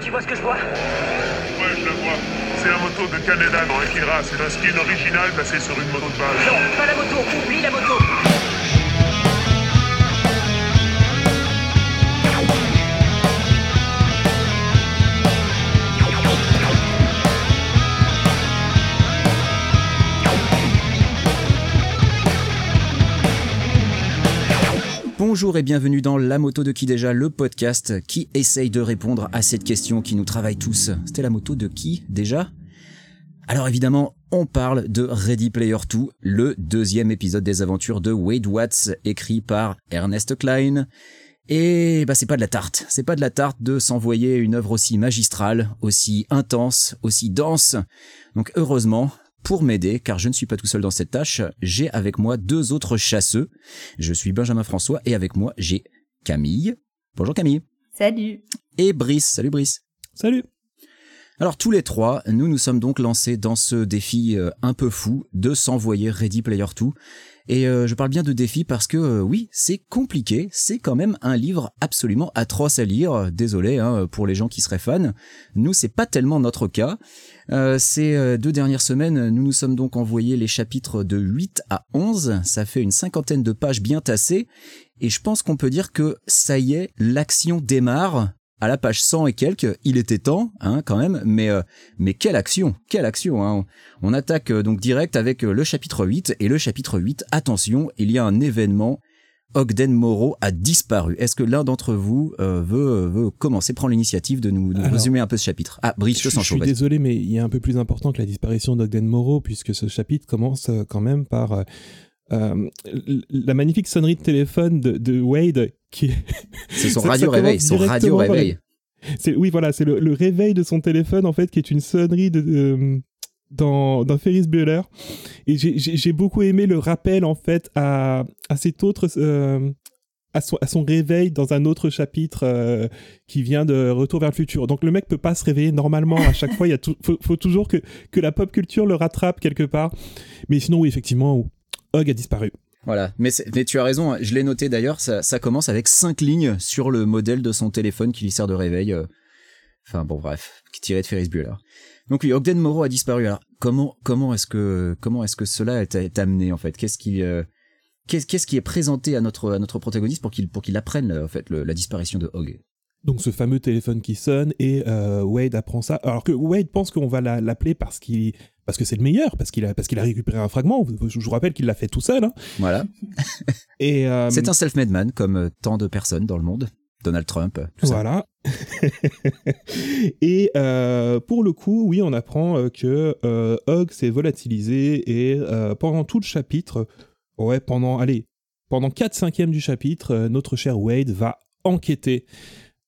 Tu vois ce que je vois? Ouais, je la vois. C'est la moto de Canada dans Akira. C'est un skin original placé sur une moto de base. Non, pas la moto, oublie la moto Bonjour et bienvenue dans La moto de qui déjà, le podcast qui essaye de répondre à cette question qui nous travaille tous. C'était la moto de qui déjà? Alors évidemment, on parle de Ready Player 2, le deuxième épisode des aventures de Wade Watts, écrit par Ernest Klein. Et bah c'est pas de la tarte, c'est pas de la tarte de s'envoyer une œuvre aussi magistrale, aussi intense, aussi dense. Donc heureusement, pour m'aider, car je ne suis pas tout seul dans cette tâche, j'ai avec moi deux autres chasseux. Je suis Benjamin François et avec moi j'ai Camille. Bonjour Camille. Salut. Et Brice. Salut Brice. Salut. Alors tous les trois, nous nous sommes donc lancés dans ce défi euh, un peu fou de s'envoyer Ready Player 2. Et euh, je parle bien de défi parce que euh, oui, c'est compliqué, c'est quand même un livre absolument atroce à lire. Désolé hein, pour les gens qui seraient fans. Nous, c'est pas tellement notre cas. Ces deux dernières semaines, nous nous sommes donc envoyés les chapitres de 8 à 11. Ça fait une cinquantaine de pages bien tassées. Et je pense qu'on peut dire que ça y est, l'action démarre à la page 100 et quelques, il était temps, hein, quand même, mais euh, mais quelle action, quelle action hein. On attaque euh, donc direct avec euh, le chapitre 8 et le chapitre 8, attention, il y a un événement Ogden Moreau a disparu. Est-ce que l'un d'entre vous veut, veut commencer, prendre l'initiative de nous, résumer un peu ce chapitre? Ah, Brice, je, je suis désolé, mais il y a un peu plus important que la disparition d'Ogden Moreau, puisque ce chapitre commence quand même par euh, la magnifique sonnerie de téléphone de, de Wade qui c'est son radio réveil son radio réveil. c'est oui voilà c'est le, réveil de son téléphone en fait qui est une sonnerie de, dans, dans Ferris Bueller et j'ai beaucoup aimé le rappel en fait à, à cet autre euh, à son, à son, réveil dans un autre chapitre euh, qui vient de Retour vers le futur. Donc le mec peut pas se réveiller normalement à chaque fois. Il faut, toujours que, que la pop culture le rattrape quelque part. Mais sinon, oui, effectivement, Hug a disparu. Voilà, mais, tu as raison, hein. je l'ai noté d'ailleurs, ça, commence avec cinq lignes sur le modèle de son téléphone qui lui sert de réveil. Euh. Enfin bon bref, qui tirait de Ferris Bueller. Donc oui, Ogden Moreau a disparu. Alors comment comment est-ce que comment est-ce que cela est, amené en fait? Qu'est-ce qui euh, qu'est-ce qui est présenté à notre à notre protagoniste pour qu'il pour qu'il apprenne en fait la disparition de Hog donc ce fameux téléphone qui sonne et euh, Wade apprend ça. Alors que Wade pense qu'on va l'appeler parce qu'il parce que c'est le meilleur, parce qu'il a parce qu'il a récupéré un fragment. Je vous rappelle qu'il l'a fait tout seul. Hein. Voilà. et euh, c'est un self-made man comme tant de personnes dans le monde. Donald Trump. Tout voilà. et pour le coup, oui, on apprend que Hug s'est volatilisé et pendant tout le chapitre, ouais, pendant allez, pendant 4 cinquièmes du chapitre, notre cher Wade va enquêter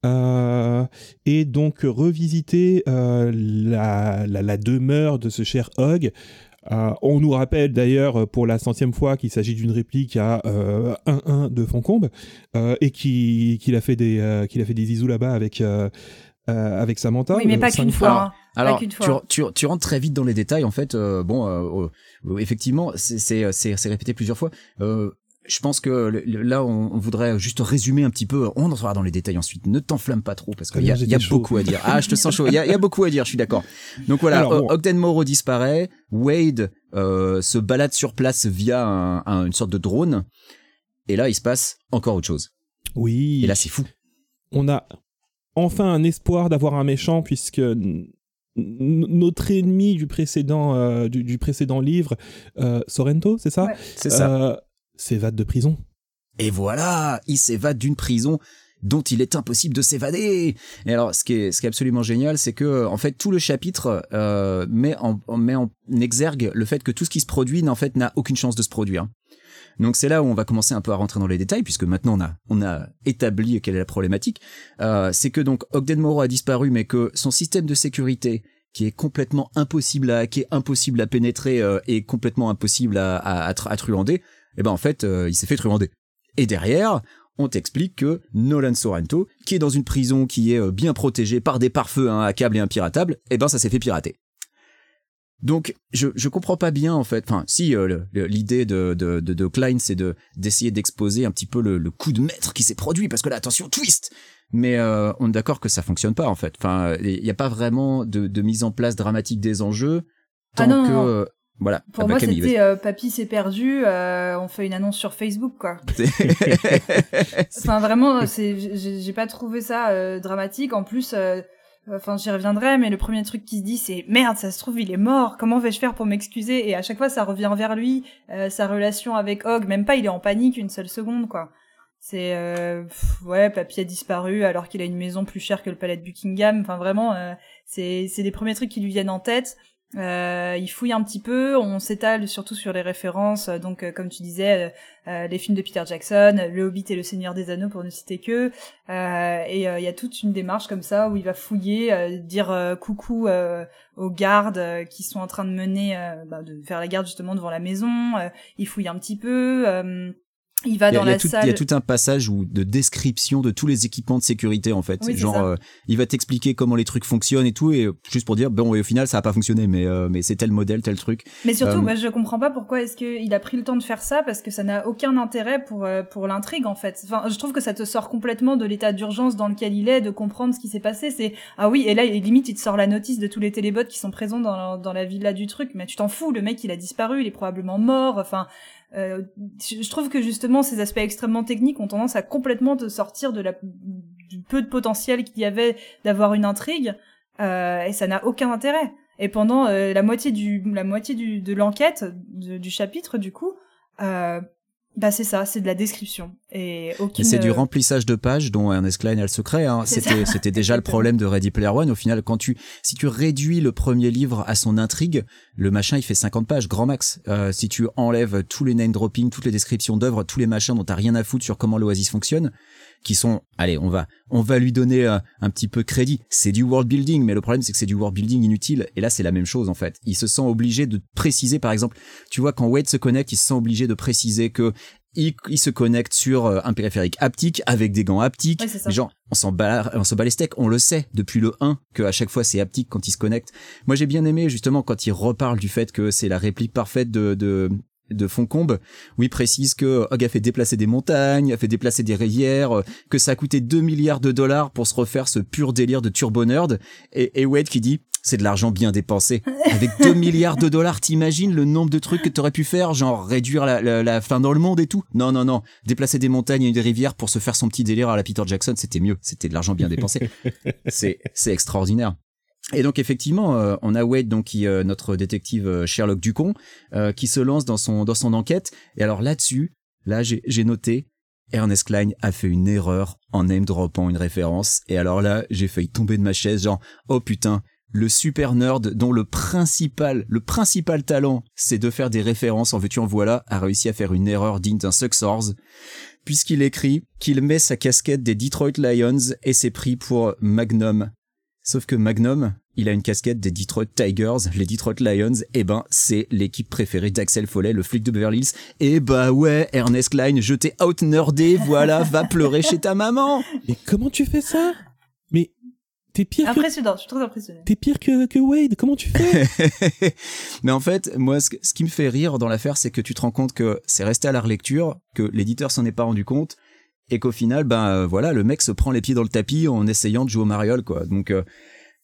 euh, et donc revisiter euh, la, demeure de ce cher Hog. Euh, on nous rappelle d'ailleurs pour la centième fois qu'il s'agit d'une réplique à 1-1 de Foncombe et qu'il a fait des qu'il a fait des isous là-bas avec avec Samantha. Oui, mais pas qu'une fois. Alors, Tu, tu, rentres très vite dans les détails. En fait, bon, effectivement, c'est répété plusieurs fois je pense que là, on, voudrait juste résumer un petit peu. On entrera dans les détails ensuite. Ne t'enflamme pas trop parce qu'il y a, y a beaucoup à dire. Ah, je te sens chaud. Il y a, beaucoup à dire. Je suis d'accord. Donc voilà, Ogden Moreau disparaît. Wade euh, se balade sur place via une sorte de drone. Et là, il se passe encore autre chose. Oui. Et là, c'est fou. On a enfin un espoir d'avoir un méchant puisque notre ennemi du précédent euh, du, précédent livre euh, Sorrento c'est ça? C'est ça s'évade de prison. Et voilà, il s'évade d'une prison dont il est impossible de s'évader. Et alors, ce qui est, absolument génial, c'est que en fait tout le chapitre euh, met en exergue le fait que tout ce qui se produit, en fait, n'a aucune chance de se produire. Donc c'est là où on va commencer un peu à rentrer dans les détails, puisque maintenant on a établi quelle est la problématique. Euh, c'est que donc Ogden Moreau a disparu, mais que son système de sécurité qui est complètement impossible à hacker, impossible à pénétrer euh, et complètement impossible à, à, à, truander, eh ben en fait, euh, il s'est fait truander. Et derrière, on t'explique que Nolan Sorrento, qui est dans une prison qui est euh, bien protégée par des pare-feux, un câble et un piratable, et eh ben ça s'est fait pirater. Donc je je comprends pas bien en fait. Enfin si euh, l'idée de, de de, de Klein c'est de d'essayer d'exposer un petit peu le, le, coup de maître qui s'est produit parce que là attention twist. Mais euh, on est d'accord que ça fonctionne pas en fait. Enfin il n'y a pas vraiment de, de mise en place dramatique des enjeux tant Ah non, que non, non. Voilà. Pour Ah moi, c'était euh, Papy s'est perdu, euh, on fait une annonce sur Facebook, quoi. Enfin, vraiment, c'est, j'ai pas trouvé ça euh, dramatique. En plus, euh, enfin, j'y reviendrai, mais le premier truc qui se dit, c'est merde, ça se trouve, il est mort. Comment vais-je faire pour m'excuser? Et à chaque fois, ça revient vers lui, euh, sa relation avec Hogg. Même pas, il est en panique une seule seconde, quoi. C'est euh, ouais, Papy a disparu alors qu'il a une maison plus chère que le palais de Buckingham. Enfin, vraiment, euh, c'est c'est les premiers trucs qui lui viennent en tête. Euh, il fouille un petit peu, on s'étale surtout sur les références, euh, donc euh, comme tu disais, euh, euh, les films de Peter Jackson, Le Hobbit et Le Seigneur des Anneaux pour ne citer que, et il y a toute une démarche comme ça où il va fouiller, dire coucou aux gardes qui sont en train de mener, bah, de faire la garde justement devant la maison, il fouille un petit peu, il va Il y, a, dans il y a la tout, salle. il y a tout un passage où, de description de tous les équipements de sécurité en fait. Oui, Genre, euh, il va t'expliquer comment les trucs fonctionnent et tout, et euh, juste pour dire bon, et au final ça a pas fonctionné, mais euh, mais c'est tel modèle, tel truc. Mais surtout, Euh, moi, je comprends pas pourquoi est-ce qu'il a pris le temps de faire ça parce que ça n'a aucun intérêt pour euh, pour l'intrigue en fait. Enfin, je trouve que ça te sort complètement de l'état d'urgence dans lequel il est, de comprendre ce qui s'est passé. C'est ah oui, et là, limite, il te sort la notice de tous les télébots qui sont présents dans dans la villa du truc. Mais tu t'en fous, le mec, il a disparu, il est probablement mort. Enfin. Euh, je trouve que justement ces aspects extrêmement techniques ont tendance à complètement te sortir de la du peu de potentiel qu'il y avait d'avoir une intrigue euh, et ça n'a aucun intérêt. Et pendant euh, la moitié du la moitié du, de l'enquête de- du chapitre du coup, euh, bah c'est ça, c'est de la description et aucune. C'est du euh, remplissage de pages dont Ernest Klein a le secret. Hein. C'était déjà le problème de Ready Player One. Au final, quand tu si tu réduis le premier livre à son intrigue, le machin il fait 50 pages grand max. Euh, si tu enlèves tous les name dropping, toutes les descriptions d'œuvres, tous les machins dont t'as rien à foutre sur comment l'Oasis fonctionne, qui sont, allez, on va on va lui donner euh, un petit peu crédit. C'est du world building, mais le problème c'est que c'est du world building inutile. Et là c'est la même chose en fait. Il se sent obligé de préciser, par exemple, tu vois quand Wade se connecte, il se sent obligé de préciser que il, il se connecte sur euh, un périphérique haptique avec des gants haptiques. Ouais. Mais genre, on s'en bat, on s'en bat les steaks, on le sait depuis le 1 que à chaque fois c'est haptique quand il se connecte. Moi j'ai bien aimé justement quand il reparle du fait que c'est la réplique parfaite de, de de Foncombe, où il précise que Hogg a fait déplacer des montagnes, a fait déplacer des rivières, euh, que ça a coûté 2 milliards de dollars pour se refaire ce pur délire de turbo nerd, et, et Wade qui dit c'est de l'argent bien dépensé. Avec 2 milliards de dollars, t'imagines le nombre de trucs que t'aurais pu faire, genre réduire la, la, la fin dans le monde et tout? Non, non, non. Déplacer des montagnes et des rivières pour se faire son petit délire à la Peter Jackson, c'était mieux. C'était de l'argent bien dépensé. c'est, c'est extraordinaire. Et donc effectivement, euh, on a Wade donc qui euh, notre détective euh, Sherlock Ducon euh, qui se lance dans son dans son enquête. Et alors là-dessus, là j'ai noté Ernest Klein a fait une erreur en name droppant une référence. Et alors là, j'ai failli tomber de ma chaise, genre oh putain, le super nerd dont le principal le principal talent c'est de faire des références en veux-tu en voilà a réussi à faire une erreur digne d'un Suxors puisqu'il écrit qu'il met sa casquette des Detroit Lions et s'est pris pour Magnum. Sauf que Magnum, il a une casquette des Detroit Tigers, les Detroit Lions, et ben c'est l'équipe préférée d'Axel Follet, le flic de Beverly Hills. Et bah ouais, Ernest Klein, je t'ai out-nerdé, voilà, va pleurer chez ta maman. Et comment tu fais ça? Mais t'es pire que Impressionnant, je suis très impressionnée. t'es pire que, que Wade. Comment tu fais? Mais en fait, moi, ce, que- ce qui me fait rire dans l'affaire, c'est que tu te rends compte que c'est resté à la relecture, que l'éditeur s'en est pas rendu compte, et qu'au final, ben euh, voilà, le mec se prend les pieds dans le tapis en essayant de jouer au mariole, quoi. Donc euh,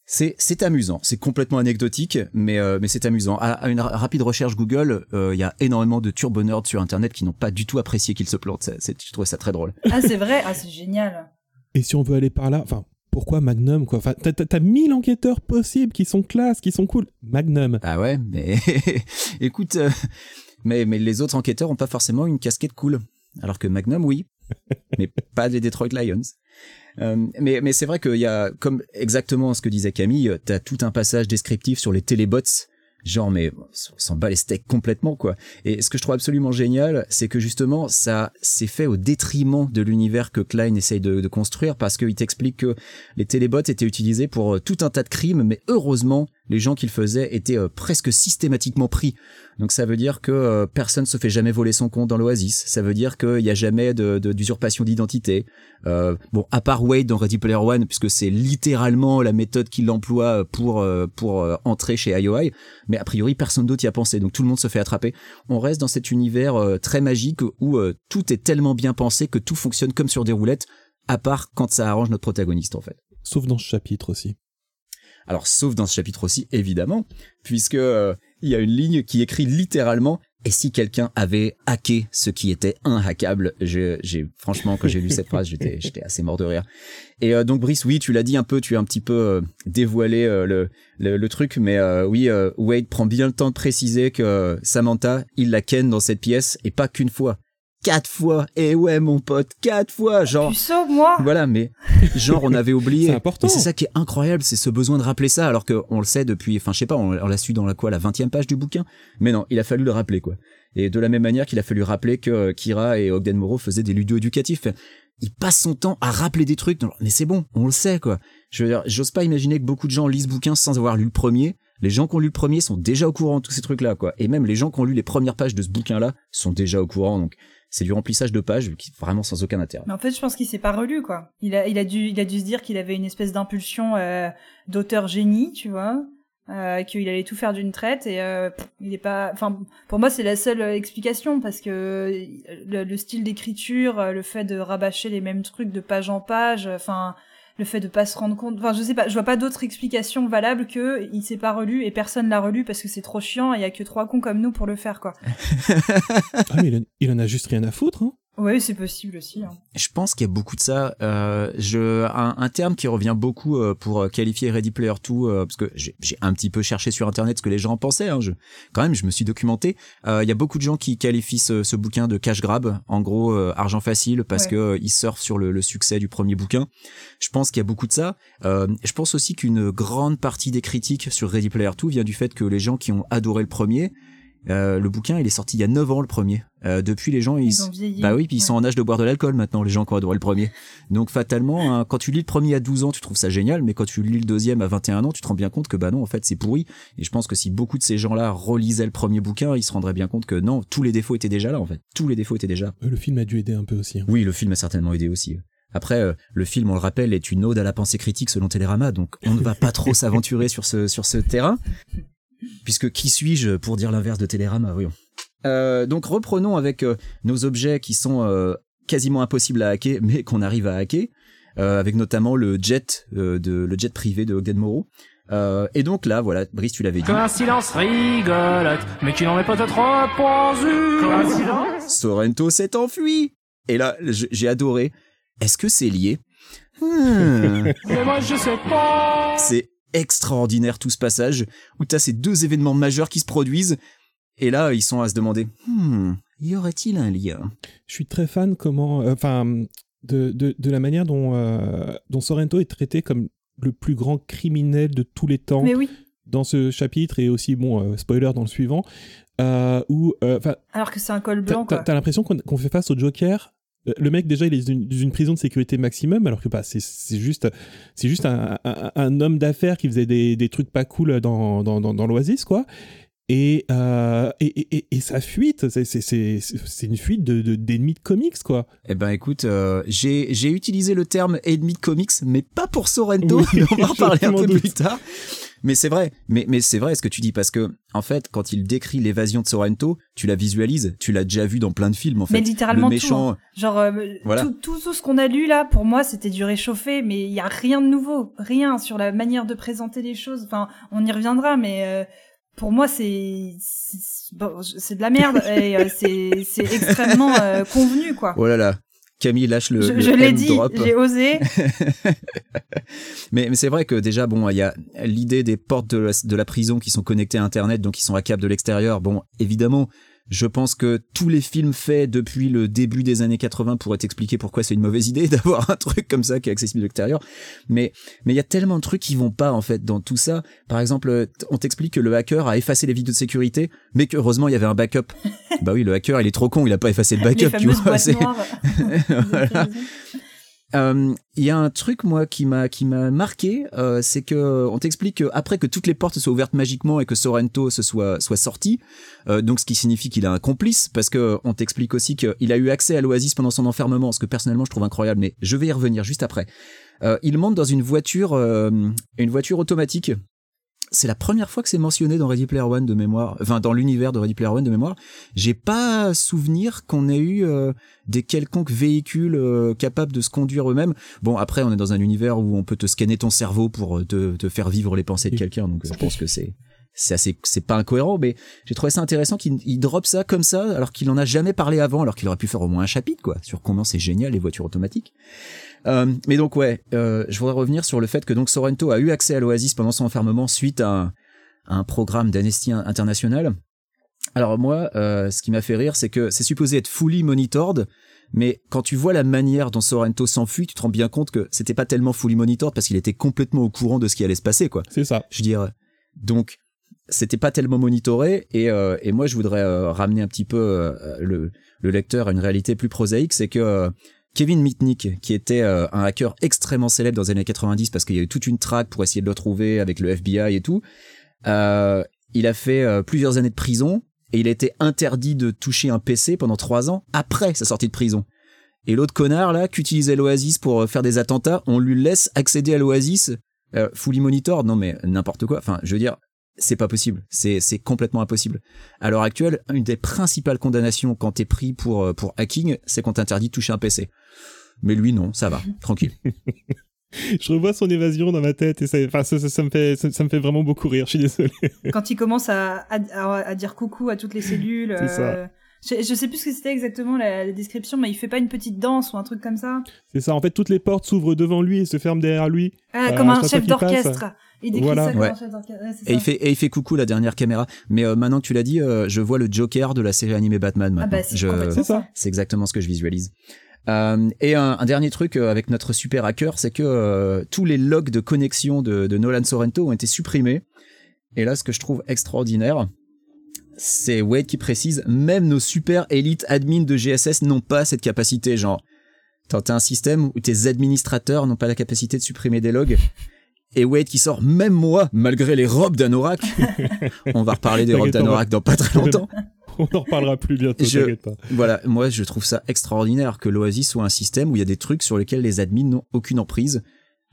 c'est c'est amusant, c'est complètement anecdotique, mais euh, mais c'est amusant. À, à une ra- rapide recherche Google, euh, il y a énormément de turbo nerds sur Internet qui n'ont pas du tout apprécié qu'il se plante. C'est- Je trouve ça très drôle. Ah c'est vrai, ah c'est génial. Et si on veut aller par là, enfin, pourquoi Magnum quoi? Enfin, t'as- t'as t'as mille enquêteurs possibles qui sont classe, qui sont cool. Magnum. Ah ouais, mais écoute, euh, mais mais les autres enquêteurs ont pas forcément une casquette cool, alors que Magnum oui, mais pas les Detroit Lions. Euh, mais mais c'est vrai qu'il y a comme exactement ce que disait Camille, t'as tout un passage descriptif sur les télébots. Genre mais on s'en bat les steaks complètement quoi. Et ce que je trouve absolument génial, c'est que justement ça s'est fait au détriment de l'univers que Klein essaye de, de construire parce qu'il t'explique que les télébots étaient utilisés pour euh, tout un tas de crimes, mais heureusement les gens qui le faisaient étaient euh, presque systématiquement pris. Donc ça veut dire que euh, personne se fait jamais voler son compte dans l'Oasis. Ça veut dire qu'il n'y a jamais de, d'usurpation d'identité. Euh, bon, à part Wade dans Ready Player One, puisque c'est littéralement la méthode qu'il emploie pour pour entrer chez IOI. Mais a priori, personne d'autre y a pensé. Donc tout le monde se fait attraper. On reste dans cet univers très magique où tout est tellement bien pensé que tout fonctionne comme sur des roulettes, à part quand ça arrange notre protagoniste en fait. Sauf dans ce chapitre aussi. Alors, sauf dans ce chapitre aussi, évidemment, puisque euh, il y a une ligne qui écrit littéralement et si quelqu'un avait hacké ce qui était inhackable, j'ai franchement quand j'ai lu cette phrase, j'étais j'étais assez mort de rire. Et euh, donc Brice, oui, tu l'as dit un peu, tu as un petit peu euh, dévoilé le, le, le truc, mais oui, Wade prend bien le temps de préciser que Samantha, il la ken dans cette pièce et pas qu'une fois quatre fois. Et eh ouais, mon pote, quatre fois. Genre. Tu sauves moi. Voilà, mais genre on avait oublié. c'est important. c'est ça qui est incroyable, c'est ce besoin de rappeler ça, alors qu'on le sait depuis. Enfin, je sais pas, on, l'a su dans la quoi, la vingtième page du bouquin. Mais non, il a fallu le rappeler quoi. Et de la même manière qu'il a fallu rappeler que euh, Kira et Ogden Moreau faisaient des ludo éducatifs. Il passe son temps à rappeler des trucs. Mais c'est bon, on le sait quoi. Je veux dire, j'ose pas imaginer que beaucoup de gens lisent bouquins sans avoir lu le premier. Les gens qui ont lu le premier sont déjà au courant de tous ces trucs-là, quoi. Et même les gens qui ont lu les premières pages de ce bouquin-là sont déjà au courant. Donc, c'est du remplissage de pages vraiment sans aucun intérêt. Mais en fait, je pense qu'il s'est pas relu quoi. Il a il a dû il a dû se dire qu'il avait une espèce d'impulsion euh, d'auteur génie, tu vois. Euh, qu'il allait tout faire d'une traite et euh, il est pas enfin pour moi c'est la seule explication parce que le, le style d'écriture le fait de rabâcher les mêmes trucs de page en page enfin le fait de pas se rendre compte. Enfin, je sais pas, je vois pas d'autre explication valable que il s'est pas relu et personne l'a relu parce que c'est trop chiant et il y a que trois cons comme nous pour le faire, quoi. ah, mais il, en a juste rien à foutre, hein. Oui, c'est possible aussi. Hein. Je pense qu'il y a beaucoup de ça. Euh, je, un, un, terme qui revient beaucoup euh, pour qualifier Ready Player 2, euh, parce que j'ai un petit peu cherché sur Internet ce que les gens en pensaient. Hein, je, quand même, je me suis documenté. Euh, il y a beaucoup de gens qui qualifient ce, ce bouquin de cash grab, en gros euh, argent facile, parce que euh, ils surfent sur le, le, succès du premier bouquin. Je pense qu'il y a beaucoup de ça. je pense aussi qu'une grande partie des critiques sur Ready Player 2 vient du fait que les gens qui ont adoré le premier euh, le bouquin, il est sorti il y a 9 ans le premier. Euh, depuis les gens ils, bah oui, puis ils sont en âge de boire de l'alcool maintenant les gens qui ont adoré le premier. Donc fatalement hein, quand tu lis le premier à 12 ans, tu trouves ça génial, mais quand tu lis le deuxième à 21 ans, tu te rends bien compte que bah non, en fait, c'est pourri et je pense que si beaucoup de ces gens-là relisaient le premier bouquin, ils se rendraient bien compte que non, tous les défauts étaient déjà là en fait. Tous les défauts étaient déjà. Euh, le film a dû aider un peu aussi. Hein. Oui, le film a certainement aidé aussi. Après, le film, on le rappelle, est une ode à la pensée critique selon Télérama, donc on ne va pas trop s'aventurer sur ce sur ce terrain, puisque qui suis-je pour dire l'inverse de Télérama Voyons. Euh, donc reprenons avec euh, nos objets qui sont euh, quasiment impossibles à hacker, mais qu'on arrive à hacker, avec notamment le jet de le jet privé de Ogden Moreau. et donc là, voilà, Brice, tu l'avais dit. un silence rigolote, mais tu n'en mets pas trop pour Sorrento s'est enfui. Et là, j'ai adoré. Est-ce que c'est lié? Hmm. Mais moi, je sais pas. C'est extraordinaire tout ce passage où t'as ces deux événements majeurs qui se produisent et là, ils sont à se demander, hmm, y aurait-il un lien? Je suis très fan comment, euh, enfin, de, de, de, la manière dont, euh, dont Sorrento est traité comme le plus grand criminel de tous les temps. Mais oui. Dans ce chapitre et aussi, bon, euh, spoiler dans le suivant, où, alors que c'est un col blanc. T'as l'impression qu'on fait face au Joker le mec déjà il est dans une, prison de sécurité maximum alors que bah, c'est juste c'est juste un, un, homme d'affaires qui faisait des, des, trucs pas cool dans, dans, dans, dans l'Oasis quoi et, euh, et, et, et, sa fuite, c'est une fuite d'ennemis de, de, de comics, quoi. Eh ben écoute, euh, j'ai utilisé le terme ennemi de comics, mais pas pour Sorrento, on va en parler un peu plus tard. Mais c'est vrai, mais, mais c'est vrai ce que tu dis, parce que, en fait, quand il décrit l'évasion de Sorrento, tu la visualises, tu l'as déjà vu dans plein de films, en fait. Mais littéralement le méchant... tout. Hein. Genre, euh, voilà. tout, tout, tout, ce qu'on a lu là, pour moi, c'était du réchauffé, mais il y a rien de nouveau, rien sur la manière de présenter les choses. Enfin, on y reviendra, mais euh, pour moi, c'est c'est de la merde et euh, c'est extrêmement euh, convenu, quoi. Oh là là. Camille lâche le. Je, je l'ai dit, j'ai osé. mais, mais c'est vrai que déjà, bon, il y a l'idée des portes de la, de la, prison qui sont connectées à Internet, donc qui sont à cap de l'extérieur. Bon, évidemment, je pense que tous les films faits depuis le début des années 80 pourraient expliquer pourquoi c'est une mauvaise idée d'avoir un truc comme ça qui est accessible de l'extérieur. Mais mais il y a tellement de trucs qui vont pas en fait dans tout ça. Par exemple, on t'explique que le hacker a effacé les vidéos de sécurité, mais qu'heureusement il y avait un backup. bah oui, le hacker il est trop con, il a pas effacé le backup, tu vois. Il y a un truc moi qui m'a qui m'a marqué, euh, c'est que on t'explique que après que toutes les portes soient ouvertes magiquement et que Sorrento se soit soit sorti, euh, donc ce qui signifie qu'il a un complice, parce que on t'explique aussi qu'il a eu accès à l'Oasis pendant son enfermement, ce que personnellement je trouve incroyable, mais je vais y revenir juste après. Euh, il monte dans une voiture euh, une voiture automatique. C'est la première fois que c'est mentionné dans Ready Player One de mémoire, enfin dans l'univers de Ready Player One de mémoire. J'ai pas souvenir qu'on ait eu euh, des quelconques véhicules euh, capables de se conduire eux-mêmes. Bon, après, on est dans un univers où on peut te scanner ton cerveau pour euh, te, te faire vivre les pensées de quelqu'un, donc je pense que c'est c'est assez c'est pas incohérent, mais j'ai trouvé ça intéressant qu'il il drop ça comme ça, alors qu'il en a jamais parlé avant, alors qu'il aurait pu faire au moins un chapitre, quoi, sur comment c'est génial les voitures automatiques. Euh, mais donc ouais, euh, je voudrais revenir sur le fait que donc Sorrento a eu accès à l'Oasis pendant son enfermement suite à un, à un programme d'Amnesty International. Alors moi, euh, ce qui m'a fait rire, c'est que c'est supposé être fully monitored, mais quand tu vois la manière dont Sorrento s'enfuit, tu te rends bien compte que c'était pas tellement fully monitored parce qu'il était complètement au courant de ce qui allait se passer, quoi. C'est ça. Je veux dire, donc c'était pas tellement monitoré et, euh, et moi je voudrais euh, ramener un petit peu euh, le, le lecteur à une réalité plus prosaïque, c'est que Kevin Mitnick, qui était un hacker extrêmement célèbre dans les années 90 parce qu'il y a eu toute une traque pour essayer de le trouver avec le FBI et tout, il a fait plusieurs années de prison et il a été interdit de toucher un PC pendant trois ans après sa sortie de prison. Et l'autre connard là, qui utilisait l'Oasis pour faire des attentats, on lui laisse accéder à l'Oasis fully monitor. Non mais n'importe quoi. Enfin, je veux dire, c'est pas possible. C'est c'est complètement impossible. À l'heure actuelle, une des principales condamnations quand t'es pris pour euh, pour hacking, c'est qu'on t'interdit de toucher un PC. Mais lui non, ça va, tranquille. Je revois son évasion dans ma tête et ça, enfin, ça, ça, ça me fait, ça, ça me fait vraiment beaucoup rire. Je suis désolé. Quand il commence à, à, dire coucou à toutes les cellules. C'est ça. euh, Je, je sais plus ce que c'était exactement la, la description, mais il fait pas une petite danse ou un truc comme ça. C'est ça. En fait, toutes les portes s'ouvrent devant lui et se ferment derrière lui. Ah, Euh, comme un chef d'orchestre. Il décrit Voilà. ça comme Ouais. un chef d'orchestre. Ouais, c'est Et il fait et il fait coucou la dernière caméra. Mais euh, maintenant que tu l'as dit, euh, je vois le Joker de la série animée Batman. Ah Maintenant. bah c'est Je- complètement C'est ça. C'est exactement ce que je visualise. Euh, et un, un dernier truc avec notre super hacker, c'est que euh, tous les logs de connexion de, de Nolan Sorrento ont été supprimés. Et là, ce que je trouve extraordinaire, c'est Wade qui précise, même nos super élites admins de GSS n'ont pas cette capacité. Genre, t'as un système où tes administrateurs n'ont pas la capacité de supprimer des logs. Et Wade qui sort, même moi, malgré les robes d'Anorak. On va reparler des robes d'Anorak dans pas très longtemps. On en reparlera plus bientôt. Je- pas. Voilà, moi je trouve ça extraordinaire que l'Oasis soit un système où il y a des trucs sur lesquels les admins n'ont aucune emprise.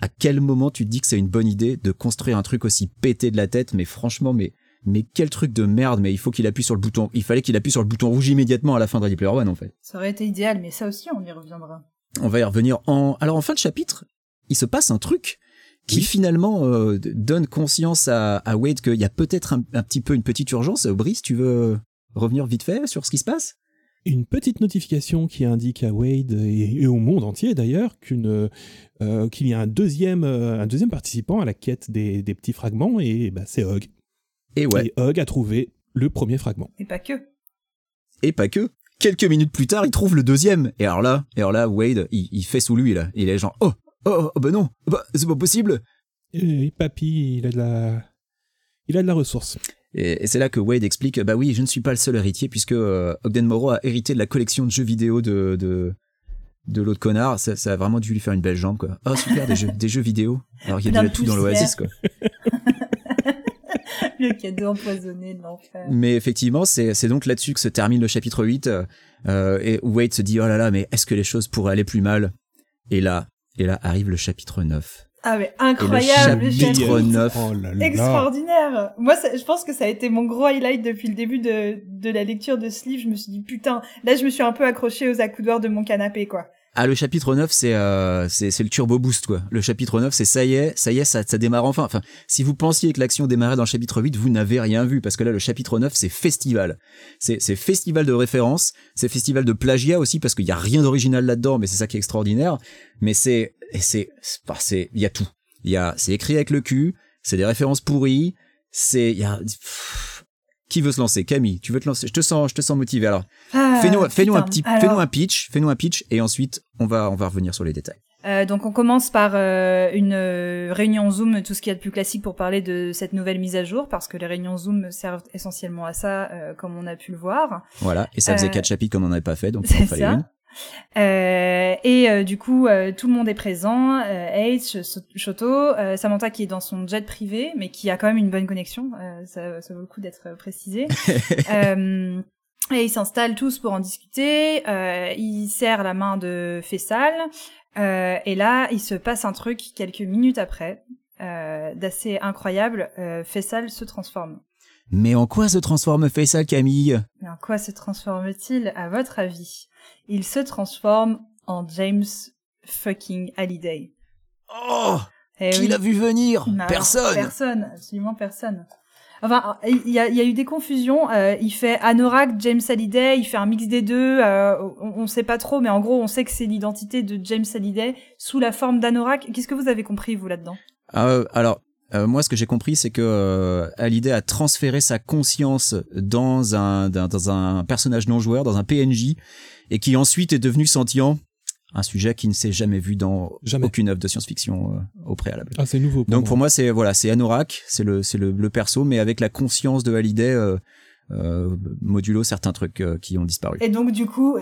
À quel moment tu te dis que c'est une bonne idée de construire un truc aussi pété de la tête? Mais franchement, mais mais quel truc de merde Mais il faut qu'il appuie sur le bouton. Il fallait qu'il appuie sur le bouton rouge immédiatement à la fin de Ready Player One en fait. Ça aurait été idéal, mais ça aussi, on y reviendra. On va y revenir en. Alors en fin de chapitre, il se passe un truc qui Oui. finalement euh, donne conscience à, à Wade qu'il y a peut-être un, un petit peu une petite urgence. Brice, tu veux revenir vite fait sur ce qui se passe? Une petite notification qui indique à Wade et, et au monde entier d'ailleurs qu'une euh, qu'il y a un deuxième euh, un deuxième participant à la quête des, des petits fragments et bah, c'est Hug. Et ouais. Et Hug a trouvé le premier fragment. Et pas que. Et pas que. Quelques minutes plus tard, il trouve le deuxième. Et alors là, et alors là, Wade, il, il fait sous lui là. Il est genre, oh, oh, oh bah non, bah c'est pas possible. Et, Papy, il a de la il a de la ressource. Et, et c'est là que Wade explique, bah oui, je ne suis pas le seul héritier puisque euh, Ogden Morrow a hérité de la collection de jeux vidéo de de, de l'autre connard. Ça, ça a vraiment dû lui faire une belle jambe quoi. Oh super, des jeux, des jeux vidéo. Alors il y a déjà tout dans l'Oasis quoi. Le cadeau empoisonné de l'enfer. Mais effectivement, c'est c'est donc là-dessus que se termine le chapitre 8 euh, et Wade se dit oh là là, mais est-ce que les choses pourraient aller plus mal? Et là, et là arrive le chapitre 9. Ah mais incroyable, le le chapitre chapitre. 9 Oh là là. Extraordinaire. Moi, ça- je pense que ça a été mon gros highlight depuis le début de, de la lecture de ce livre. Je me suis dit, putain, là, je me suis un peu accrochée aux accoudoirs de mon canapé, quoi. Ah, le chapitre 9, c'est euh, le turbo boost, quoi. Le chapitre 9, c'est ça y est, ça y est, ça, ça démarre enfin. Enfin, si vous pensiez que l'action démarrait dans le chapitre 8, vous n'avez rien vu, parce que là, le chapitre 9, c'est festival. C'est festival de référence, c'est festival de plagiat aussi, parce qu'il y a rien d'original là-dedans, mais c'est ça qui est extraordinaire. Mais c'est, c'est, c'est, c'est, il y a tout. Il y a, c'est écrit avec le cul, c'est des références pourries, c'est, il y a, qui veut se lancer? Camille, tu veux te lancer? Je te sens, je te sens motivé. Alors, Ah, fais-nous, fais-nous un petit, Alors, fais-nous un pitch, fais-nous un pitch, et ensuite, on va, on va revenir sur les détails. euh, donc, on commence par euh, une euh, réunion Zoom, tout ce qu'il y a de plus classique pour parler de cette nouvelle mise à jour, parce que les réunions Zoom servent essentiellement à ça, comme on a pu le voir. Voilà. Et ça faisait quatre chapitres qu'on n'en avait pas fait, donc il en fallait ça. une. Euh, et euh, du coup, euh, tout le monde est présent. Ace, Shoto, Samantha qui est dans son jet privé, mais qui a quand même une bonne connexion. Ça, ça vaut le coup d'être précisé. Et ils s'installent tous pour en discuter. Euh, il serre la main de Fessal. Et là, il se passe un truc quelques minutes après, d'assez incroyable. Fessal se transforme. Mais en quoi se transforme Faisal Camille? Mais en quoi se transforme-t-il, à votre avis? Il se transforme en James fucking Halliday. Oh Eh Qui oui. l'a vu venir? Non, Personne Personne, absolument personne. Enfin, il y a, il y a eu des confusions. euh, il fait Anorak, James Hallyday, il fait un mix des deux. euh, on, on sait pas trop, mais en gros, on sait que c'est l'identité de James Hallyday sous la forme d'Anorak. Qu'est-ce que vous avez compris vous là-dedans? Euh, alors, euh, moi, ce que j'ai compris, c'est que euh, Hallyday a transféré sa conscience dans un, dans un personnage non joueur, dans un PNJ, et qui ensuite est devenu sentient. Un sujet qui ne s'est jamais vu dans Jamais. aucune œuvre de science-fiction euh, au préalable. Ah, c'est nouveau. Donc pour moi, c'est voilà, c'est Anorak, c'est le c'est le, le perso, mais avec la conscience de Hallyday, euh, euh, modulo certains trucs euh, qui ont disparu. Et donc du coup,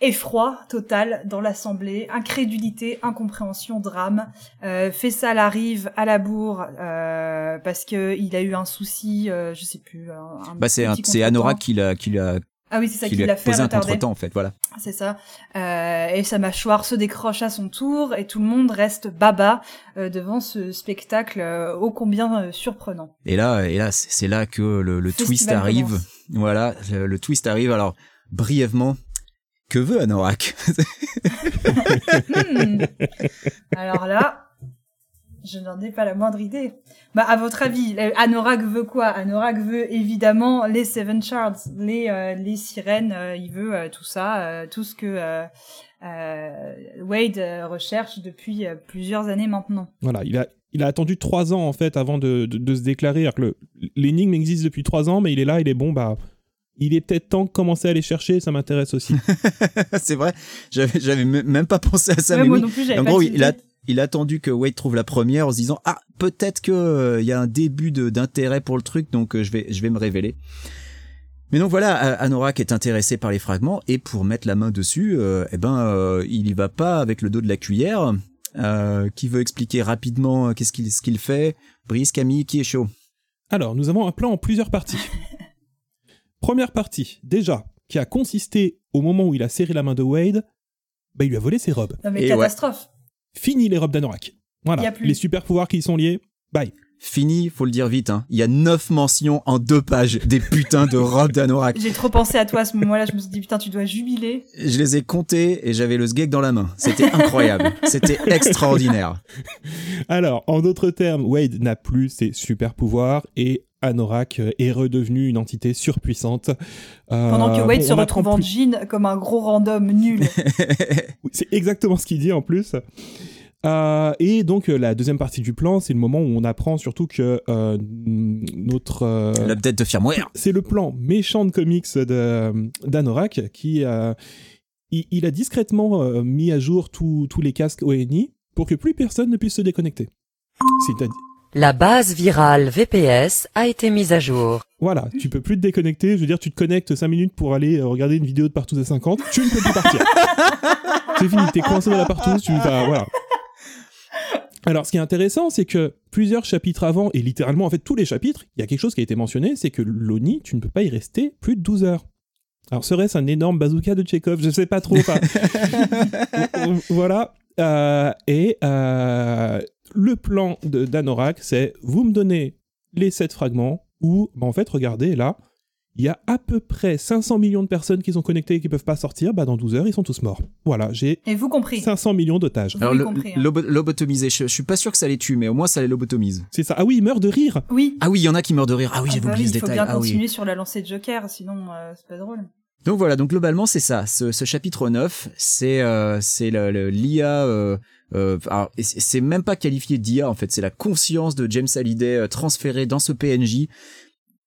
effroi total dans l'assemblée, incrédulité, incompréhension, drame. Euh, Fessal arrive à la bourre euh, parce que il a eu un souci, euh, je sais plus. Un, Bah c'est c'est. Anorak qui l'a qui l'a Ah oui, c'est ça qui lui l'a fait posé un contretemps en fait, voilà. C'est ça. Euh, et sa mâchoire se décroche à son tour et tout le monde reste baba euh, devant ce spectacle euh, ô combien euh, surprenant. Et là, et là, c'est là que le, le twist arrive. commence. Voilà, le, le twist arrive. Alors, brièvement, que veut Anorak Hmm. Alors là, je n'en ai pas la moindre idée. Bah, à votre avis, Anorak veut quoi? Anorak veut évidemment les Seven Shards, les euh, les sirènes. euh, il veut euh, tout ça, euh, tout ce que euh, euh, Wade recherche depuis euh, plusieurs années maintenant. Voilà, il a, il a attendu trois ans en fait avant de, de, de se déclarer. Alors que le- L'énigme existe depuis trois ans, mais il est là, il est bon, bah. Il est peut-être temps de commencer à aller chercher, ça m'intéresse aussi. C'est vrai, j'avais même pas pensé à ça. Ouais, mais moi oui. non plus, j'avais En pas gros, il a il a attendu que Wade trouve la première en se disant ah peut-être que euh, il y a un début de- d'intérêt pour le truc, donc euh, je vais je vais me révéler. Mais donc voilà, Anorak est intéressé par les fragments et pour mettre la main dessus, euh, eh ben euh, il y va pas avec le dos de la cuillère. Euh, qui veut expliquer rapidement qu'est-ce qu'il ce qu'il fait Brice, Camille, qui est chaud? Alors, nous avons un plan en plusieurs parties. Première partie, déjà, qui a consisté au moment où il a serré la main de Wade, bah, il lui a volé ses robes. Non mais Et catastrophe. Fini les robes d'Anorak. Y a Voilà, plus. les super pouvoirs qui y sont liés, bye. Fini, faut le dire vite. Hein. Il y a neuf mentions en deux pages des putains de robes d'Anorak. J'ai trop pensé à toi à ce moment-là. Je me suis dit putain, tu dois jubiler. Je les ai comptés et j'avais le sgeg dans la main. C'était incroyable. C'était extraordinaire. Alors, en d'autres termes, Wade n'a plus ses super pouvoirs et Anorak euh, est redevenu une entité surpuissante. Euh, Pendant que Wade bon, se retrouve en plus- jean comme un gros random nul. C'est exactement ce qu'il dit en plus. Euh, et donc euh, la deuxième partie du plan, c'est le moment où on apprend surtout que euh, notre euh, L'update de firmware. c'est le plan méchant de comics de d'Anorak qui euh, il, il a discrètement euh, mis à jour tous tous les casques ONI pour que plus personne ne puisse se déconnecter. C'est-à-dire La base virale VPS a été mise à jour. voilà, tu peux plus te déconnecter, je veux dire tu te connectes 5 minutes pour aller euh, regarder une vidéo de partout à 50, tu ne peux plus partir. c'est fini, t'es coincé dans la partout, tu vas voilà. Alors, ce qui est intéressant, c'est que plusieurs chapitres avant, et littéralement, en fait, tous les chapitres, il y a quelque chose qui a été mentionné, c'est que l'ONI, tu ne peux pas y rester plus de 12 heures. Alors, serait-ce un énorme bazooka de Tchekhov Je sais pas trop. voilà. Euh, et euh, le plan de- d'Anorak, c'est vous me donnez les 7 fragments, ou, bah, en fait, regardez, là, il y a à peu près 500 millions de personnes qui sont connectées et qui peuvent pas sortir. Bah, dans 12 heures, ils sont tous morts. Voilà, j'ai Et vous compris. 500 millions d'otages. Alors, l'avez le- compris, hein. lobo- je, je suis pas sûr que ça les tue, mais au moins ça les lobotomise. C'est ça. Ah oui, il meurt de rire. Oui. Ah oui, il y en a qui meurent de rire. Ah oui, Ah j'avais bah oublié oui, ce il faut détail. bien Ah oui. continuer sur la lancée de Joker, sinon euh, c'est pas drôle. Donc voilà, donc globalement c'est ça. Ce, ce chapitre 9, c'est euh, c'est le- le- l'IA. Euh, c'est même pas qualifié d'IA en fait, c'est la conscience de James Hallyday euh, transférée dans ce PNJ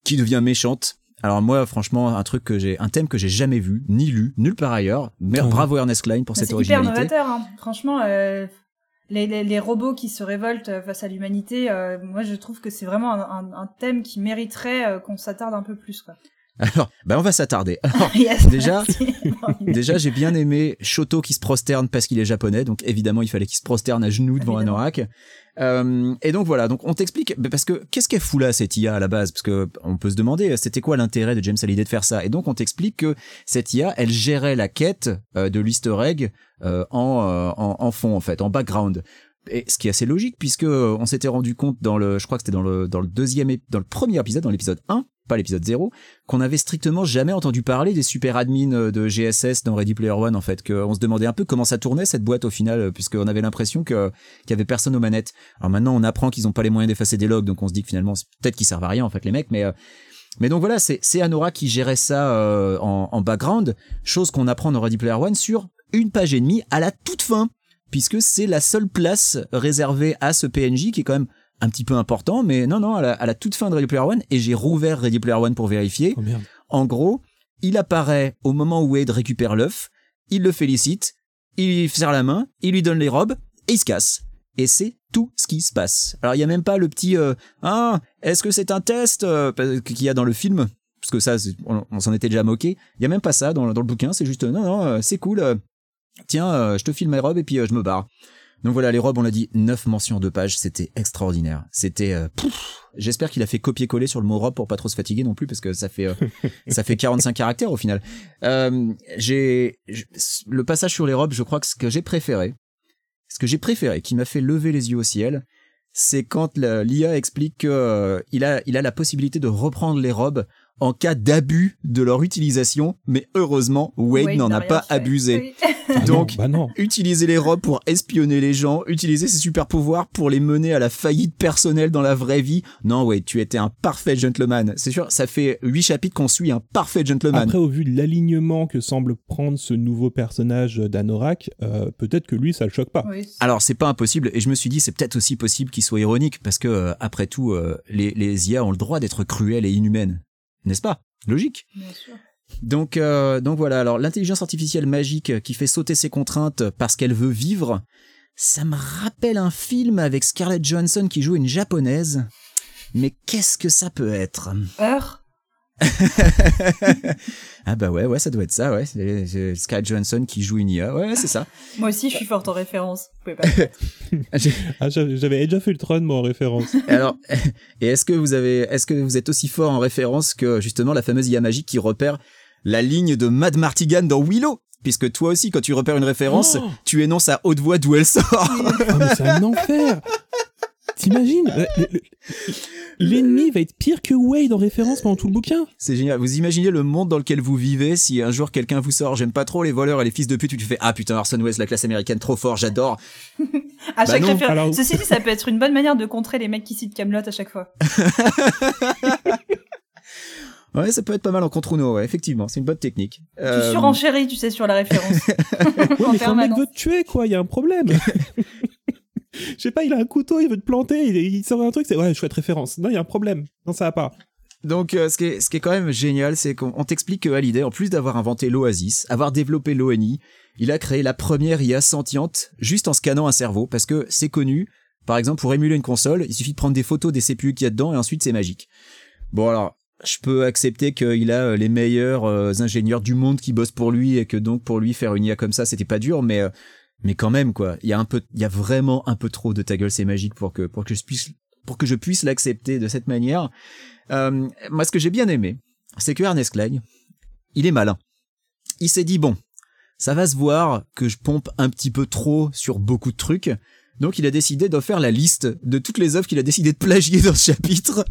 qui devient méchante. Alors moi, franchement, un truc que j'ai, un thème que j'ai jamais vu, ni lu, nulle part ailleurs. Mais bravo Ernest Klein pour Mais cette C'est hyper originalité. novateur, hein. franchement. euh, les, les, les robots qui se révoltent face à l'humanité, euh, moi je trouve que c'est vraiment un, un- un thème qui mériterait euh, qu'on s'attarde un peu plus. Quoi. Alors, bah on va s'attarder. Yes, déjà- déjà, j'ai bien aimé Shoto qui se prosterne parce qu'il est japonais, donc évidemment, il fallait qu'il se prosterne à genoux devant Évidemment. Anorak. Euh, et donc voilà, donc on t'explique bah, parce que qu'est-ce qu'elle fout là cette IA à la base? Parce que on peut se demander, c'était quoi l'intérêt de James Hallyday de faire ça? Et donc on t'explique que cette IA, elle gérait la quête euh, de l'Easter egg euh, en, euh, en en fond en fait, en background. Et ce qui est assez logique puisque on s'était rendu compte dans le, je crois que c'était dans le dans le deuxième, dans le premier épisode, dans l'épisode 1, pas l'épisode 0, qu'on avait strictement jamais entendu parler des super admins euh, de GSS dans Ready Player One en fait, qu'on se demandait un peu comment ça tournait cette boîte au final, euh, puisqu'on avait l'impression que qu'il y avait personne aux manettes. Alors maintenant on apprend qu'ils ont pas les moyens d'effacer des logs, donc on se dit que finalement peut-être qu'ils servent à rien en fait les mecs, mais euh, mais donc voilà, c'est c'est Anora qui gérait ça en, en background, chose qu'on apprend dans Ready Player One sur une page et demie à la toute fin, puisque c'est la seule place réservée à ce PNJ qui est quand même un petit peu important, mais non, non, à la, à la toute fin de Ready Player One, et j'ai rouvert Ready Player One pour vérifier. Oh. En gros, il apparaît au moment où Wade récupère l'œuf, il le félicite, il lui serre la main, il lui donne les robes, et il se casse. Et c'est tout ce qui se passe. Alors il y a même pas le petit euh, ah est-ce que c'est un test euh, qu'il y a dans le film parce que ça on, on s'en était déjà moqué. Il y a même pas ça dans, dans le bouquin. C'est juste non non euh, c'est cool. euh, tiens je te file mes robes et puis je me barre. Donc voilà les robes on l'a dit neuf mentions de pages c'était extraordinaire. C'était euh, pouf. J'espère qu'il a fait copier-coller sur le mot robe pour pas trop se fatiguer non plus parce que ça fait euh, ça fait 45 caractères au final. Euh, j'ai le passage sur les robes, je crois que ce que j'ai préféré, ce que j'ai préféré, qui m'a fait lever les yeux au ciel, c'est quand l'IA explique que euh, a il a la possibilité de reprendre les robes en cas d'abus de leur utilisation, mais heureusement Wade Wade n'en a pas fait. abusé. Oui. Ah non, Donc- bah non. Utiliser les robes pour espionner les gens, utiliser ses super pouvoirs pour les mener à la faillite personnelle dans la vraie vie. Non, Wade, tu étais un parfait gentleman. C'est sûr, ça fait huit chapitres qu'on suit un parfait gentleman. Après, au vu de l'alignement que semble prendre ce nouveau personnage d'Anorak, euh, peut-être que lui, ça le choque pas. Oui, Alors c'est pas impossible et je me suis dit c'est peut-être aussi possible qu'il soit ironique parce que euh, après tout euh, les, les IA ont le droit d'être cruelles et inhumaines, n'est-ce pas? Logique. bien sûr. Donc euh, donc voilà alors l'intelligence artificielle magique qui fait sauter ses contraintes parce qu'elle veut vivre, ça me rappelle un film avec Scarlett Johansson qui joue une japonaise. Mais qu'est-ce que ça peut être? Heure? Ah bah ouais ouais ça doit être ça ouais Scarlett Johansson qui joue une IA ouais c'est ça. Moi aussi, je suis forte en référence. Ah, j'avais j'avais déjà fait le trône, moi, en référence. Alors, et est-ce que vous avez, est-ce que vous êtes aussi fort en référence que justement la fameuse IA magique qui repère la ligne de Mad Martigan dans Willow? Puisque toi aussi, quand tu repères une référence, Oh tu énonces à haute voix d'où elle sort. Oh, mais c'est un enfer T'imagines le- le- L'ennemi va être pire que Wade en référence pendant tout le bouquin. C'est génial. Vous imaginez le monde dans lequel vous vivez si un jour quelqu'un vous sort, j'aime pas trop les voleurs et les fils de pute, tu te fais ah putain Orson Welles, la classe américaine, trop fort, j'adore. À Bah chaque non. référence. Alors- Ceci dit, ça peut être une bonne manière de contrer les mecs qui citent Camelot à chaque fois. Ouais, ça peut être pas mal en contre Uno, ouais, effectivement, c'est une bonne technique. Tu Euh, surenchéris, tu sais, sur la référence. Ouais, en mais quand le mec veut te tuer, quoi, il y a un problème. Je sais pas, il a un couteau, il veut te planter, il, il sort un truc, c'est ouais, chouette référence. Non, il y a un problème. Non, ça va pas. Donc, euh, ce, qui est, ce qui est quand même génial, c'est qu'on on t'explique que Hallyday, en plus d'avoir inventé l'Oasis, avoir développé l'ONI, il a créé la première IA sentiente juste en scannant un cerveau, parce que c'est connu. Par exemple, pour émuler une console, il suffit de prendre des photos des CPU qu'il y a dedans et ensuite c'est magique. Bon alors, je peux accepter qu'il a euh, les meilleurs euh, ingénieurs du monde qui bossent pour lui et que donc pour lui faire une IA comme ça, c'était pas dur, mais mais quand même quoi, il y a un peu, y a vraiment un peu trop de ta gueule, c'est magique pour que pour que je puisse pour que je puisse l'accepter de cette manière. Euh, moi, ce que j'ai bien aimé, c'est que Ernest Clegg, il est malin. Il s'est dit bon, ça va se voir que je pompe un petit peu trop sur beaucoup de trucs. Donc il a décidé d'en faire la liste de toutes les œuvres qu'il a décidé de plagier dans ce chapitre.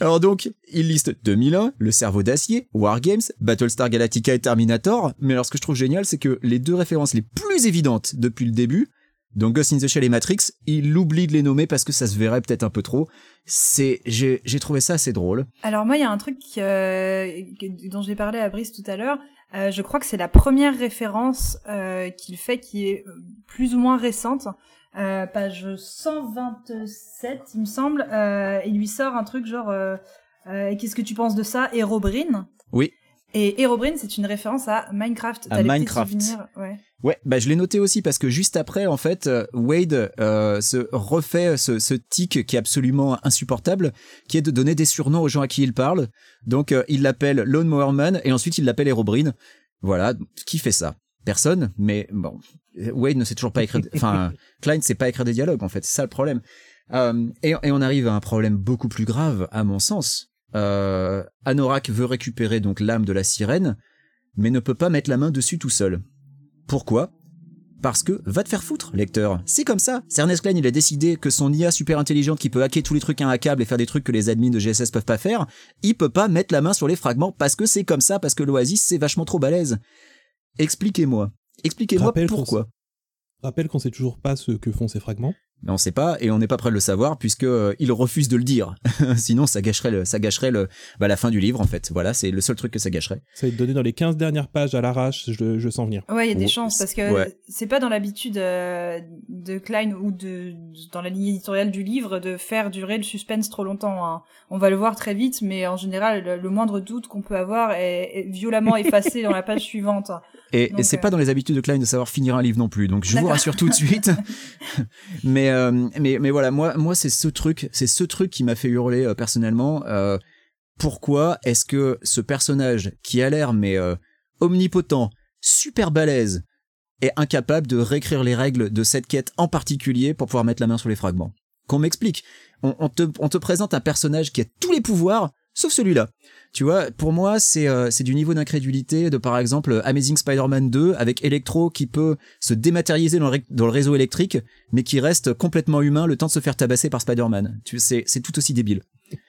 Alors donc, il liste 2001, Le Cerveau d'Acier, Wargames, Battlestar Galactica et Terminator. Mais alors ce que je trouve génial, c'est que les deux références les plus évidentes depuis le début, donc Ghost in the Shell et Matrix, il oublie de les nommer parce que ça se verrait peut-être un peu trop. C'est, j'ai, trouvé ça assez drôle. Alors moi, il y a un truc euh, dont j'ai parlé à Brice tout à l'heure. Euh, je crois que c'est la première référence euh, qu'il fait qui est plus ou moins récente. Euh, page 127, il me semble. Euh, il lui sort un truc genre euh, Qu'est-ce que tu penses de ça, Hérobrine? Oui. Et Herobrine, c'est une référence à Minecraft. À Minecraft. ouais. Ouais, bah je l'ai noté aussi parce que juste après, en fait, Wade se refait ce, ce tic qui est absolument insupportable, qui est de donner des surnoms aux gens à qui il parle. Donc il l'appelle Lone Mower Man et ensuite il l'appelle Herobrine. Voilà, qui fait ça Personne, mais bon, Wade ne sait toujours pas écrire. Enfin, Klein ne sait pas écrire des dialogues en fait, c'est ça le problème. Euh, et, et on arrive à un problème beaucoup plus grave, à mon sens. Euh, Anorak veut récupérer donc l'âme de la sirène, mais ne peut pas mettre la main dessus tout seul. Pourquoi? Parce que va te faire foutre, lecteur. C'est comme ça. C'est Ernest Klein, il a décidé que son IA super intelligente qui peut hacker tous les trucs câble et faire des trucs que les admins de GSS peuvent pas faire, il peut pas mettre la main sur les fragments parce que c'est comme ça, parce que l'Oasis c'est vachement trop balèze. Expliquez-moi. Expliquez-moi pourquoi. Rappelle qu'on sait toujours pas ce que font ces fragments. Mais on sait pas et on n'est pas prêt de le savoir puisque euh, il refuse de le dire. Sinon ça gâcherait le, ça gâcherait le, bah, la fin du livre en fait. Voilà, c'est le seul truc que ça gâcherait. Ça va être donné dans les 15 dernières pages à l'arrache, je, je sens venir. Ouais, il y a des chances parce que ouais. c'est pas dans l'habitude euh, de Klein ou de dans la ligne éditoriale du livre de faire durer le suspense trop longtemps. hein. On va le voir très vite, mais en général, le, le moindre doute qu'on peut avoir est, est violemment effacé dans la page suivante. Et, c'est euh, pas dans les habitudes de Klein de savoir finir un livre non plus. Donc je vous rassure tout de suite. mais, euh, mais mais voilà, moi moi c'est ce truc, c'est ce truc qui m'a fait hurler euh, personnellement. Euh, pourquoi est-ce que ce personnage qui a l'air mais euh, omnipotent, super balèze, est incapable de réécrire les règles de cette quête en particulier pour pouvoir mettre la main sur les fragments? Qu'on m'explique. On, on te on te présente un personnage qui a tous les pouvoirs sauf celui-là. Tu vois, pour moi, c'est euh, c'est du niveau d'incrédulité de par exemple Amazing Spider-Man 2 avec Electro qui peut se dématérialiser dans le, ré- dans le réseau électrique, mais qui reste complètement humain le temps de se faire tabasser par Spider-Man. Tu c'est c'est tout aussi débile.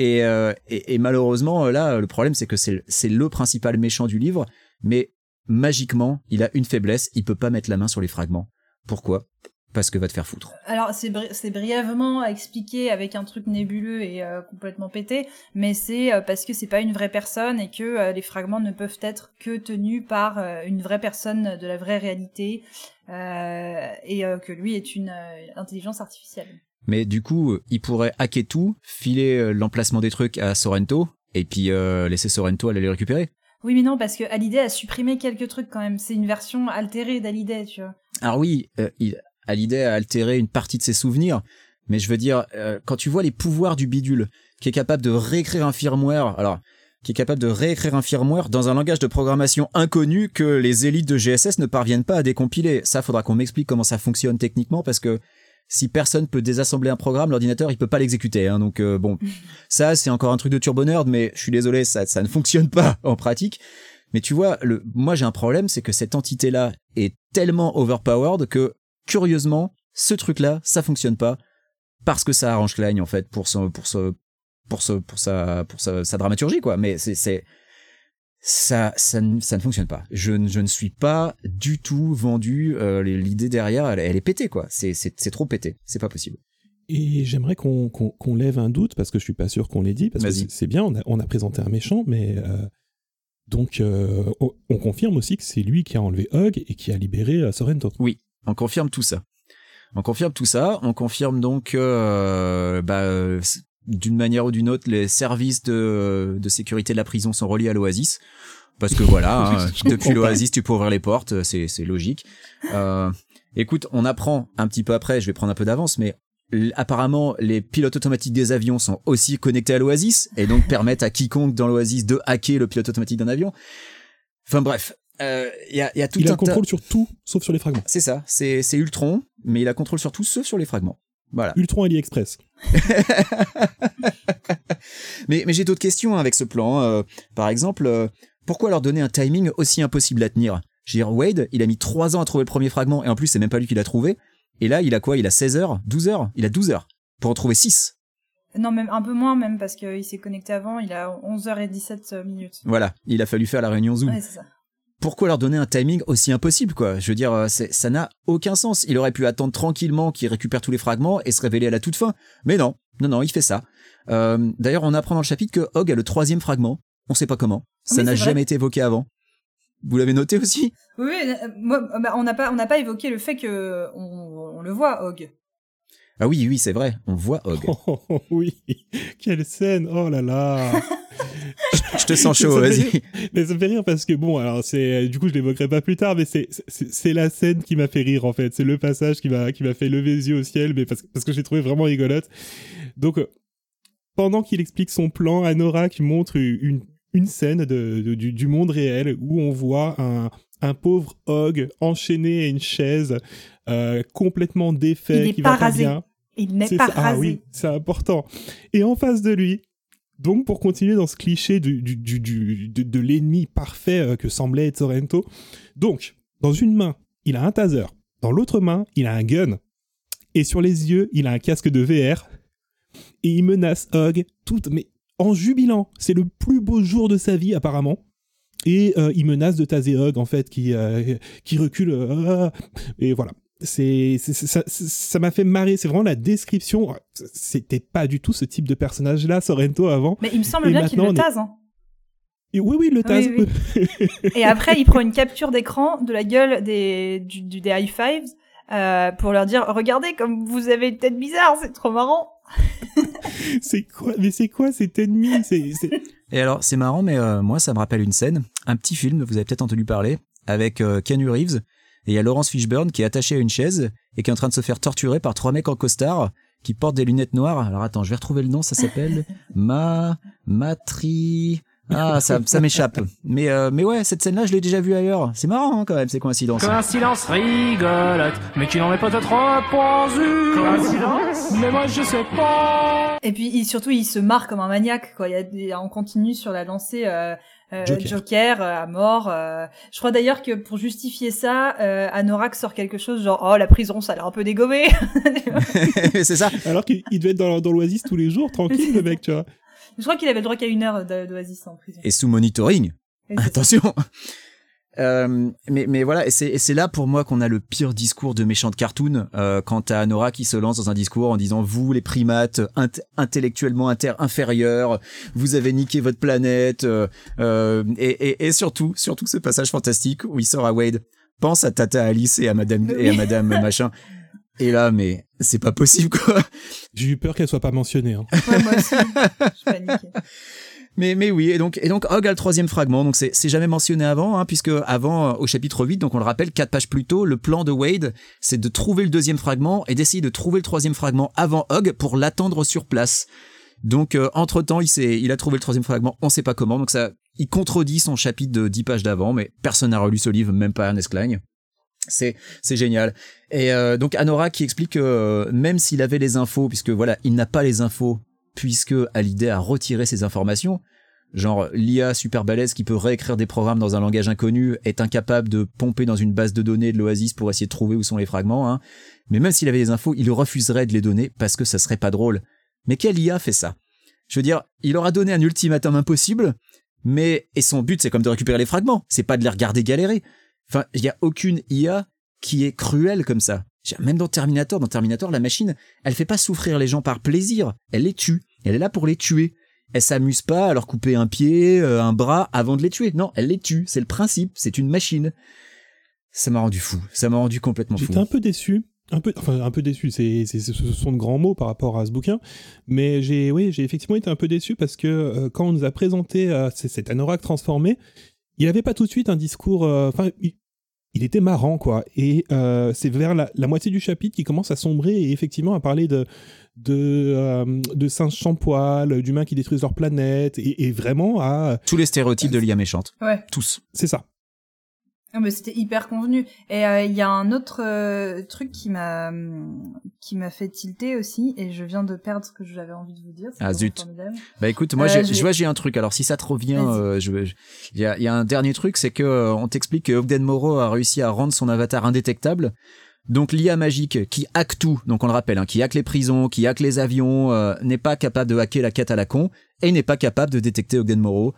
Et, euh, et, et malheureusement, là, le problème, c'est que c'est c'est le principal méchant du livre, mais magiquement, il a une faiblesse, il peut pas mettre la main sur les fragments. Pourquoi? Parce que va te faire foutre. Alors c'est bri- c'est brièvement expliqué avec un truc nébuleux et euh, complètement pété, mais c'est euh, parce que c'est pas une vraie personne et que euh, les fragments ne peuvent être que tenus par une vraie personne de la vraie réalité et que lui est une intelligence artificielle. Mais du coup, il pourrait hacker tout, filer l'emplacement des trucs à Sorrento, et puis laisser Sorrento aller les récupérer. Oui mais non parce que Hallyday a supprimé quelques trucs quand même. C'est une version altérée d'Hallyday, tu vois. Alors oui, euh, il, Hallyday a altéré une partie de ses souvenirs, mais je veux dire, euh, quand tu vois les pouvoirs du bidule, qui est capable de réécrire un firmware, alors qui est capable de réécrire un firmware dans un langage de programmation inconnu que les élites de GSS ne parviennent pas à décompiler. Ça, faudra qu'on m'explique comment ça fonctionne techniquement, parce que si personne peut désassembler un programme, l'ordinateur il peut pas l'exécuter. Hein, donc euh, bon, ça c'est encore un truc de turbo nerd, mais je suis désolé, ça ça ne fonctionne pas en pratique. Mais tu vois, le, moi j'ai un problème, c'est que cette entité-là est tellement overpowered que curieusement, ce truc-là, ça fonctionne pas parce que ça arrange Klein en fait pour son, pour ce, pour ce, pour sa, pour sa, sa dramaturgie quoi. Mais c'est, c'est, ça, ça, ne- ça ne fonctionne pas. Je, ne- je ne suis pas du tout vendu. euh, L'idée derrière, elle, elle est pétée quoi. C'est, c'est, c'est trop pété. C'est pas possible. Et j'aimerais qu'on qu'on- qu'on lève un doute, parce que je suis pas sûr qu'on l'ait dit, parce que c'est- bien, on a, on a présenté un méchant, mais euh, donc euh, on, on confirme aussi que c'est lui qui a enlevé Hug et qui a libéré Sorrento. On confirme tout ça. On confirme tout ça. On confirme donc que, euh, bah, d'une manière ou d'une autre, les services de, de sécurité de la prison sont reliés à l'Oasis. Parce que voilà, hein, depuis l'Oasis, tu peux ouvrir les portes, c'est, c'est logique. Euh, écoute, on apprend un petit peu après, je vais prendre un peu d'avance, mais apparemment, les pilotes automatiques des avions sont aussi connectés à l'Oasis et donc permettent à quiconque dans l'Oasis de hacker le pilote automatique d'un avion. Enfin bref, euh, il y, a, y a tout Il a un contrôle sur tout, sauf sur les fragments. c'est ça, c'est c'est Ultron, mais il a contrôle sur tout sauf sur les fragments. Voilà. Ultron AliExpress. Mais, mais j'ai d'autres questions avec ce plan. euh, par exemple, euh, pourquoi leur donner un timing aussi impossible à tenir? Je veux dire, Wade, il a mis 3 ans à trouver le premier fragment, et en plus, c'est même pas lui qui l'a trouvé. Et là, il a quoi? Il a 16 heures? 12 heures? Il a 12 heures pour en trouver 6. Non, même un peu moins même parce qu'il s'est connecté avant, il a 11h17 minutes. Voilà, il a fallu faire la réunion Zoom. Ouais, c'est ça. Pourquoi leur donner un timing aussi impossible quoi? Je veux dire, euh, ça n'a aucun sens. Il aurait pu attendre tranquillement qu'il récupère tous les fragments et se révéler à la toute fin. Mais non, non, non, il fait ça. Euh, D'ailleurs, on apprend dans le chapitre que Hog a le troisième fragment. On sait pas comment. Ça Oui, n'a jamais été évoqué avant. Vous l'avez noté aussi? Oui, euh, moi, bah, on n'a pas, on n'a pas évoqué le fait que on, on le voit, Hog. Ah oui, oui, c'est vrai. On voit Hog. Oh, oui, quelle scène Oh là là Je te sens chaud, vas-y. Mais ça me fait rire parce que bon, alors c'est du coup je l'évoquerai pas plus tard, mais c'est la scène qui m'a fait rire en fait. C'est le passage qui m'a qui m'a fait lever les yeux au ciel, mais parce, parce que j'ai trouvé vraiment rigolote. Donc euh, pendant qu'il explique son plan, Anorak montre une une scène de, de- du, du monde réel où on voit un un pauvre Hog enchaîné à une chaise, euh, complètement défait, Il est qui pas va pas rasé. bien. Il n'est C'est pas ça. Ah oui, c'est important. Et en face de lui, donc pour continuer dans ce cliché du, du, du- du- de, de l'ennemi parfait euh, que semblait être Sorrento, donc dans une main, il a un taser, dans l'autre main, il a un gun, et sur les yeux, il a un casque de VR, et il menace Hog, tout, mais en jubilant. C'est le plus beau jour de sa vie apparemment. Et euh, il menace de taser Hog en fait, qui, euh, qui recule. euh, et voilà c'est ça m'a fait marrer c'est vraiment la description c'était pas du tout ce type de personnage là Sorrento avant Mais il me semble Et bien qu'il le on est- tase. hein. Et oui oui le tase Oui, Et après, il prend une capture d'écran de la gueule des, du, du- des high fives euh, pour leur dire Regardez comme vous avez une tête bizarre, c'est trop marrant. c'est quoi mais c'est quoi cet ennemi? C'est c'est- Et alors, c'est marrant, mais euh, moi, ça me rappelle une scène, un petit film, vous avez peut-être entendu parler, avec euh, Keanu Reeves, et il y a Laurence Fishburne qui est attachée à une chaise et qui est en train de se faire torturer par trois mecs en costard qui portent des lunettes noires. Alors attends, je vais retrouver le nom, ça s'appelle Ma... Matri... Ah, ça, ça m'échappe. Mais, euh, mais ouais, cette scène-là, je l'ai déjà vue ailleurs. C'est marrant hein, quand même, ces coïncidences. Coïncidence rigolote, mais tu n'en mets pas trop pendu. Coïncidence Mais moi je sais pas. Et puis il- surtout, il se marre comme un maniaque. Quoi. Il y a des, on continue sur la lancée euh, euh, Joker. Joker, euh, à mort. euh. Je crois d'ailleurs que pour justifier ça, euh, Anorak sort quelque chose genre Oh, la prison, ça a l'air un peu dégommé. c'est ça. alors qu'il il devait être dans, dans l'oasis tous les jours tranquille le mec tu vois Je crois qu'il avait le droit qu'à une heure d'oasis en prison. Et sous monitoring. Et c'est ça. Attention. Euh, mais, mais voilà, et c'est et c'est là pour moi qu'on a le pire discours de méchant de cartoon euh, quant à Nora qui se lance dans un discours en disant vous les primates int- intellectuellement inter inférieurs, vous avez niqué votre planète euh, euh, et, et, et surtout surtout ce passage fantastique où il sort à Wade pense à Tata Alice et à Madame et à. Madame machin et là mais c'est pas possible quoi. j'ai eu peur qu'elle soit pas mentionnée hein. Ouais, moi aussi. Je paniquais. Mais, mais oui, et donc, et donc Hog a le troisième fragment, donc c'est jamais mentionné avant, hein, puisque avant, euh, au chapitre 8, donc on le rappelle, quatre pages plus tôt, le plan de Wade, c'est de trouver le deuxième fragment et d'essayer de trouver le troisième fragment avant Hog pour l'attendre sur place. Donc, euh, entre-temps, il, il a trouvé le troisième fragment, on sait pas comment, donc ça, il contredit son chapitre de 10 pages d'avant, mais personne n'a relu ce livre, même pas Ernest Klein. C'est c'est génial. Et euh, donc Anora qui explique que euh, même s'il avait les infos, puisque voilà, il n'a pas les infos puisque Hallyday a retiré ses informations. Genre, l'IA super balèze qui peut réécrire des programmes dans un langage inconnu est incapable de pomper dans une base de données de l'Oasis pour essayer de trouver où sont les fragments. Hein. Mais même s'il avait les infos, il refuserait de les donner parce que ça serait pas drôle. Mais quelle IA fait ça? Je veux dire, il aura donné un ultimatum impossible, mais et son but c'est comme de récupérer les fragments, c'est pas de les regarder galérer. Enfin, il y a aucune IA qui est cruelle comme ça. Même dans Terminator, dans Terminator, la machine, elle fait pas souffrir les gens par plaisir, elle les tue. Elle est là pour les tuer. Elle s'amuse pas à leur couper un pied, euh, un bras avant de les tuer. Non, elle les tue. C'est le principe. C'est une machine. Ça m'a rendu fou. Ça m'a rendu complètement fou. J'étais un peu déçu. Un peu, enfin, un peu déçu, c'est, c'est, ce sont de grands mots par rapport à ce bouquin, mais j'ai, oui, j'ai effectivement été un peu déçu parce que euh, quand on nous a présenté euh, cet anorak transformé, il n'avait pas tout de suite un discours, euh, enfin, il, il était marrant quoi, et c'est vers la, la moitié du chapitre qu'il commence à sombrer et effectivement à parler de de, euh, de singes sans poils, d'humains qui détruisent leur planète, et, et vraiment à, Tous les stéréotypes de l'IA méchante. Ouais. Tous. c'est ça. Ah, mais c'était hyper convenu. Et euh, il y a un autre euh, truc qui m'a hum, qui m'a fait tilter aussi, et je viens de perdre ce que j'avais envie de vous dire. Ah, zut. formidable. Bah écoute, moi Euh, j'ai- je vois j'ai un truc. Alors si ça te revient, euh, je il y a, il y a un dernier truc, c'est que euh, on t'explique que Ogden Morrow a réussi à rendre son avatar indétectable. Donc l'IA magique qui hack tout, donc on le rappelle, hein, qui hack les prisons, qui hack les avions, euh, n'est pas capable de hacker la quête à la con et n'est pas capable de détecter Ogden Morrow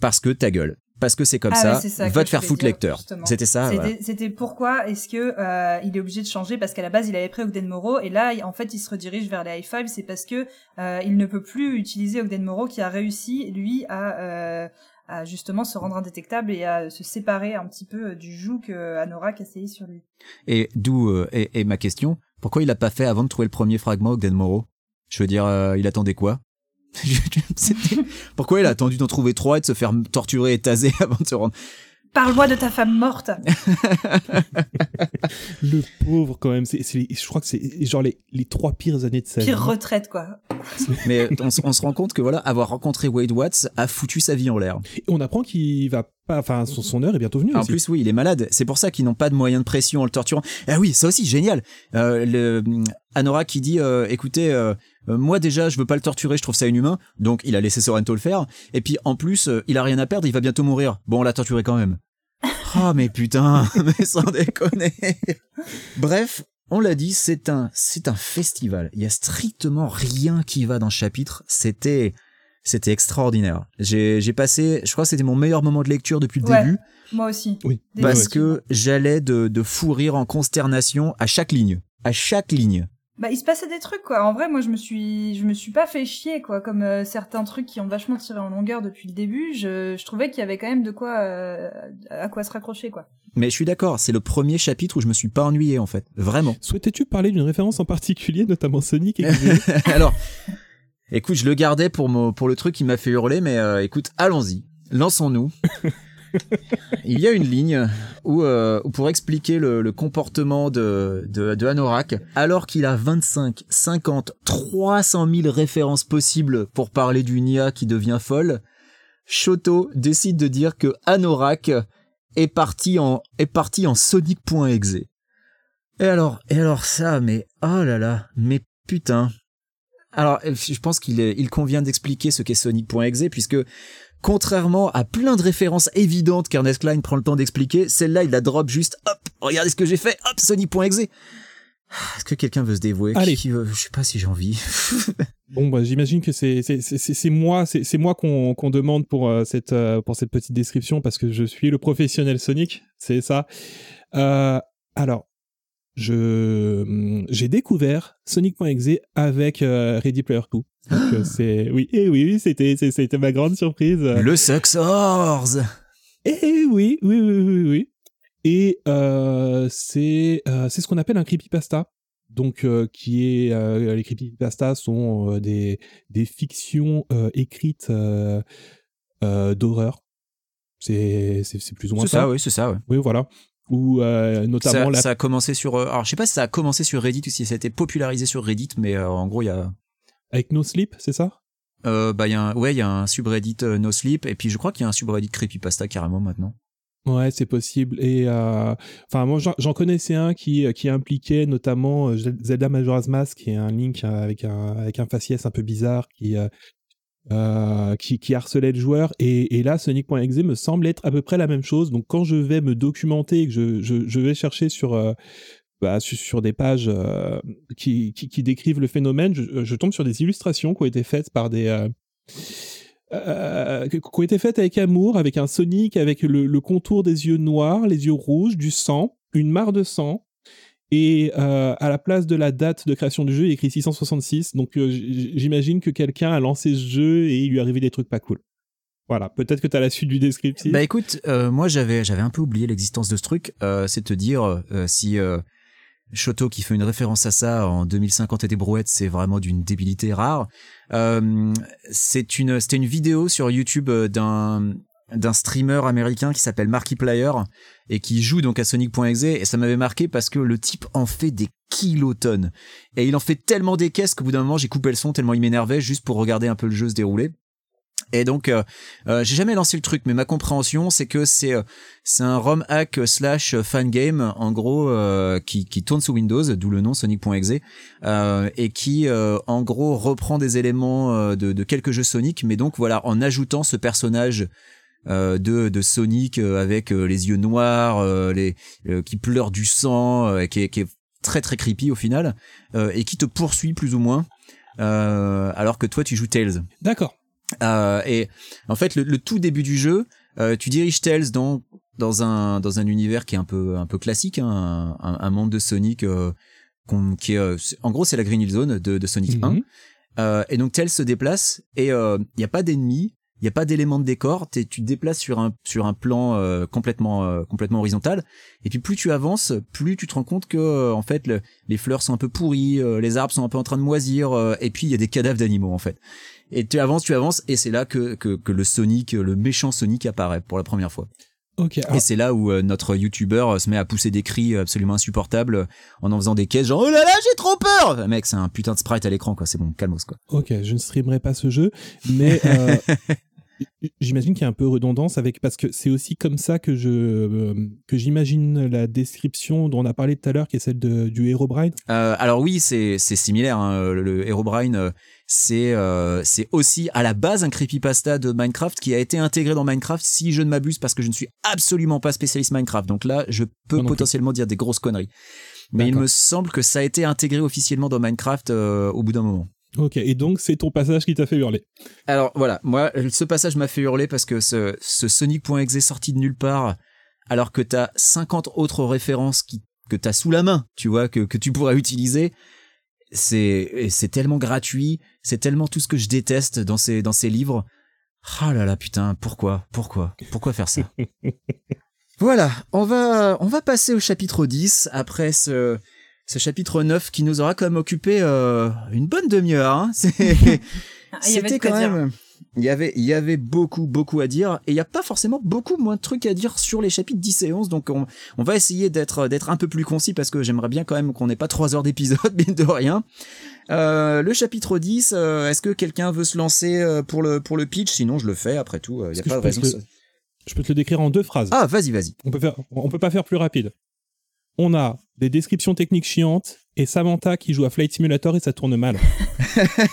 parce que ta gueule, parce que c'est comme Ah ça, ouais, c'est ça va te faire foutre lecteur. C'était ça. C'était voilà. pourquoi est-ce que euh, il est obligé de changer parce qu'à la base il avait pris Ogden Morrow et là en fait il se redirige vers les high five c'est parce que euh, il ne peut plus utiliser Ogden Morrow qui a réussi lui à, euh, à justement se rendre indétectable et à se séparer un petit peu du joug que Anorak a essayé sur lui. Et d'où euh, est, est ma question. Pourquoi il a pas fait avant de trouver le premier fragment Ogden Morrow Je veux dire, euh, il attendait quoi? Pourquoi il a attendu d'en trouver trois et de se faire torturer et taser avant de se rendre? Parle-moi de ta femme morte. Le pauvre, quand même. C'est, c'est- je crois que c'est genre les, les trois pires années de sa vie. Pire retraite, quoi. Mais on, se rend compte que voilà, avoir rencontré Wade Watts a foutu sa vie en l'air. Et on apprend qu'il va pas. Enfin, son, son heure est bientôt venue. En aussi. plus, oui, il est malade. C'est pour ça qu'ils n'ont pas de moyens de pression en le torturant. Ah oui, ça aussi, génial. Euh, le, Anora qui dit, euh, écoutez, euh, euh, moi déjà, je veux pas le torturer, je trouve ça inhumain. Donc, il a laissé Sorrento le faire. Et puis, en plus, euh, il a rien à perdre, il va bientôt mourir. Bon, on l'a torturé quand même. Ah, mais putain, mais sans déconner. Bref, on l'a dit, c'est un, c'est un festival. Il y a strictement rien qui va dans ce chapitre. C'était, c'était extraordinaire. J'ai, j'ai passé, je crois que c'était mon meilleur moment de lecture depuis le Ouais. début. Moi aussi. Oui. Parce que j'allais de, de fou rire en consternation à chaque ligne. À chaque ligne. Bah, il se passait des trucs, quoi. En vrai, moi, je me suis, je me suis pas fait chier, quoi. Comme euh, certains trucs qui ont vachement tiré en longueur depuis le début. Je, je trouvais qu'il y avait quand même de quoi, euh, à quoi se raccrocher, quoi. Mais je suis d'accord, c'est le premier chapitre où je me suis pas ennuyé en fait. Vraiment. Souhaitais-tu parler d'une référence en particulier, notamment Sonic et Alors, écoute, je le gardais pour, mon, pour le truc qui m'a fait hurler, mais euh, écoute, allons-y. Lançons-nous. Il y a une ligne où, euh, pour expliquer le, comportement de, de, Anorak, alors qu'il a 25, 50, 300 000 références possibles pour parler d'une IA qui devient folle, Shoto décide de dire que Anorak est parti en, est parti en Sonic.exe. Et alors, et alors ça, mais oh là là, mais putain. Alors, je pense qu'il convient d'expliquer ce qu'est Sonic.exe puisque contrairement à plein de références évidentes qu'Ernest Klein prend le temps d'expliquer, celle-là, il la drop juste, hop, regardez ce que j'ai fait, hop, Sonic.exe. Est-ce que quelqu'un veut se dévouer? Allez. Qui veut- Je sais pas si j'ai envie. Bon, bah, j'imagine que c'est moi c'est moi qu'on qu'on demande pour euh, cette euh, pour cette petite description parce que je suis le professionnel Sonic, c'est ça. Euh, alors, je hum, j'ai découvert Sonic.exe avec euh, Ready Player 2. Donc euh, c'est oui et oui oui c'était c'est- c'était ma grande surprise. Le Suxors Et oui oui oui oui oui. Et euh, c'est euh, c'est ce qu'on appelle un creepypasta. Donc qui est les creepypastas sont des des fictions écrites d'horreur. C'est c'est c'est plus ou moins C'est ça. ça, oui, c'est ça, ouais. Oui voilà. Ou euh, notamment Ça, la ça a commencé sur. euh, alors, je sais pas si ça a commencé sur Reddit ou si ça a été popularisé sur Reddit, mais euh, en gros, il y a. avec No Sleep, c'est ça? Euh, bah, il y a un, ouais, il y a un subreddit No Sleep, et puis je crois qu'il y a un subreddit Creepypasta carrément maintenant. Ouais, c'est possible. Et euh, enfin, moi, j'en- connaissais un qui qui impliquait notamment Zelda Majora's Mask, qui est un Link avec un avec un faciès un peu bizarre qui euh, qui, harcelait le joueur. Et, là, Sonic.exe me semble être à peu près la même chose. Donc, quand je vais me documenter et que je, vais chercher sur euh, bah, sur, des pages euh, qui, décrivent le phénomène, je, tombe sur des illustrations qui ont été faites par des qui ont été faites avec amour, avec un Sonic, avec le contour des yeux noirs, les yeux rouges, du sang, une mare de sang. Et euh, à la place de la date de création du jeu, il écrit 666. Donc euh, j'imagine que quelqu'un a lancé ce jeu et il lui est arrivé des trucs pas cool. Voilà, peut-être que tu as la suite du descriptif. Bah écoute, euh, moi j'avais j'avais un peu oublié l'existence de ce truc. C'est te dire si Shoto qui fait une référence à ça en 2050 et des brouettes, c'est vraiment d'une débilité rare. C'est une c'était une vidéo sur YouTube d'un d'un streamer américain qui s'appelle Markiplier et qui joue donc à Sonic.exe et ça m'avait marqué parce que le type en fait des kilotonnes et il en fait tellement des caisses qu'au bout d'un moment j'ai coupé le son tellement il m'énervait juste pour regarder un peu le jeu se dérouler. Et donc, euh, euh, j'ai jamais lancé le truc, mais ma compréhension, c'est que c'est euh, un ROM hack slash fan game, en gros, qui, qui tourne sous Windows, d'où le nom Sonic.exe, et qui, en gros, reprend des éléments de, de quelques jeux Sonic, mais donc voilà, en ajoutant ce personnage euh, de, de Sonic euh, avec euh, les yeux noirs, euh, les euh, qui pleure du sang, euh, qui, est, qui est très très creepy au final, euh, et qui te poursuit plus ou moins, euh, alors que toi tu joues Tails. D'accord. Euh, et en fait, le, le tout début du jeu, euh, tu diriges Tails dans dans un dans un univers qui est un peu un peu classique, hein, un, un monde de Sonic euh, qui est euh, en gros c'est la Green Hill Zone de, de Sonic 1. Mhm. Euh, et donc Tails se déplace et il n'y a pas d'ennemis, Il y a pas d'éléments de décor. Tu te déplaces sur un sur un plan euh, complètement euh, complètement horizontal. Et puis plus tu avances, plus tu te rends compte que euh, en fait le- les fleurs sont un peu pourries, euh, les arbres sont un peu en train de moisir. euh, et puis il y a des cadavres d'animaux en fait. Et tu avances, tu avances, et c'est là que, que que le Sonic, le méchant Sonic apparaît pour la première fois. Ok. alors- Et c'est là où euh, notre youtubeur se met à pousser des cris absolument insupportables en en faisant des caisses genre oh là là j'ai trop peur mec c'est un putain de sprite à l'écran quoi c'est bon calmos quoi Ok, je ne streamerai pas ce jeu, mais euh, j'imagine qu'il y a un peu redondance avec parce que c'est aussi comme ça que je euh, que j'imagine la description dont on a parlé tout à l'heure, qui est celle de, du Herobrine. Euh, alors oui, c'est c'est similaire. Hein. Le, le Herobrine, euh, c'est euh, c'est aussi à la base un creepypasta de Minecraft qui a été intégré dans Minecraft, si je ne m'abuse, parce que je ne suis absolument pas spécialiste Minecraft. Donc là, je peux non potentiellement dire des grosses conneries. Mais il me semble que ça a été intégré officiellement dans Minecraft euh, au bout d'un moment. Ok, et donc c'est ton passage qui t'a fait hurler. Alors voilà, moi, ce passage m'a fait hurler parce que ce, ce Sonic.exe est sorti de nulle part, alors que t'as 50 autres références qui, que t'as sous la main, tu vois, que, que tu pourrais utiliser. C'est, tellement gratuit, c'est tellement tout ce que je déteste dans ces, dans ces livres. Ah là là, putain, pourquoi, pourquoi, pourquoi faire ça? voilà, on va, on va passer au chapitre 10 après ce, ce chapitre 9 qui nous aura quand même occupé euh, une bonne demi-heure. Hein. C'est, Ah, il y avait de c'était quand dire. même. Il y avait, il y avait beaucoup, beaucoup à dire, et il n'y a pas forcément beaucoup moins de trucs à dire sur les chapitres 10 et 11, donc on, on va essayer d'être, d'être un peu plus concis parce que j'aimerais bien quand même qu'on n'ait pas trois heures d'épisode, mine de rien. Euh, le chapitre 10, euh, est-ce que quelqu'un veut se lancer pour le, pour le pitch? Sinon, je le fais, après tout, il n'y a pas de je peux raison. que Je peux te le décrire en deux phrases? Ah, vas-y, vas-y. On peut faire, on peut pas faire plus rapide. On a des descriptions techniques chiantes et Samantha qui joue à Flight Simulator et ça tourne mal.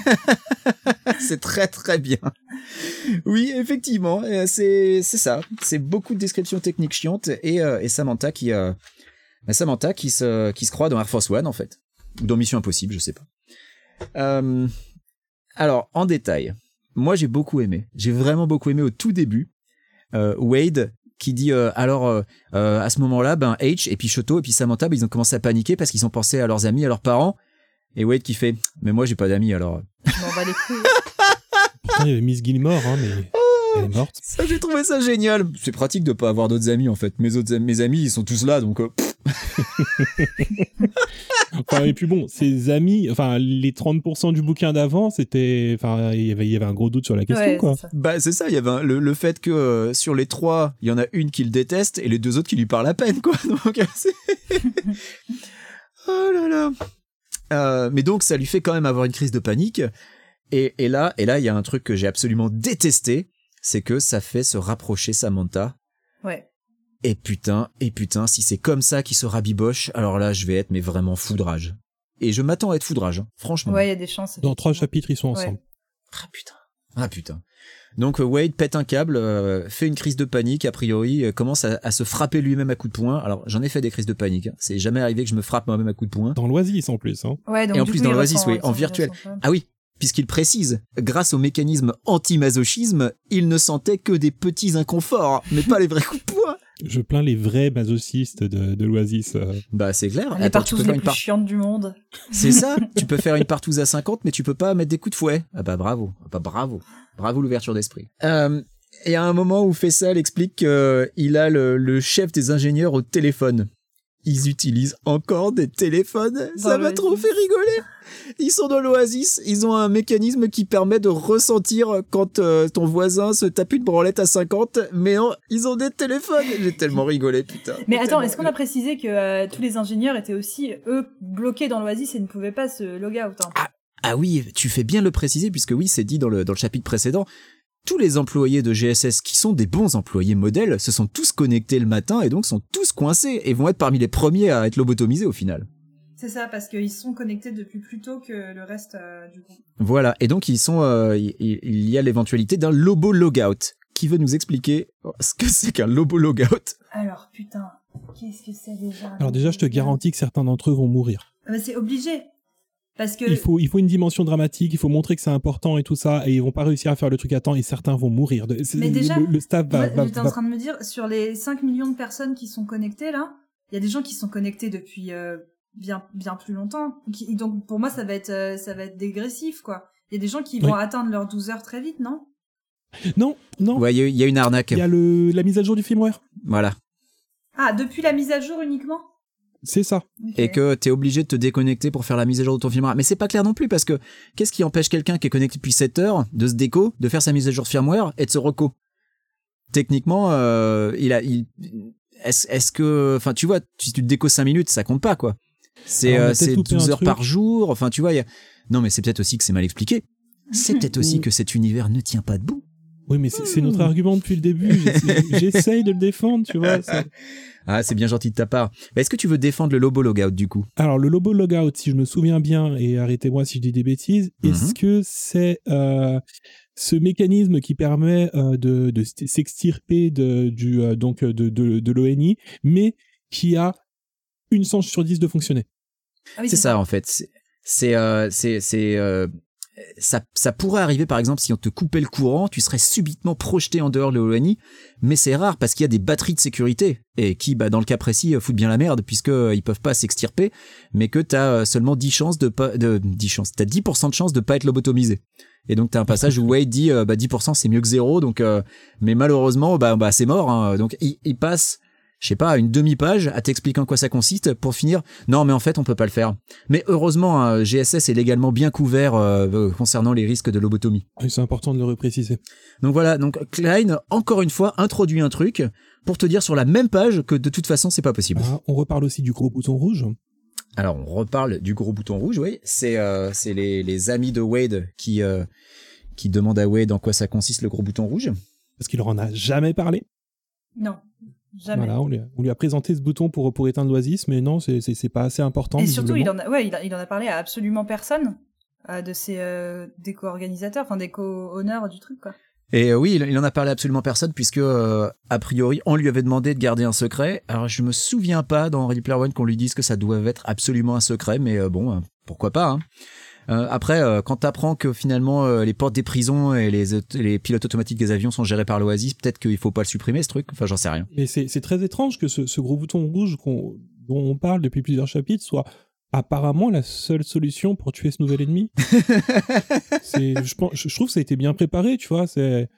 c'est très très bien. Oui, effectivement, euh, c'est c'est ça. C'est beaucoup de descriptions techniques chiantes et, euh, et Samantha qui euh, bah, Samantha qui se qui se croit dans Air Force One en fait ou dans Mission Impossible, je sais pas. Euh, alors en détail, moi j'ai beaucoup aimé. J'ai vraiment beaucoup aimé au tout début. Euh, Wade qui dit euh, alors euh, euh, à ce moment-là, ben H et puis Shoto et puis Samantha, ben, ils ont commencé à paniquer parce qu'ils ont pensé à leurs amis, à leurs parents. Et Wade qui fait mais moi j'ai pas d'amis alors. Je m'en bats les couilles. Pourtant, il y avait Miss Gilmore, hein, mais elle est morte. Ça, j'ai trouvé ça génial. C'est pratique de pas avoir d'autres amis en fait. Mes autres mes amis, ils sont tous là, donc euh, Enfin, et puis bon, ses amis, enfin, les 30% du bouquin d'avant, c'était, enfin, il y avait, il y avait un gros doute sur la question, Ouais, quoi. c'est ça. bah c'est ça. Il y avait un- le, le fait que euh, sur les trois, il y en a une qui le déteste et les deux autres qui lui parlent à peine, quoi. Donc euh, c'est- oh là là. Euh, mais donc ça lui fait quand même avoir une crise de panique. Et, et là, et là, il y a un truc que j'ai absolument détesté, c'est que ça fait se rapprocher Samantha. Ouais. Et putain, et putain, si c'est comme ça qu'il se rabiboche, alors là, je vais être mais vraiment foudrage. Et je m'attends à être foudrage, hein, franchement. Ouais, il y a des chances. Dans trois chapitres, ils sont ensemble. Ah putain. Ah putain. Donc euh, Wade pète un câble, euh, fait une crise de panique, a priori, euh, commence à, à se frapper lui-même à coups de poing. Alors j'en ai fait des crises de panique, hein. c'est jamais arrivé que je me frappe moi-même à coups de poing. Dans l'Oasis, en plus, hein. Ouais, donc, Et en plus coup, dans l'Oasis, oui, en virtuel. Ah oui, puisqu'il précise, grâce au mécanisme anti-masochisme, il ne sentait que des petits inconforts, mais pas les vrais coups de poing. Je plains les vrais masochistes de, de l'Oasis. euh. Bah c'est clair. Les Attends, faire les plus part- chiantes du monde. C'est ça, tu peux faire une partouze à 50, mais tu peux pas mettre des coups de fouet. Ah bah bravo, ah bah bravo, bravo l'ouverture d'esprit. Euh, Il y a un moment où Fessal explique qu'il a le, le chef des ingénieurs au téléphone. Ils utilisent encore des téléphones, ça Dans m'a trop fait rigoler. Ils sont dans l'oasis, ils ont un mécanisme qui permet de ressentir quand euh, ton voisin se tape une branlette à 50, mais non, ils ont des téléphones. J'ai tellement rigolé, putain. Mais attends, tellement est-ce qu'on a précisé que euh, tous les ingénieurs étaient aussi, eux, bloqués dans l'Oasis et ne pouvaient pas se log out hein? Ah oui, tu fais bien le préciser puisque oui, c'est dit dans le, dans le chapitre précédent. Tous les employés de GSS qui sont des bons employés modèles se sont tous connectés le matin et donc sont tous coincés et vont être parmi les premiers à être lobotomisés au final. C'est ça, parce qu'ils sont connectés depuis plus tôt que le reste euh, du groupe. Voilà, et donc ils sont, euh, il, y a l'éventualité d'un lobo logout. Qui veut nous expliquer ce que c'est qu'un lobo logout? Alors, putain, qu'est-ce que c'est déjà? Alors déjà, je te garantis que certains d'entre eux vont mourir. Ah bah, C'est obligé. Parce que... Il faut, il faut une dimension dramatique, il faut montrer que c'est important et tout ça, et ils vont pas réussir à faire le truc à temps, et certains vont mourir. De- Mais déjà, le, le staff va, va- J'étais en train de me dire, sur les 5 millions de personnes qui sont connectées là, il y a des gens qui sont connectés depuis euh, bien bien plus longtemps. Qui- donc pour moi, ça va être euh, ça va être dégressif quoi. Il y a des gens qui Oui. vont atteindre leurs 12 heures très vite, non? Non, non. Ouais, il y, y a une arnaque. Il y a le, la mise à jour du firmware. Voilà. Ah, depuis la mise à jour uniquement? C'est ça. Et que t'es obligé de te déconnecter pour faire la mise à jour de ton firmware. Mais c'est pas clair non plus parce que qu'est-ce qui empêche quelqu'un qui est connecté depuis 7 heures de se déco, de faire sa mise à jour de firmware et de se reco? Techniquement, euh, il a, il, est-ce, est-ce que, enfin, tu vois, si tu te déco 5 minutes, ça compte pas quoi. C'est, euh, peut-être c'est loupé 12 un heures par jour. Enfin, tu vois, il y a... non, mais c'est peut-être aussi que c'est mal expliqué. C'est peut-être aussi que cet univers ne tient pas debout. Oui, mais c'est notre argument depuis le début. J'essaie- J'essaye de le défendre, tu vois. Ah, c'est bien gentil de ta part. Est-ce que tu veux défendre le Lobo Logout du coup? Alors, le Lobo Logout, si je me souviens bien, et arrêtez-moi si je dis des bêtises, Mhm. est-ce que c'est euh, ce mécanisme qui permet euh, de, s'extirper de, du, euh, donc, de, de, de l'ONI, mais qui a une chance sur 10 de fonctionner? Ah oui, c'est ça en fait. C'est euh, euh, ça ça pourrait arriver par exemple si on te coupait le courant, tu serais subitement projeté en dehors de l'ONI, mais c'est rare parce qu'il y a des batteries de sécurité et qui bah dans le cas précis euh, foutent bien la merde puisque euh, ils peuvent pas s'extirper, mais que tu as seulement 10 chances de pas de 10 chances, tu 10% de chances de pas être lobotomisé. Et donc tu as un passage où Wade dit euh, bah 10% c'est mieux que zéro donc euh, mais malheureusement bah bah c'est mort hein. donc il, il passe je sais pas, une demi-page à t'expliquer en quoi ça consiste pour finir. Non, mais en fait, on peut pas le faire. Mais heureusement, hein, GSS est légalement bien couvert euh, euh, concernant les risques de lobotomie. C'est important de le repréciser. Donc voilà, donc Klein, encore une fois, introduit un truc pour te dire sur la même page que de toute façon, c'est pas possible. Ah, on reparle aussi du gros bouton rouge. Alors, on reparle du gros bouton rouge, oui. C'est euh, c'est les, les amis de Wade qui, euh, qui demandent à Wade en quoi ça consiste le gros bouton rouge. Parce qu'il leur en a jamais parlé. Non, jamais. Voilà, on lui, a, on lui a présenté ce bouton pour, pour éteindre l'oasis, mais non, c'est- pas assez important. Et surtout, il en a, ouais, il, a- il en a parlé à absolument personne euh, de ses euh, des co-organisateurs, enfin des co-honneurs du truc, quoi. Et euh, oui, il, il en a parlé à absolument personne puisque euh, a priori on lui avait demandé de garder un secret. Alors je me souviens pas dans Ready Player One qu'on lui dise que ça doit être absolument un secret, mais euh, bon, euh, pourquoi pas. Hein. Euh, après, euh, quand t'apprends que finalement euh, les portes des prisons et les, les pilotes automatiques des avions sont gérés par l'Oasis, peut-être qu'il faut pas le supprimer ce truc. Enfin, j'en sais rien. Mais c'est très étrange que ce, ce gros bouton rouge dont on parle depuis plusieurs chapitres soit apparemment la seule solution pour tuer ce nouvel ennemi. Je, pense- je trouve que ça a été bien préparé, tu vois. C'est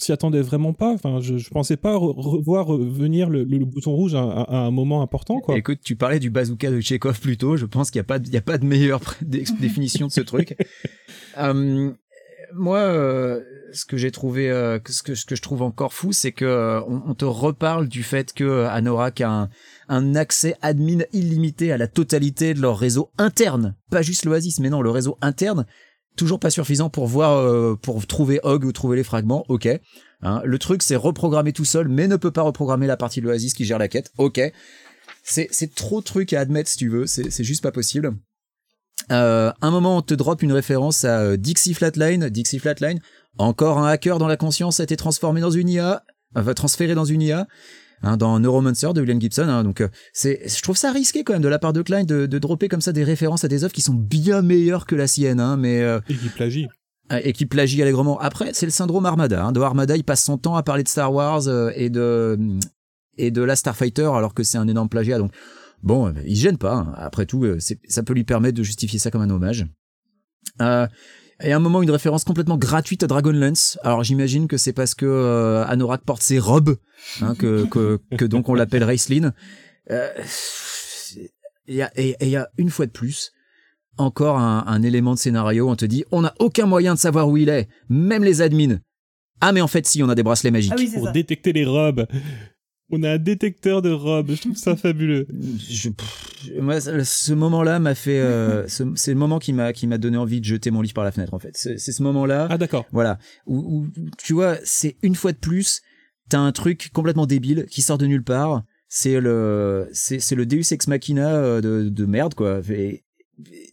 on s'y attendait vraiment pas. Enfin, je, je pensais pas re- revoir venir le, le- le bouton rouge à, un moment important, quoi. Écoute, tu parlais du bazooka de Chekhov plus tôt. Je pense qu'il n'y a pas, de- y a pas de meilleure définition de ce truc. Euh, moi, euh, ce que j'ai trouvé, euh, ce que ce que je trouve encore fou, c'est que euh, on, on te reparle du fait que Anorak a un, un accès admin illimité à la totalité de leur réseau interne, pas juste l'Oasis, mais non, le réseau interne. Toujours pas suffisant pour voir, euh, pour trouver Hog ou trouver les fragments. Ok. Hein, le truc, c'est reprogrammer tout seul, mais ne peut pas reprogrammer la partie de l'Oasis qui gère la quête. Ok. C'est, trop de trucs à admettre si tu veux. C'est, juste pas possible. Euh, un moment, on te drop une référence à euh, Dixie Flatline. Dixie Flatline, encore un hacker dans la conscience a été transformé dans une IA, enfin transféré dans une IA, hein, dans Neuromancer de William Gibson. hein. donc, euh, c'est, je trouve ça risqué quand même de la part de Klein de, de dropper comme ça des références à des œuvres qui sont bien meilleures que la sienne, hein, mais euh, Et qui plagie. et qui plagie allègrement. Après, c'est le syndrome Armada. Hein. De Armada, il passe son temps à parler de Star Wars euh, et de et de la Starfighter alors que c'est un énorme plagiat. Donc bon, euh, il gêne pas. hein. Après tout, euh, ça peut lui permettre de justifier ça comme un hommage. Euh, et à un moment, une référence complètement gratuite à Dragonlance. Alors j'imagine que c'est parce que euh, Anorak porte ses robes, hein, que, que, que donc on l'appelle Raceline. Euh, et il y a une fois de plus, encore un, un élément de scénario, on te dit, on n'a aucun moyen de savoir où il est, même les admins. Ah mais en fait si, on a des bracelets magiques. Ah oui, Pour ça. détecter les robes. On a un détecteur de robes. Je trouve ça fabuleux. Je- pff, moi, ce moment-là m'a fait, euh, ce- c'est le moment qui m'a qui m'a donné envie de jeter mon livre par la fenêtre en fait. C'est ce moment-là, Ah, d'accord. voilà, où, où, tu vois, c'est une fois de plus, t'as un truc complètement débile qui sort de nulle part. C'est le, c'est le Deus ex machina euh, de, de merde quoi. Et- et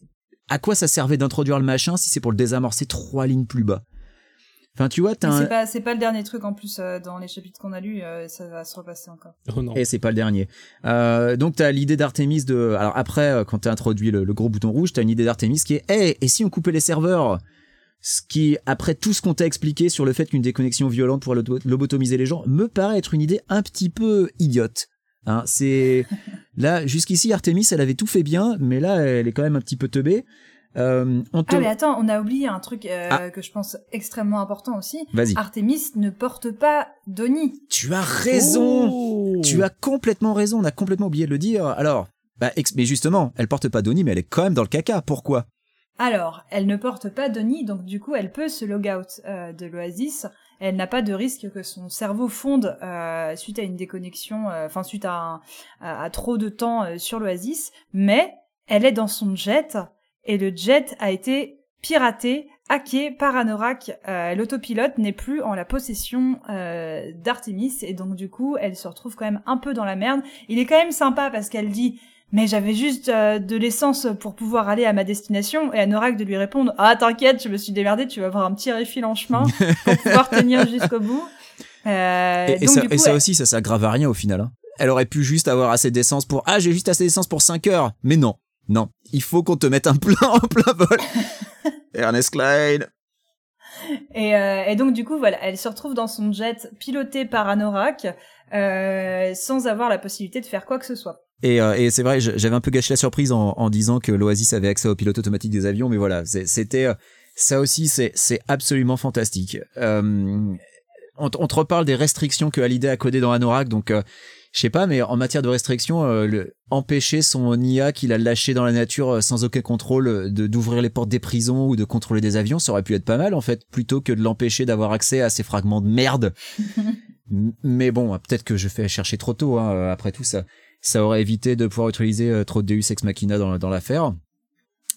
à quoi ça servait d'introduire le machin si c'est pour le désamorcer trois lignes plus bas? Enfin, tu vois, t'as un, C'est pas, c'est pas le dernier truc en plus euh, dans les chapitres qu'on a lus, euh, ça va se repasser encore. Oh non. Et c'est pas le dernier. Euh, donc t'as l'idée d'Artemis de. Alors après, euh, quand t'as introduit le, le gros bouton rouge, t'as une idée d'Artemis qui est, hey, et si on coupait les serveurs? Ce qui, après tout ce qu'on t'a expliqué sur le fait qu'une déconnexion violente pourrait lobo- lobotomiser les gens, me paraît être une idée un petit peu idiote. Hein, c'est là jusqu'ici Artemis, elle avait tout fait bien, mais là, elle est quand même un petit peu teubée. Euh, on te... Ah mais attends, on a oublié un truc euh, Ah. que je pense extrêmement important aussi. Vas-y. Artemis ne porte pas d'Oni. Tu as raison. Oh Tu as complètement raison. On a complètement oublié de le dire. Alors, bah, ex- mais justement, elle porte pas d'Oni, mais elle est quand même dans le caca. Pourquoi? Alors, elle ne porte pas d'Oni, donc du coup, elle peut se log out euh, de l'Oasis. Elle n'a pas de risque que son cerveau fonde euh, suite à une déconnexion, euh, enfin suite à, un- à, à trop de temps euh, sur l'Oasis, mais elle est dans son jet et le jet a été piraté, hacké par Anorak. Euh, L'autopilote n'est plus en la possession euh, d'Artemis et donc du coup, elle se retrouve quand même un peu dans la merde. Il est quand même sympa parce qu'elle dit mais j'avais juste euh, de l'essence pour pouvoir aller à ma destination et Anorak de lui répondre ah t'inquiète je me suis démerdé tu vas avoir un petit refill en chemin pour pouvoir tenir jusqu'au bout Et, et donc, ça, du et coup, ça elle- aussi, ça s'aggrave à rien au final. hein. Elle aurait pu juste avoir assez d'essence pour ah j'ai juste assez d'essence pour 5 heures. Mais non, non, il faut qu'on te mette un plein en plein vol. Ernest Klein. Et, euh, et donc du coup voilà, elle se retrouve dans son jet piloté par Anorak euh, sans avoir la possibilité de faire quoi que ce soit. Et, euh, et c'est vrai, j'avais un peu gâché la surprise en, en disant que l'Oasis avait accès au pilote automatique des avions, mais voilà, c'était ça aussi, c'est absolument fantastique. On, te- on te reparle des restrictions que Hallyday a codées dans Anorak, donc je sais pas, mais en matière de restrictions, euh, le, empêcher son IA qu'il a lâché dans la nature euh, sans aucun contrôle euh, de d'ouvrir les portes des prisons ou de contrôler des avions, ça aurait pu être pas mal en fait, plutôt que de l'empêcher d'avoir accès à ces fragments de merde. Mais bon, peut-être que je fais chercher trop tôt hein, euh, après tout ça ça aurait évité de pouvoir utiliser trop de Deus Ex Machina dans, dans l'affaire.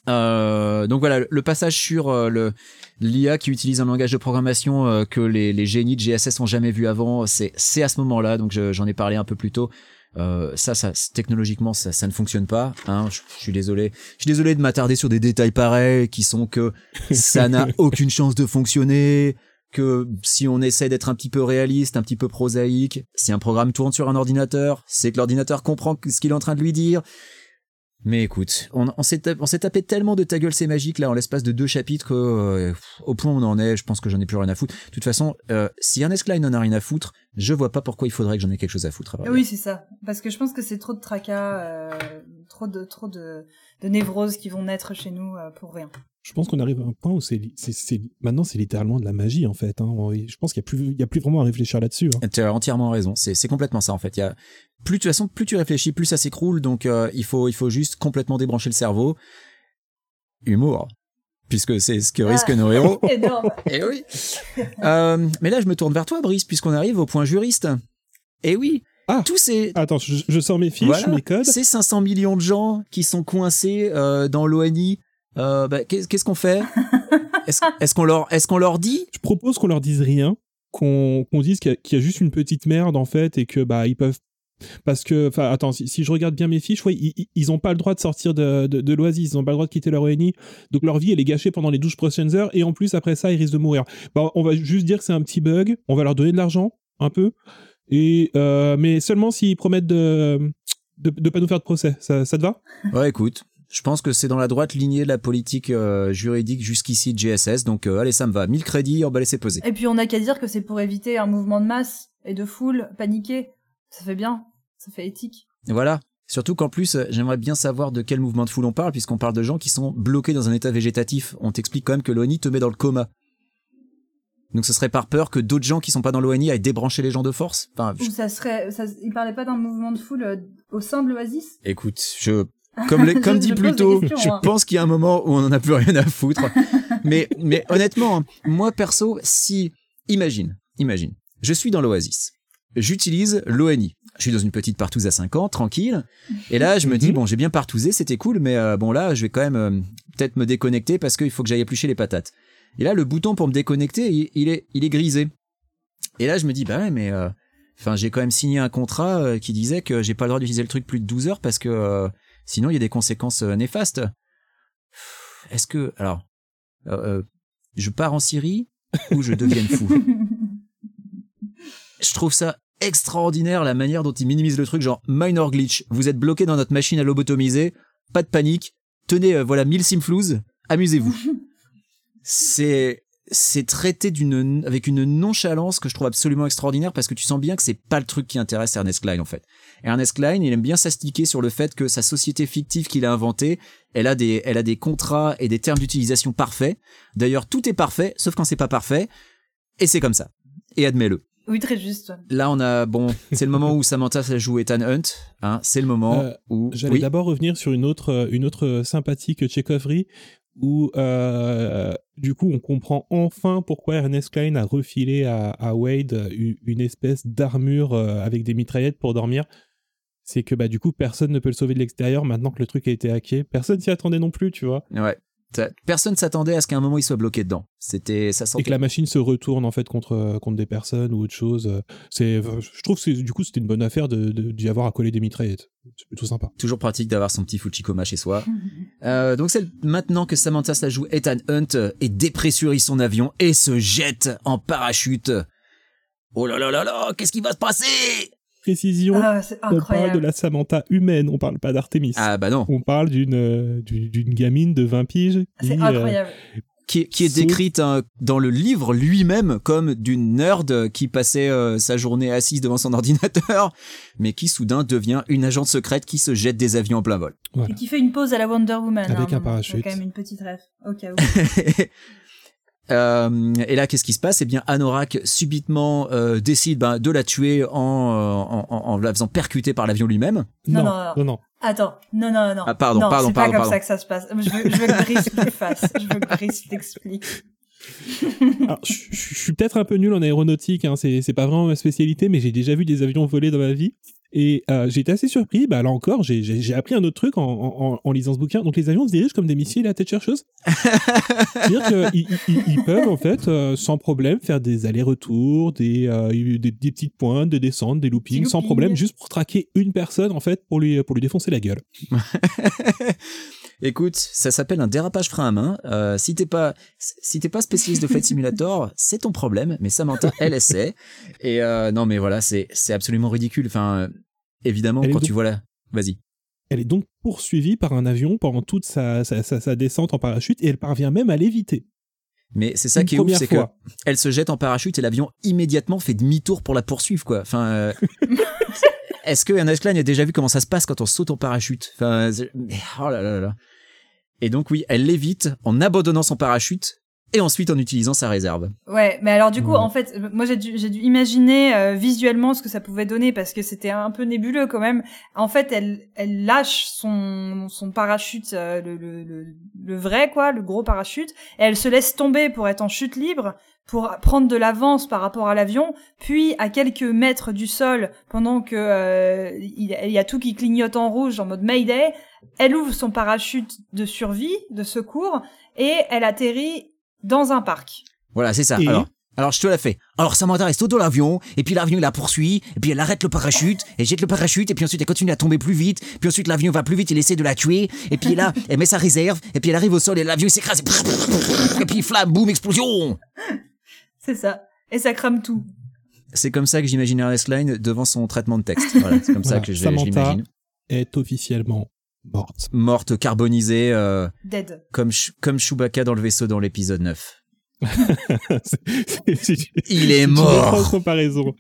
Euh, donc voilà, le passage sur euh, le l'IA qui utilise un langage de programmation euh, que les, les génies de GSS ont jamais vu avant, c'est c'est à ce moment-là. Donc je- j'en ai parlé un peu plus tôt. Euh, ça, ça, technologiquement, ça, ça ne fonctionne pas. Hein, je, je suis désolé. Je suis désolé de m'attarder sur des détails pareils qui sont que ça n'a aucune chance de fonctionner. Que si on essaie d'être un petit peu réaliste, un petit peu prosaïque, si un programme tourne sur un ordinateur, c'est que l'ordinateur comprend ce qu'il est en train de lui dire. Mais écoute, on, on s'est tapé, on s'est tapé tellement de ta gueule c'est magique là en l'espace de deux chapitres que, euh, au point où on en est, je pense que j'en ai plus rien à foutre. De toute façon, euh, si Ernest Klein en a rien à foutre, je vois pas pourquoi il faudrait que j'en ai quelque chose à foutre. à Oui, c'est ça. Parce que je pense que c'est trop de tracas, euh, trop de trop de, de névroses qui vont naître chez nous euh, pour rien. Je pense qu'on arrive à un point où c'est, li- c'est, c'est- maintenant c'est littéralement de la magie en fait. Hein. Je pense qu'il y a plus, il y a plus vraiment à réfléchir là-dessus. hein. Tu as entièrement raison. C'est, c'est complètement ça en fait. Il y a plus de toute façon, plus tu réfléchis, plus ça s'écroule. Donc euh, il faut, il faut juste complètement débrancher le cerveau. Humour, puisque c'est ce que risquent Ah. nos héros. Énorme. Eh oui. Euh, mais là, je me tourne vers toi, Brice, puisqu'on arrive au point juriste. Eh oui. Ah. Tous ces, Attends, je, je sors mes fiches, Voilà. mes codes. ces 500 millions de gens qui sont coincés euh, dans l'ONI, euh, bah, qu'est- qu'est-ce qu'on fait Est-ce qu'on leur, est-ce qu'on leur dit Je propose qu'on leur dise rien, qu'on, dise qu'il y, a, qu'il y a juste une petite merde en fait et que bah ils peuvent parce que, enfin, attends, si, si je regarde bien mes fiches, ouais, ils, ils- ils ont pas le droit de sortir de, de, de l'Oasis, ils ont pas le droit de quitter leur ONI, donc leur vie elle est gâchée pendant les 12 prochaines heures, et en plus après ça ils risquent de mourir. Bah, on va juste dire que c'est un petit bug, on va leur donner de l'argent, un peu, et euh, mais seulement s'ils promettent de, de de pas nous faire de procès. Ça, ça te va? Ouais, écoute, je pense que c'est dans la droite lignée de la politique euh, juridique jusqu'ici de GSS. Donc, euh, allez, ça me va. 1000 crédits, on va laisser poser. Et puis on n'a qu'à dire que c'est pour éviter un mouvement de masse et de foule paniquée. Ça fait bien, ça fait éthique. Voilà. Surtout qu'en plus, j'aimerais bien savoir de quel mouvement de foule on parle, puisqu'on parle de gens qui sont bloqués dans un état végétatif. On t'explique quand même que l'ONI te met dans le coma. Donc ce serait par peur que d'autres gens qui sont pas dans l'ONI aillent débrancher les gens de force? Enfin, je- Ou ça serait, ça, il parlait pas d'un mouvement de foule euh, au sein de l'Oasis? Écoute, je comme, les- comme Je- dit je plus tôt, je hein. pense qu'il y a un moment où on en a plus rien à foutre. mais, mais honnêtement, moi perso, si, imagine, imagine, je suis dans l'Oasis, j'utilise l'ONI, je suis dans une petite partouze à 5 ans, tranquille, et là je me dis, Mhm. bon, j'ai bien partousé, c'était cool, mais euh, bon là, je vais quand même euh, peut-être me déconnecter parce qu'il faut que j'aille éplucher les patates. Et là, le bouton pour me déconnecter, il, il est, il est grisé. Et là, je me dis, bah ouais, mais... euh, Enfin, j'ai quand même signé un contrat euh, qui disait que j'ai pas le droit d'utiliser le truc plus de 12 heures parce que euh, sinon il y a des conséquences néfastes. Est-ce que alors je pars en Syrie ou je devienne fou? Je trouve ça extraordinaire la manière dont ils minimisent le truc genre minor glitch. Vous êtes bloqué dans notre machine à lobotomiser, pas de panique. Tenez voilà 1000 simflouz, amusez-vous. C'est c'est traité d'une avec une nonchalance que je trouve absolument extraordinaire parce que tu sens bien que c'est pas le truc qui intéresse Ernest Klein en fait. Ernest Klein, il aime bien s'astiquer sur le fait que sa société fictive qu'il a inventée, elle a des elle a des contrats et des termes d'utilisation parfaits. D'ailleurs, tout est parfait sauf quand c'est pas parfait et c'est comme ça. Et admets-le. Oui, très juste. Là, on a bon, c'est le moment où Samantha ça joue Ethan Hunt. Hein, c'est le moment Euh, où J'allais oui. d'abord revenir sur une autre, une autre sympathique Tchékovrie où euh, du coup on comprend enfin pourquoi Ernest Klein a refilé à, Wade u- une espèce d'armure euh, avec des mitraillettes pour dormir. C'est que bah du coup personne ne peut le sauver de l'extérieur maintenant que le truc a été hacké. Personne s'y attendait non plus, tu vois. Ouais. Personne s'attendait à ce qu'à un moment il soit bloqué dedans. C'était ça Et sentait que la machine se retourne en fait contre contre des personnes ou autre chose. C'est, je trouve que c'est- du coup c'était une bonne affaire de de- d'y avoir à coller des mitraillettes. C'est plutôt sympa. toujours pratique d'avoir son petit Fujikoma chez soi. Euh, donc c'est maintenant que Samantha ça joue Ethan Hunt euh, et dépressurise son avion et se jette en parachute. Oh là là là là, qu'est-ce qui va se passer? Précision. Ah, On parle de la Samantha humaine, on parle pas d'Artemis. Ah bah non, On parle d'une euh, d'une gamine de 20 piges qui, C'est euh, incroyable. qui, qui est décrite hein, dans le livre lui-même comme d'une nerd qui passait euh, sa journée assise devant son ordinateur, mais qui soudain devient une agente secrète qui se jette des avions en plein vol. voilà. Et qui fait une pause à la Wonder Woman. Avec hein, un parachute. Quand même une petite ref. Au cas où. Euh, et là, qu'est-ce qui se passe? Eh bien, Anorak subitement euh, décide ben, de la tuer en, en, en, en la faisant percuter par l'avion lui-même. Non, Non, non, non. non, non. Attends, non, non, non. Ah, pardon, non, pardon, c'est pas pardon, comme pardon. ça que ça se passe. Je veux, je veux que Brice le fasse. Je veux que Brice l'explique. Alors, je, je- je suis peut-être un peu nul en aéronautique, hein, c'est c'est pas vraiment ma spécialité, mais j'ai déjà vu des avions voler dans ma vie. Et euh, j'ai été assez surpris, bah là encore, j'ai- appris un autre truc en, en, en- lisant ce bouquin. Donc les avions se dirigent comme des missiles à tête chercheuse. C'est-à-dire qu'ils ils, ils peuvent en fait euh, sans problème faire des allers-retours, des, euh, des, des petites pointes, des descentes, des loopings, sans problème, juste pour traquer une personne en fait pour lui, pour lui défoncer la gueule. Écoute, ça s'appelle un dérapage frein à main. Euh, si t'es pas, si t'es pas spécialiste de Flight Simulator, c'est ton problème. Mais Samantha, elle essaie. Et euh, non, mais voilà, c'est c'est absolument ridicule. Enfin, euh, évidemment, Elle quand donc- tu vois là, vas-y. Elle est donc poursuivie par un avion pendant toute sa, sa, sa, sa descente en parachute et elle parvient même à l'éviter. Mais c'est ça Une qui est ouf, c'est que elle se jette en parachute et l'avion immédiatement fait demi-tour pour la poursuivre, quoi. Enfin, euh, est-ce que Ernest Klein a déjà vu comment ça se passe quand on saute en parachute? Enfin, oh là là là là. Et donc oui, elle l'évite en abandonnant son parachute et ensuite en utilisant sa réserve. Ouais, mais alors du coup, Ouais. en fait, euh, moi j'ai dû, j'ai dû imaginer euh, visuellement ce que ça pouvait donner parce que c'était un peu nébuleux quand même. En fait, elle, elle lâche son, son parachute, euh, le, le, le, le vrai quoi, le gros parachute, et elle se laisse tomber pour être en chute libre, pour prendre de l'avance par rapport à l'avion, puis à quelques mètres du sol, pendant que euh, il, y a tout qui clignote en rouge en mode Mayday, elle ouvre son parachute de survie, de secours, et elle atterrit dans un parc. Voilà, c'est ça. Et Alors, alors je te la fais. Alors Samantha reste dans l'avion et puis l'avion il la poursuit et puis elle arrête le parachute et jette le parachute et puis ensuite elle continue à tomber plus vite puis ensuite l'avion va plus vite il essaie de la tuer et puis là elle met sa réserve et puis elle arrive au sol et l'avion il s'écrase et puis flamme boum explosion. C'est ça. Et ça crame tout. C'est comme ça que j'imagine Ernest Line devant son traitement de texte. Voilà, c'est comme ça que je, l'imagine. Est officiellement morte. Morte carbonisée euh, Dead. comme comme Chewbacca dans le vaisseau dans l'épisode 9. C'est- c'est- c'est- Il est une mort. étrange comparaison.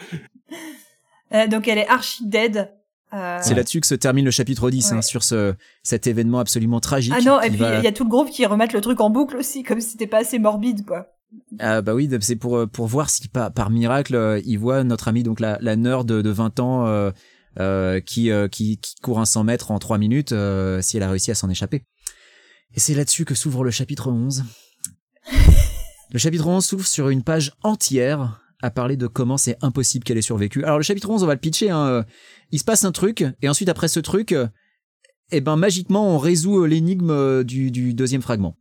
Euh, donc elle est archi dead. Euh, C'est là-dessus que se termine le chapitre 10 hein, sur ce cet événement absolument tragique. Ah non, et puis il va- y a tout le groupe qui remettent le truc en boucle aussi, comme si c'était pas assez morbide, quoi. Ah bah oui, c'est pour euh, pour voir si par, par miracle euh, il voit notre ami donc la, la nerd de, de 20 ans euh, euh, qui, euh, qui qui court un 100 mètres en 3 minutes euh, si elle a réussi à s'en échapper. Et c'est là-dessus que s'ouvre le chapitre 11. le chapitre 11 s'ouvre sur une page entière à parler de comment c'est impossible qu'elle ait survécu. Alors le chapitre 11, on va le pitcher hein, euh, il se passe un truc et ensuite après ce truc euh, eh ben magiquement on résout euh, l'énigme euh, du, du deuxième fragment.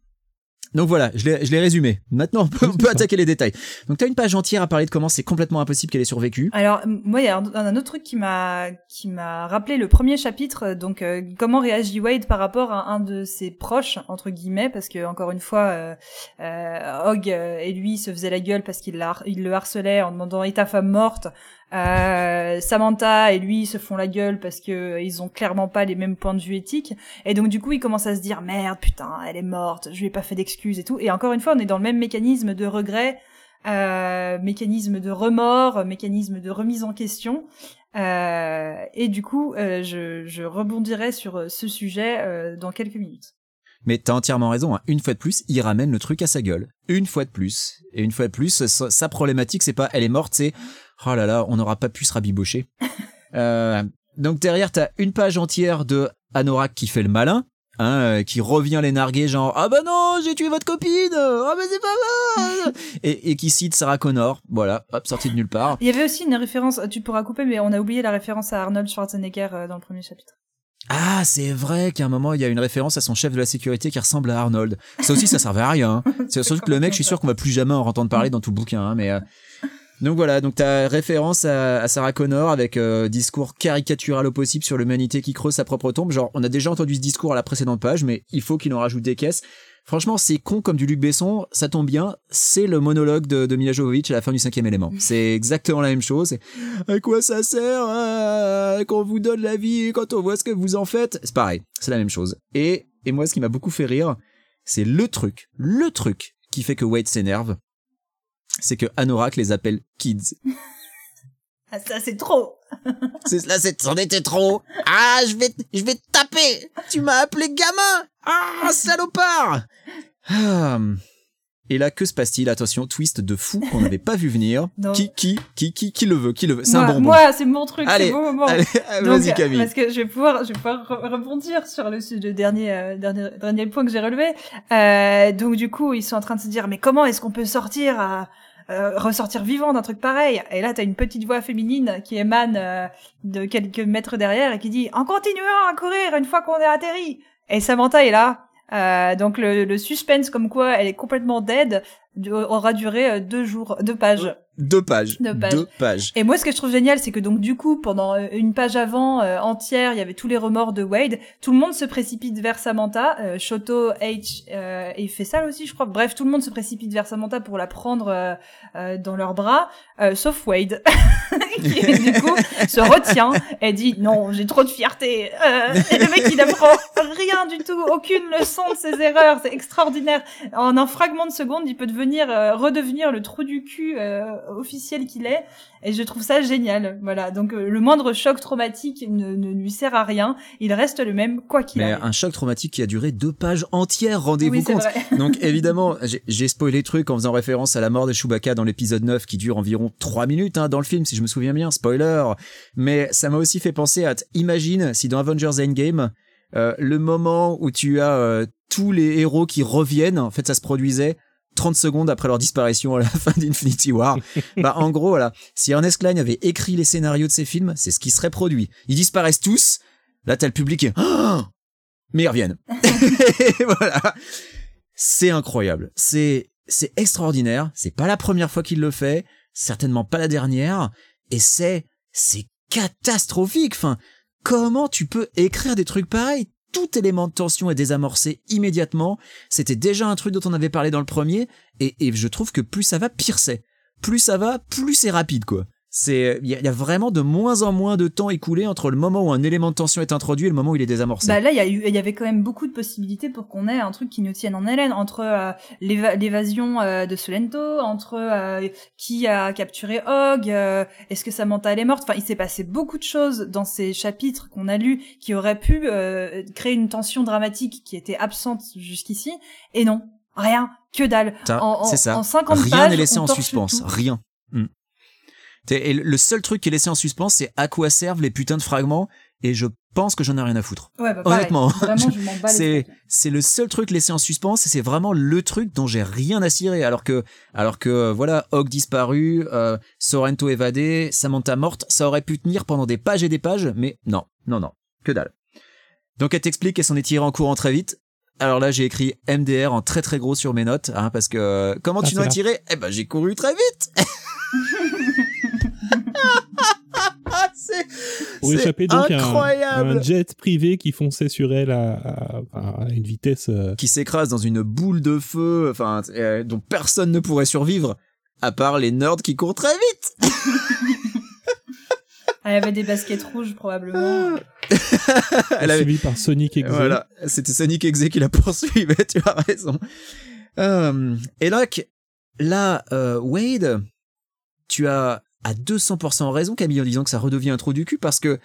Donc voilà, je l'ai résumé. Maintenant, on peut, on peut attaquer les détails. Donc, tu as une page entière à parler de comment c'est complètement impossible qu'elle ait survécu. Alors moi, il y a un, autre truc qui m'a qui m'a rappelé le premier chapitre. euh, Donc euh, comment réagit Wade par rapport à un de ses proches entre guillemets, parce que encore une fois, euh, euh, Hogg euh, et lui se faisaient la gueule parce qu'il il le harcelait en demandant est ta femme morte? Euh, Samantha et lui se font la gueule parce que euh, ils ont clairement pas les mêmes points de vue éthiques. Et donc du coup, ils commencent à se dire merde, putain, elle est morte, je lui ai pas fait d'excuses et tout. Et encore une fois, on est dans le même mécanisme de regret, euh, mécanisme de remords, mécanisme de remise en question. Euh, et du coup, euh, je, je rebondirai sur ce sujet dans quelques minutes. Mais t'as entièrement raison, hein. une fois de plus, il ramène le truc à sa gueule. Une fois de plus. Et une fois de plus, sa, sa problématique, c'est pas elle est morte, c'est oh là là, on n'aura pas pu se rabibocher. euh, donc derrière, t'as une page entière de Anorak qui fait le malin, hein, euh, qui revient les narguer genre ah bah non, j'ai tué votre copine, ah bah c'est pas mal, et, et qui cite Sarah Connor, voilà, hop, sorti de nulle part. Il y avait aussi une référence, tu pourras couper, mais on a oublié la référence à Arnold Schwarzenegger euh, dans le premier chapitre. Ah, c'est vrai qu'à un moment, il y a une référence à son chef de la sécurité qui ressemble à Arnold. Ça aussi, ça servait à rien. C'est surtout que le mec, je suis sûr qu'on va plus jamais en entendre parler dans tout le bouquin, hein, mais... euh, Donc voilà, donc t'as référence à, à Sarah Connor avec euh, discours caricatural au possible sur l'humanité qui creuse sa propre tombe. Genre, on a déjà entendu ce discours à la précédente page, mais il faut qu'il en rajoute des caisses. Franchement, c'est con comme du Luc Besson, ça tombe bien, c'est le monologue de, de Mila Jovovich à la fin du cinquième élément. C'est exactement la même chose. À quoi ça sert euh, qu'on vous donne la vie quand on voit ce que vous en faites? C'est pareil, c'est la même chose. Et, et moi, ce qui m'a beaucoup fait rire, c'est le truc, le truc qui fait que Wade s'énerve, c'est que Anorak les appelle kids. Ah, ça, c'est trop C'est là, c'est, c'en était trop. Ah, je vais, je vais te taper. Tu m'as appelé gamin. Ah, salopard. Ah. Et là, que se passe-t-il? Attention, twist de fou qu'on n'avait pas vu venir. Qui, qui, qui, qui, qui le veut? Qui le veut? C'est un Moi, bonbon. moi, c'est mon truc, Allez, c'est mon moment. Allez, Donc, vas-y Camille. Parce que je vais pouvoir, je vais pouvoir re- rebondir sur le, le dernier, euh, dernier, dernier point que j'ai relevé. Euh, donc du coup, ils sont en train de se dire, mais comment est-ce qu'on peut sortir à euh, ressortir vivant d'un truc pareil Et là, t'as une petite voix féminine qui émane euh, de quelques mètres derrière et qui dit, en continuant à courir une fois qu'on est atterri. Et Samantha est là. Euh, donc le, le suspense comme quoi elle est complètement dead aura duré euh, deux jours, deux pages. Deux pages. Deux pages. Deux pages. Et moi, ce que je trouve génial, c'est que donc du coup, pendant euh, une page avant euh, entière, il y avait tous les remords de Wade. Tout le monde se précipite vers Samantha. Euh, Shoto, H, euh, et Fessal aussi, je crois. Bref, tout le monde se précipite vers Samantha pour la prendre euh, euh, dans leurs bras, euh, sauf Wade, qui du coup se retient et dit non, j'ai trop de fierté. Euh, et le mec, il apprend rien du tout, aucune leçon de ses erreurs. C'est extraordinaire. En un fragment de seconde, il peut devenir, euh, redevenir le trou du cul euh, officiel qu'il est. Et je trouve ça génial. Voilà. Donc euh, le moindre choc traumatique ne, ne lui sert à rien. Il reste le même quoi qu'il arrive. un choc traumatique qui a duré deux pages entières, rendez-vous Oui, compte. Donc évidemment, j'ai- spoilé le truc en faisant référence à la mort de Chewbacca dans l'épisode 9 qui dure environ 3 minutes hein, dans le film si je me souviens bien, spoiler. Mais ça m'a aussi fait penser à, imagine si dans Avengers Endgame, euh, le moment où tu as euh, tous les héros qui reviennent, en fait ça se produisait 30 secondes après leur disparition à la fin d'Infinity War. bah en gros voilà, si Ernest Cline avait écrit les scénarios de ces films, c'est ce qui serait produit. Ils disparaissent tous, là t'as le public qui Ah mais ils reviennent. Et voilà. C'est incroyable. C'est, c'est extraordinaire. C'est pas la première fois qu'il le fait. Certainement pas la dernière. Et c'est, c'est catastrophique. Enfin, comment tu peux écrire des trucs pareils? Tout élément de tension est désamorcé immédiatement. C'était déjà un truc dont on avait parlé dans le premier. Et, je trouve que plus ça va, pire c'est. Plus ça va, plus c'est rapide, quoi. C'est, il y, a- il y a vraiment de moins en moins de temps écoulé entre le moment où un élément de tension est introduit et le moment où il est désamorcé. Bah là, il y, y avait quand même beaucoup de possibilités pour qu'on ait un truc qui nous tienne en haleine entre euh, l'éva- l'évasion euh, de Solento, entre euh, qui a capturé Hogg, euh, est-ce que Samantha elle est morte? Enfin, il s'est passé beaucoup de choses dans ces chapitres qu'on a lus qui auraient pu euh, créer une tension dramatique qui était absente jusqu'ici. Et non, rien, que dalle. Ça, En- en- ça. en 50 Rien n'est laissé en torche suspens. tout. Rien. Hmm. Et le seul truc qui est laissé en suspens, c'est à quoi servent les putains de fragments. Et je pense que j'en ai rien à foutre. Ouais, bah. Honnêtement. C'est le seul truc laissé en suspens et c'est vraiment le truc dont j'ai rien à cirer. Alors que alors que euh, voilà, Hogg disparu, euh, Sorrento évadé, Samantha morte, ça aurait pu tenir pendant des pages et des pages, mais non, non, non, que dalle. Donc elle t'explique qu'elle s'en est tirée en courant très vite. Alors là, j'ai écrit MDR en très très gros sur mes notes, hein, parce que euh, comment Ah, tu n'en as tiré? Eh ben, j'ai couru très vite. c'est Pour c'est échapper donc à un, incroyable. un jet privé qui fonçait sur elle à, à- à une vitesse. euh, qui s'écrase dans une boule de feu, enfin, euh, dont personne ne pourrait survivre, à part les nerds qui courent très vite. Elle avait des baskets rouges probablement. Elle avait- Suivi par Sonic Exe. Voilà, c'était Sonic Exe qui la poursuivait, tu as raison. Euh, et donc, là, euh, Wade, tu as à 200% raison, Camille, en disant que ça redevient un trou du cul, parce que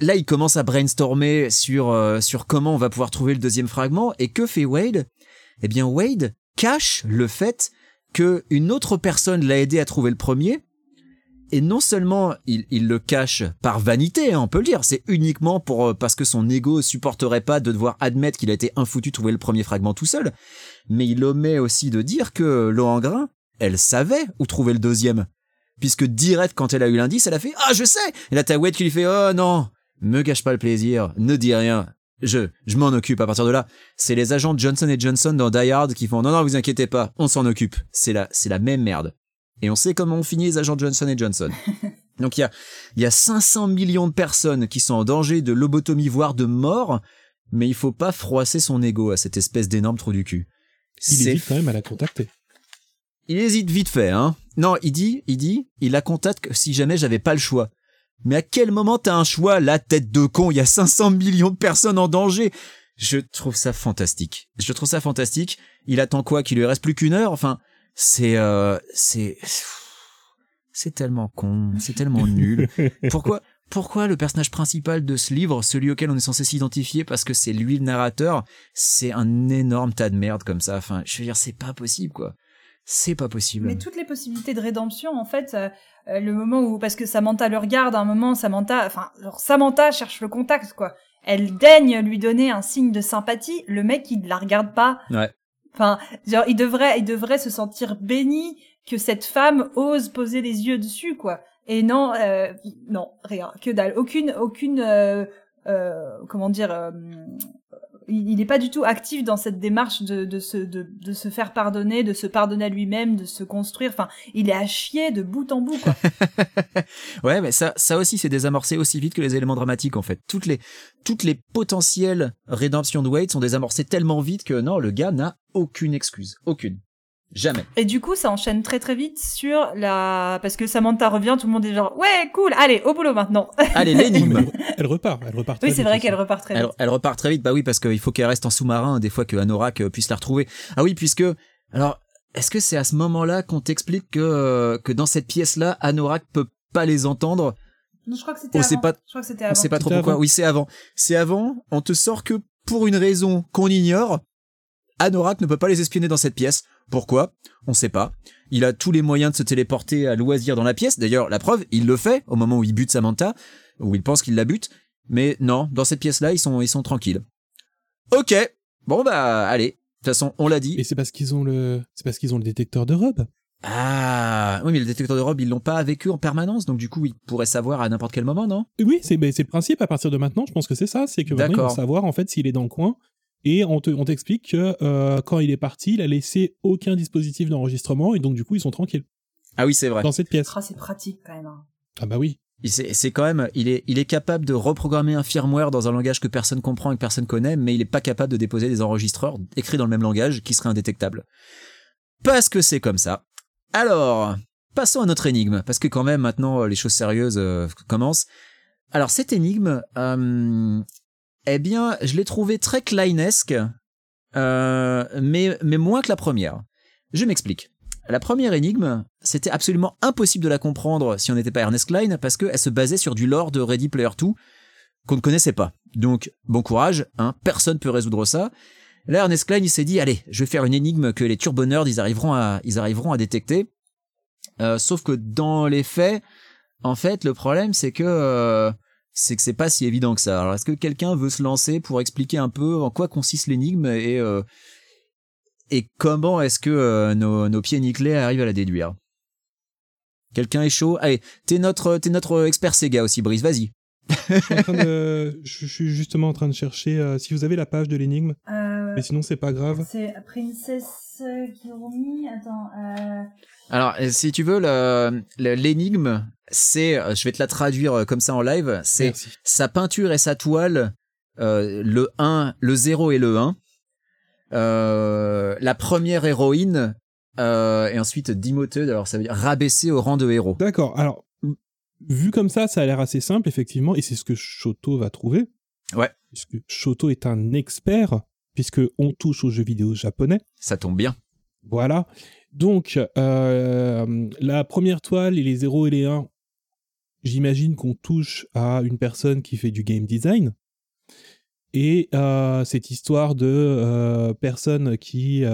là, il commence à brainstormer sur, euh, comment on va pouvoir trouver le deuxième fragment, et que fait Wade? Eh bien, Wade cache le fait que une autre personne l'a aidé à trouver le premier, et non seulement il, le cache par vanité, hein, on peut le dire, c'est uniquement pour euh, parce que son ego supporterait pas de devoir admettre qu'il a été infoutu trouver le premier fragment tout seul, mais il omet aussi de dire que Lohengrin, elle savait où trouver le deuxième, puisque direct quand elle a eu l'indice, elle a fait ah je sais, et là t'as Wade qui lui fait oh non, me gâche pas le plaisir, ne dis rien. Je, je m'en occupe à partir de là. C'est les agents Johnson et Johnson dans Die Hard qui font non non vous inquiétez pas, on s'en occupe. C'est la, c'est la même merde. Et on sait comment on finit les agents Johnson et Johnson. Donc il y a, il y a 500 millions de personnes qui sont en danger de lobotomie voire de mort, mais il faut pas froisser son ego à cette espèce d'énorme trou du cul. Il hésite quand même à la contacter. il hésite vite fait, hein. Non, il dit, il dit, il la contacte que si jamais j'avais pas le choix. Mais à quel moment t'as un choix, la tête de con? Il y a 500 millions de personnes en danger. Je trouve ça fantastique. Je trouve ça fantastique. Il attend quoi Qu'il lui reste plus qu'une heure? Enfin, c'est, euh, c'est, c'est tellement con, c'est tellement nul. Pourquoi, pourquoi le personnage principal de ce livre, celui auquel on est censé s'identifier parce que c'est lui le narrateur, c'est un énorme tas de merde comme ça? Enfin, je veux dire, c'est pas possible, quoi. C'est pas possible. Mais toutes les possibilités de rédemption, en fait, euh, euh, le moment où, parce que Samantha le regarde, à un moment, Samantha, enfin, genre, Samantha cherche le contact, quoi. Elle daigne lui donner un signe de sympathie. Le mec, il la regarde pas. Ouais. Enfin, genre, il devrait, il devrait se sentir béni que cette femme ose poser les yeux dessus, quoi. Et non, euh, non, rien, que dalle. Aucune, aucune, euh, euh, comment dire, euh, il il est pas du tout actif dans cette démarche de, de, se, de, de se faire pardonner, de se pardonner à lui-même, de se construire. Enfin, il est à chier de bout en bout, quoi. Ouais, mais ça, ça aussi, c'est désamorcé aussi vite que les éléments dramatiques, en fait. Toutes les, toutes les potentielles rédemptions de Wade sont désamorcées tellement vite que non, le gars n'a aucune excuse. Aucune. Jamais. Et du coup, ça enchaîne très très vite sur la, parce que Samantha revient, tout le monde est genre, ouais, cool, allez, au boulot maintenant. Allez, l'énigme. Elle repart, elle repart. très oui, c'est vrai qu'elle repart très Elle, vite. elle repart très vite, bah oui, parce qu'il faut qu'elle reste en sous-marin, des fois que Anorak euh, puisse la retrouver. Ah oui, puisque, alors, est-ce que c'est à ce moment-là qu'on t'explique que, euh, que dans cette pièce-là, Anorak peut pas les entendre? Non, je crois que c'était On avant. sait pas- Je crois que c'était On avant. sait pas trop pourquoi. avant. Oui, c'est avant. C'est avant, on te sort que pour une raison qu'on ignore, Anorak ne peut pas les espionner dans cette pièce. Pourquoi? On sait pas. Il a tous les moyens de se téléporter à loisir dans la pièce. D'ailleurs, la preuve, il le fait au moment où il bute Samantha, où il pense qu'il la bute. Mais non, dans cette pièce-là, ils sont, ils sont tranquilles. Ok. Bon bah, allez. De toute façon, on l'a dit. Et c'est parce qu'ils ont le, c'est parce qu'ils ont le détecteur de robe. Ah, oui, mais le détecteur de robe, ils l'ont pas avec eux en permanence, donc du coup, ils pourraient savoir à n'importe quel moment, non? Oui, c'est ben, c'est le principe à partir de maintenant. Je pense que c'est ça, c'est que maintenant ils vont savoir en fait s'il est dans le coin. Et on te- on t'explique que euh, quand il est parti, il a laissé aucun dispositif d'enregistrement et donc du coup ils sont tranquilles Ah oui, c'est vrai. dans cette pièce. Ah, c'est pratique quand même. hein. Ah bah oui. Il- C'est quand même, il est, il est capable de reprogrammer un firmware dans un langage que personne comprend et que personne connaît, mais il est pas capable de déposer des enregistreurs écrits dans le même langage qui seraient indétectables. Parce que c'est comme ça. Alors, passons à notre énigme, parce que quand même maintenant les choses sérieuses euh, commencent. Alors cette énigme, euh, eh bien, je l'ai trouvée très Kleinesque, euh, mais, mais moins que la première. Je m'explique. La première énigme, c'était absolument impossible de la comprendre si on n'était pas Ernest Klein parce qu'elle se basait sur du lore de Ready Player 2 qu'on ne connaissait pas. Donc, bon courage, hein, personne peut résoudre ça. Là, Ernest Klein, il s'est dit, allez, je vais faire une énigme que les turbo-nerds, ils arriveront à, ils arriveront à détecter. Euh, sauf que dans les faits, en fait, le problème, c'est que, euh, c'est que c'est pas si évident que ça. Alors, est-ce que quelqu'un veut se lancer pour expliquer un peu en quoi consiste l'énigme et, euh, et comment est-ce que euh, nos, nos pieds nickelés arrivent à la déduire? Quelqu'un est chaud? Allez, t'es notre, t'es notre expert Sega aussi, Brice, vas-y. Je suis, en train de- je suis justement en train de chercher euh, si vous avez la page de l'énigme, Euh, mais sinon c'est pas grave. c'est Princess Kirumi. Attends. Euh... Alors, euh, si tu veux, l'énigme, c'est, euh, je vais te la traduire comme ça en live, c'est sa peinture et sa toile, euh, le 1, le 0 et le 1, euh, la première héroïne, euh, et ensuite demoted, alors ça veut dire rabaissée au rang de héros. D'accord. Alors vu comme ça, ça a l'air assez simple, effectivement, et c'est ce que Shoto va trouver. Ouais. Puisque Shoto est un expert, puisque on touche aux jeux vidéo japonais. Ça tombe bien. Voilà. Donc, euh, la première toile et les 0 et les 1, j'imagine qu'on touche à une personne qui fait du game design. Et euh, cette histoire de euh, personne qui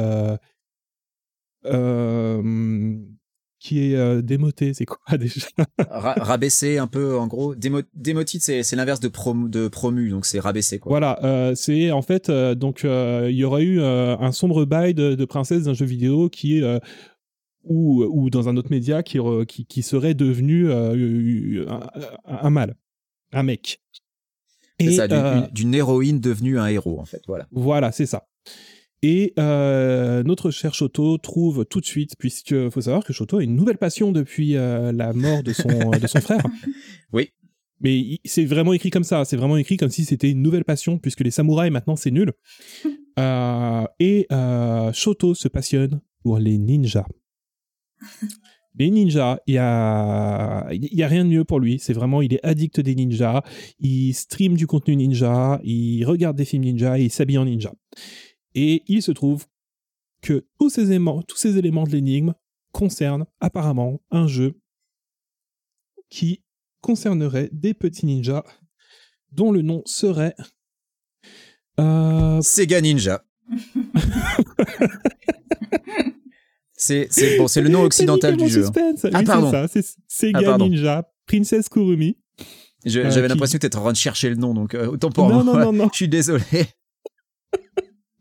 qui est euh, démotée, c'est quoi déjà? Ra- rabaisser un peu, en gros. Démo démotite, c'est l'inverse de, prom de promu, donc c'est rabaisser, quoi. Voilà, euh, c'est en fait euh, donc il y aurait eu un sombre bail de, de princesse d'un jeu vidéo qui est ou, ou dans un autre média qui, qui, qui serait devenu un, un mâle, un mec. C'est Et, ça, d'une une- d'une héroïne devenue un héros, en fait, voilà. Voilà, c'est ça. Et euh, notre cher Shoto trouve tout de suite, puisque faut savoir que Shoto a une nouvelle passion depuis euh, la mort de son, de son frère. Oui. Mais c'est vraiment écrit comme ça, c'est vraiment écrit comme si c'était une nouvelle passion, puisque les samouraïs maintenant c'est nul. Euh, et Shoto se passionne pour les ninjas. Les ninjas, il y a, y a rien de mieux pour lui. C'est vraiment, il est addict des ninjas. Il stream du contenu ninja. Il regarde des films ninja. Et il s'habille en ninja. Et il se trouve que tous ces éléments, tous ces éléments de l'énigme concernent apparemment un jeu qui concernerait des petits ninjas dont le nom serait euh, Sega Ninja. c'est bon, le nom occidental du jeu. hein. suspense. Ah, Oui, pardon. c'est Sega Ah, pardon. Ninja Princess Kurumi. Euh, J'avais qui- l'impression que tu étais en train de chercher le nom, donc euh, autant pour Non, moi. non, non, non. Je suis désolé.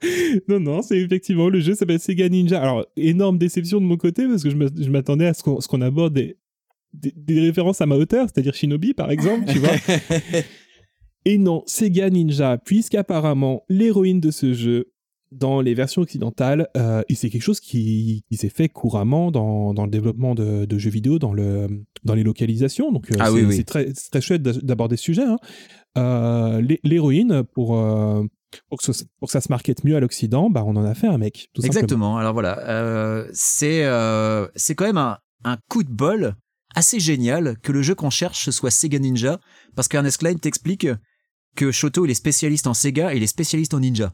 Non, non, c'est effectivement le jeu s'appelle Sega Ninja. Alors, énorme déception de mon côté parce que je m'attendais à ce qu'on qu'on aborde des, des, des références à ma hauteur, c'est-à-dire Shinobi par exemple, tu vois. Et non, Sega Ninja, puisqu'apparemment l'héroïne de ce jeu, dans les versions occidentales, euh, et c'est quelque chose qui, qui s'est fait couramment dans, dans le développement de, de jeux vidéo, dans, le, dans les localisations. Donc euh, Ah c'est oui, oui. c'est très, très chouette d'a- d'aborder ce sujet. hein. Euh, l'hé- l'héroïne, pour, pour, que ce- pour que ça se markete mieux à l'Occident, bah, on en a fait un mec. Tout simplement. Exactement. Alors voilà, euh, c'est euh, c'est quand même un, un coup de bol assez génial que le jeu qu'on cherche ce soit Sega Ninja, parce qu'Ernest Klein t'explique que Shoto il est spécialiste en Sega et il est spécialiste en ninja.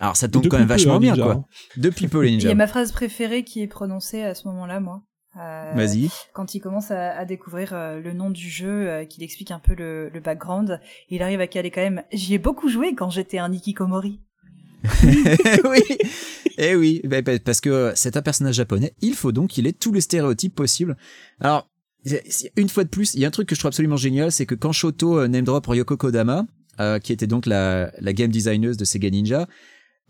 Alors ça tombe quand même peu, vachement hein, bien quoi. hein. Depuis peu les Il y ninjas. a ma phrase préférée qui est prononcée à ce moment-là, moi. Euh, Vas-y. Quand il commence à, à découvrir euh, le nom du jeu, euh, qu'il explique un peu le, le background, il arrive à caler quand même. J'y ai beaucoup joué quand j'étais un Ikikomori. oui. Eh oui, bah, bah, parce que c'est un personnage japonais, il faut donc qu'il ait tous les stéréotypes possibles. Alors, une fois de plus, il y a un truc que je trouve absolument génial, c'est que quand Shoto name drop Ryoko Kodama, euh, qui était donc la, la game designeuse de Sega Ninja,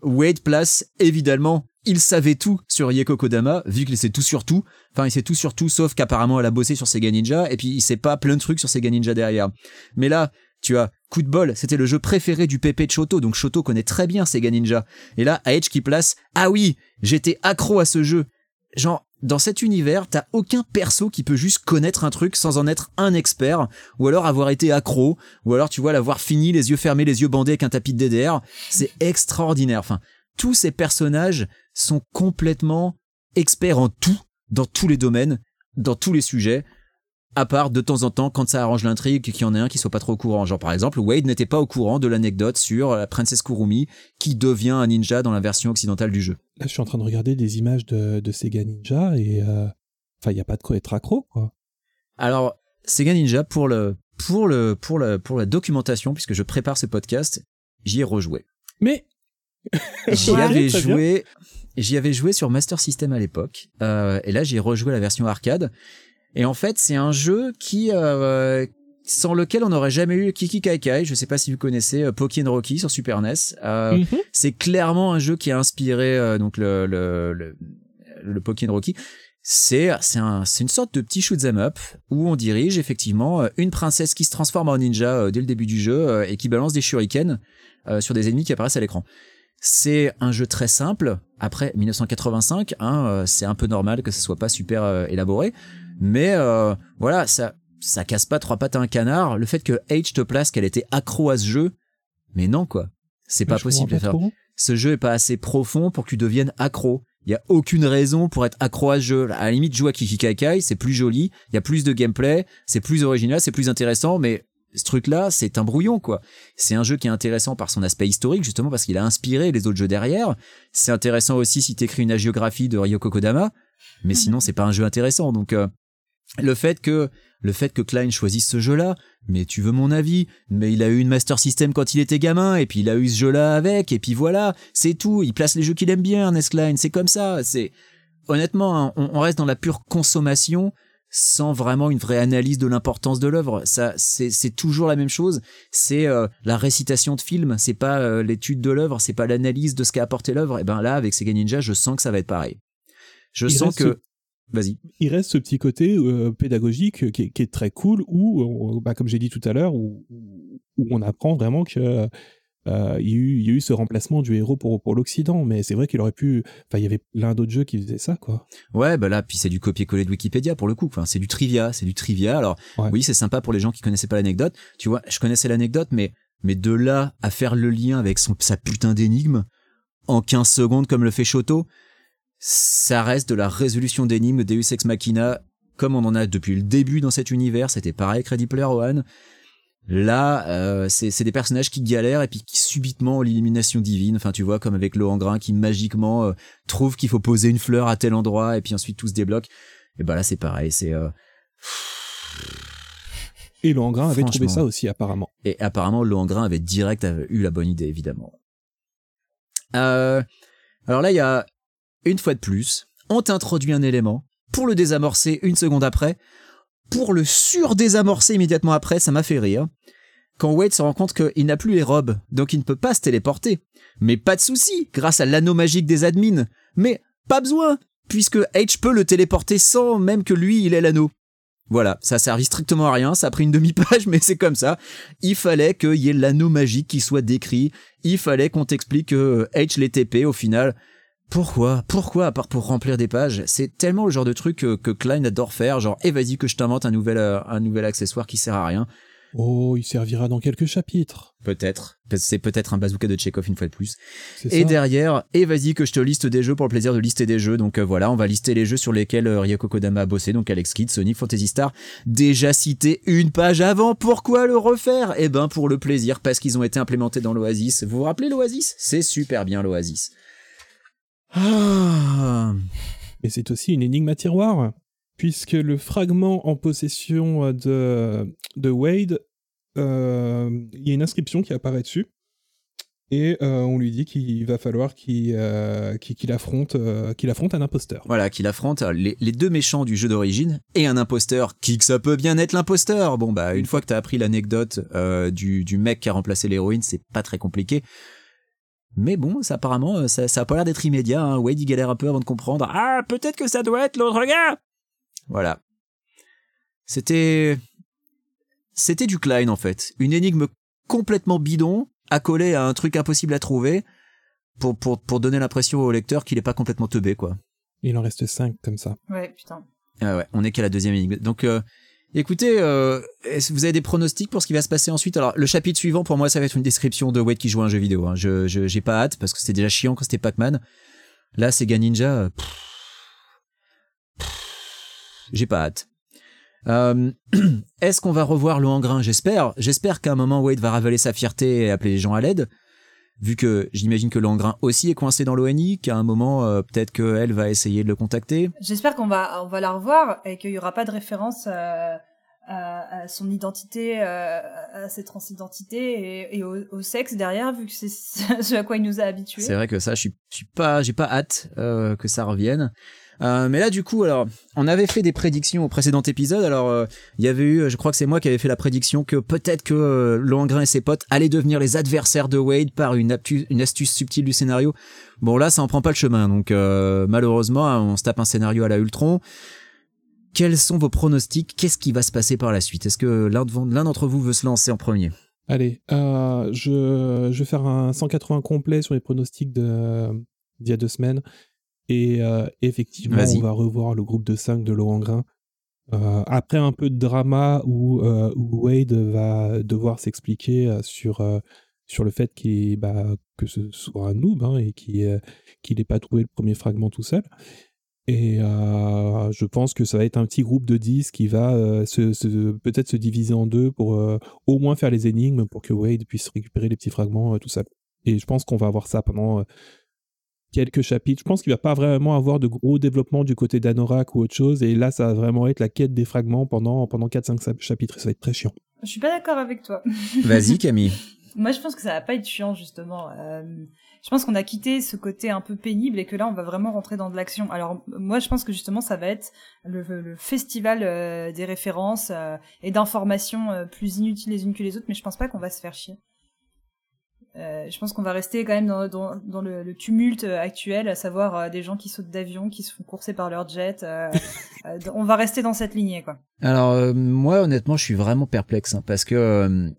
Wade place évidemment, il savait tout sur Ryoko Kodama, vu qu'il sait tout sur tout. Enfin, il sait tout sur tout, sauf qu'apparemment elle a bossé sur Sega Ninja, et puis il sait pas plein de trucs sur Sega Ninja derrière. Mais là, tu as coup de bol, c'était le jeu préféré du PP de Shoto, donc Shoto connaît très bien Sega Ninja. Et là, Edge qui place, ah oui, j'étais accro à ce jeu. Genre, dans cet univers, t'as aucun perso qui peut juste connaître un truc sans en être un expert, ou alors avoir été accro, ou alors tu vois l'avoir fini, les yeux fermés, les yeux bandés avec un tapis de DDR. C'est extraordinaire. Enfin, tous ces personnages sont complètement experts en tout, dans tous les domaines, dans tous les sujets. À part de temps en temps quand ça arrange l'intrigue qu'il y en ait un qui soit pas trop au courant. Genre par exemple, Wade n'était pas au courant de l'anecdote sur la princesse Kurumi qui devient un ninja dans la version occidentale du jeu. Là, je suis en train de regarder des images de, de Sega Ninja et euh, enfin, il y a pas de quoi être accro, quoi. Alors, Sega Ninja pour le pour le pour le pour la documentation puisque je prépare ce podcast, j'y ai rejoué. Mais J'y Ouais, avais joué j'y avais joué sur Master System à l'époque euh, et là j'ai rejoué la version arcade et en fait, c'est un jeu qui euh, sans lequel on n'aurait jamais eu Kiki Kai Kai, je sais pas si vous connaissez euh, Pokken Rocky sur Super NES. Euh, Mhm. c'est clairement un jeu qui a inspiré euh, donc le le le, le Pokken Rocky. C'est c'est un c'est une sorte de petit shoot 'em up où on dirige effectivement euh, une princesse qui se transforme en ninja dès le début du jeu et qui balance des shurikens sur des ennemis qui apparaissent à l'écran. C'est un jeu très simple. Après 1985, hein, c'est un peu normal que ce soit pas super élaboré, mais euh, voilà, ça ça casse pas trois pattes à un canard. Le fait que H te place qu'elle était accro à ce jeu, mais non quoi, c'est pas possible de pas faire trop. ce jeu est pas assez profond pour que tu deviennes accro. Il y a aucune raison pour être accro à ce jeu. À la limite, jouer à Kikikakai, c'est plus joli, il y a plus de gameplay, c'est plus original, c'est plus intéressant, mais ce truc-là, c'est un brouillon, quoi. C'est un jeu qui est intéressant par son aspect historique, justement parce qu'il a inspiré les autres jeux derrière. C'est intéressant aussi si t'écris une agiographie de Ryoko Kodama, mais sinon, c'est pas un jeu intéressant. Donc, euh, le fait que le fait que Klein choisisse ce jeu-là, mais tu veux mon avis, mais il a eu une Master System quand il était gamin, et puis il a eu ce jeu-là avec, et puis voilà, c'est tout. Il place les jeux qu'il aime bien, Ernest Klein, c'est comme ça. C'est honnêtement, hein, on, on reste dans la pure consommation sans vraiment une vraie analyse de l'importance de l'œuvre. Ça, c'est, c'est toujours la même chose. C'est euh, la récitation de film. C'est pas euh, l'étude de l'œuvre. C'est pas l'analyse de ce qu'a apporté l'œuvre. Et ben là, avec Sega Ninja, je sens que ça va être pareil. Je Il sens que. Vas-y. il reste ce petit côté euh, pédagogique qui est, qui est très cool où, euh, bah, comme j'ai dit tout à l'heure, où, où on apprend vraiment que euh, il, y a eu, il y a eu ce remplacement du héros pour, pour l'Occident. Mais c'est vrai qu'il aurait pu. Enfin, il y avait plein d'autres jeux qui faisaient ça, quoi. Ouais, bah là, puis c'est du copier-coller de Wikipédia pour le coup. Enfin, c'est du trivia, c'est du trivia. Alors, Ouais. oui, c'est sympa pour les gens qui connaissaient pas l'anecdote. Tu vois, je connaissais l'anecdote, mais mais de là à faire le lien avec son sa putain d'énigme en 15 secondes comme le fait Shoto, ça reste de la résolution d'énigmes Deus Ex Machina comme on en a depuis le début dans cet univers. C'était pareil avec Ready Player One. Là, euh, c'est des personnages qui galèrent et puis qui subitement ont l'illumination divine. Enfin, tu vois, comme avec Laurent Grain qui magiquement euh, trouve qu'il faut poser une fleur à tel endroit et puis ensuite tout se débloque. Et bah là, c'est pareil. C'est euh, Et le Hangrin avait trouvé ça aussi, apparemment. et apparemment Laurent Grain avait direct avait eu la bonne idée, évidemment. Euh, alors là, il y a une fois de plus, on t'introduit un élément pour le désamorcer une seconde après. Pour le surdésamorcer immédiatement après, ça m'a fait rire. Quand Wade se rend compte qu'il n'a plus les robes, donc il ne peut pas se téléporter. Mais pas de souci, grâce à l'anneau magique des admins. Mais pas besoin, puisque H peut le téléporter sans même que lui il ait l'anneau. Voilà, ça a servi strictement à rien, ça a pris une demi-page, mais c'est comme ça. Il fallait qu'il y ait l'anneau magique qui soit décrit, il fallait qu'on t'explique que H les TP au final. Pourquoi? Pourquoi à part pour remplir des pages C'est tellement le genre de truc que, que Klein adore faire, genre et vas-y que je t'invente un nouvel euh, un nouvel accessoire qui sert à rien. Oh, il servira dans quelques chapitres. Peut-être, c'est peut-être un bazooka de Chekhov une fois de plus. Et ça. derrière, et vas-y que je te liste des jeux pour le plaisir de lister des jeux. Donc euh, voilà, on va lister les jeux sur lesquels euh, Ryoko Kodama a bossé. Donc Alex Kidd, Sonic, Fantasy Star, déjà cité une page avant. Pourquoi le refaire? Eh ben pour le plaisir, parce qu'ils ont été implémentés dans l'Oasis. Vous vous rappelez l'Oasis? C'est super bien l'Oasis. Ah. Mais c'est aussi une énigme à tiroir, puisque le fragment en possession de, de Wade, euh, il y a une inscription qui apparaît dessus, et euh, on lui dit qu'il va falloir qu'il euh, affronte, euh, qu'il affronte un imposteur. Voilà, qu'il affronte euh, les, les deux méchants du jeu d'origine et un imposteur. Qui que ça peut bien être l'imposteur Bon bah une fois que t'as appris l'anecdote euh, du, du mec qui a remplacé l'héroïne, c'est pas très compliqué. Mais bon, ça apparemment, euh, ça, ça a pas l'air d'être immédiat. Hein. Wade il galère un peu avant de comprendre. Ah, peut-être que ça doit être l'autre gars. Voilà. C'était, c'était du Klein en fait, une énigme complètement bidon, accolée à un truc impossible à trouver, pour pour pour donner l'impression au lecteur qu'il est pas complètement teubé quoi. Il en reste cinq comme ça. Ouais, putain. Ah ouais, on est qu'à la deuxième énigme. Donc, euh, écoutez, euh, vous avez des pronostics pour ce qui va se passer ensuite? Alors, le chapitre suivant, pour moi, ça va être une description de Wade qui joue à un jeu vidéo. Hein. Je, j'ai pas hâte parce que c'était déjà chiant quand c'était Pac-Man. Là, Sega Ninja. euh, j'ai pas hâte. Euh, est-ce qu'on va revoir le J'espère. J'espère qu'à un moment, Wade va ravaler sa fierté et appeler les gens à l'aide. Vu que j'imagine que le Hangrin aussi est coincé dans l'ONI, qu'à un moment, euh, peut-être qu'elle va essayer de le contacter. J'espère qu'on va, on va la revoir et qu'il y aura pas de référence euh, à, à son identité, euh, à ses transidentités et, et au, au sexe derrière, vu que c'est ce à quoi il nous a habitués. C'est vrai que ça, je suis, je suis pas, j'ai pas hâte que ça revienne. Euh, mais là, du coup, alors, on avait fait des prédictions au précédent épisode. Alors, euh, il y avait eu, je crois que c'est moi qui avais fait la prédiction que peut-être que euh, et ses potes allaient devenir les adversaires de Wade par une, astuce subtile du scénario. Bon, là, ça en prend pas le chemin. Donc, euh, malheureusement, on se tape un scénario à la Ultron. Quels sont vos pronostics? Qu'est-ce qui va se passer par la suite? Est-ce que l'un de- l'un d'entre vous veut se lancer en premier? Allez, je, vais faire un 180 complet sur les pronostics d'il y a deux semaines. Et euh, effectivement, on va revoir le groupe de 5 de Laurent Grain. Euh, après un peu de drama où, euh, où Wade va devoir s'expliquer sur, sur le fait qu'il bah, que ce soit un noob hein, et qu'il n'ait pas trouvé le premier fragment tout seul. Et je pense que ça va être un petit groupe de 10 qui va se, peut-être se diviser en deux pour au moins faire les énigmes pour que Wade puisse récupérer les petits fragments tout seul. Et je pense qu'on va avoir ça pendant quelques chapitres. Je pense qu'il va pas vraiment avoir de gros développement du côté d'Anorak ou autre chose. Et là, ça va vraiment être la quête des fragments pendant, pendant 4-5 chapitres. Et ça va être très chiant. Je suis pas d'accord avec toi. Vas-y, Camille. Moi, je pense que ça va pas être chiant, justement. Euh, je pense qu'on a quitté ce côté un peu pénible et que là, on va vraiment rentrer dans de l'action. Alors, moi, je pense que justement, ça va être le, festival euh, des références euh, et d'informations plus inutiles les unes que les autres, mais je pense pas qu'on va se faire chier. Je pense qu'on va rester quand même dans, dans, dans le, tumulte actuel, à savoir des gens qui sautent d'avion, qui se font courser par leur jet. on va rester dans cette lignée, quoi. Alors moi, honnêtement, je suis vraiment perplexe hein, parce que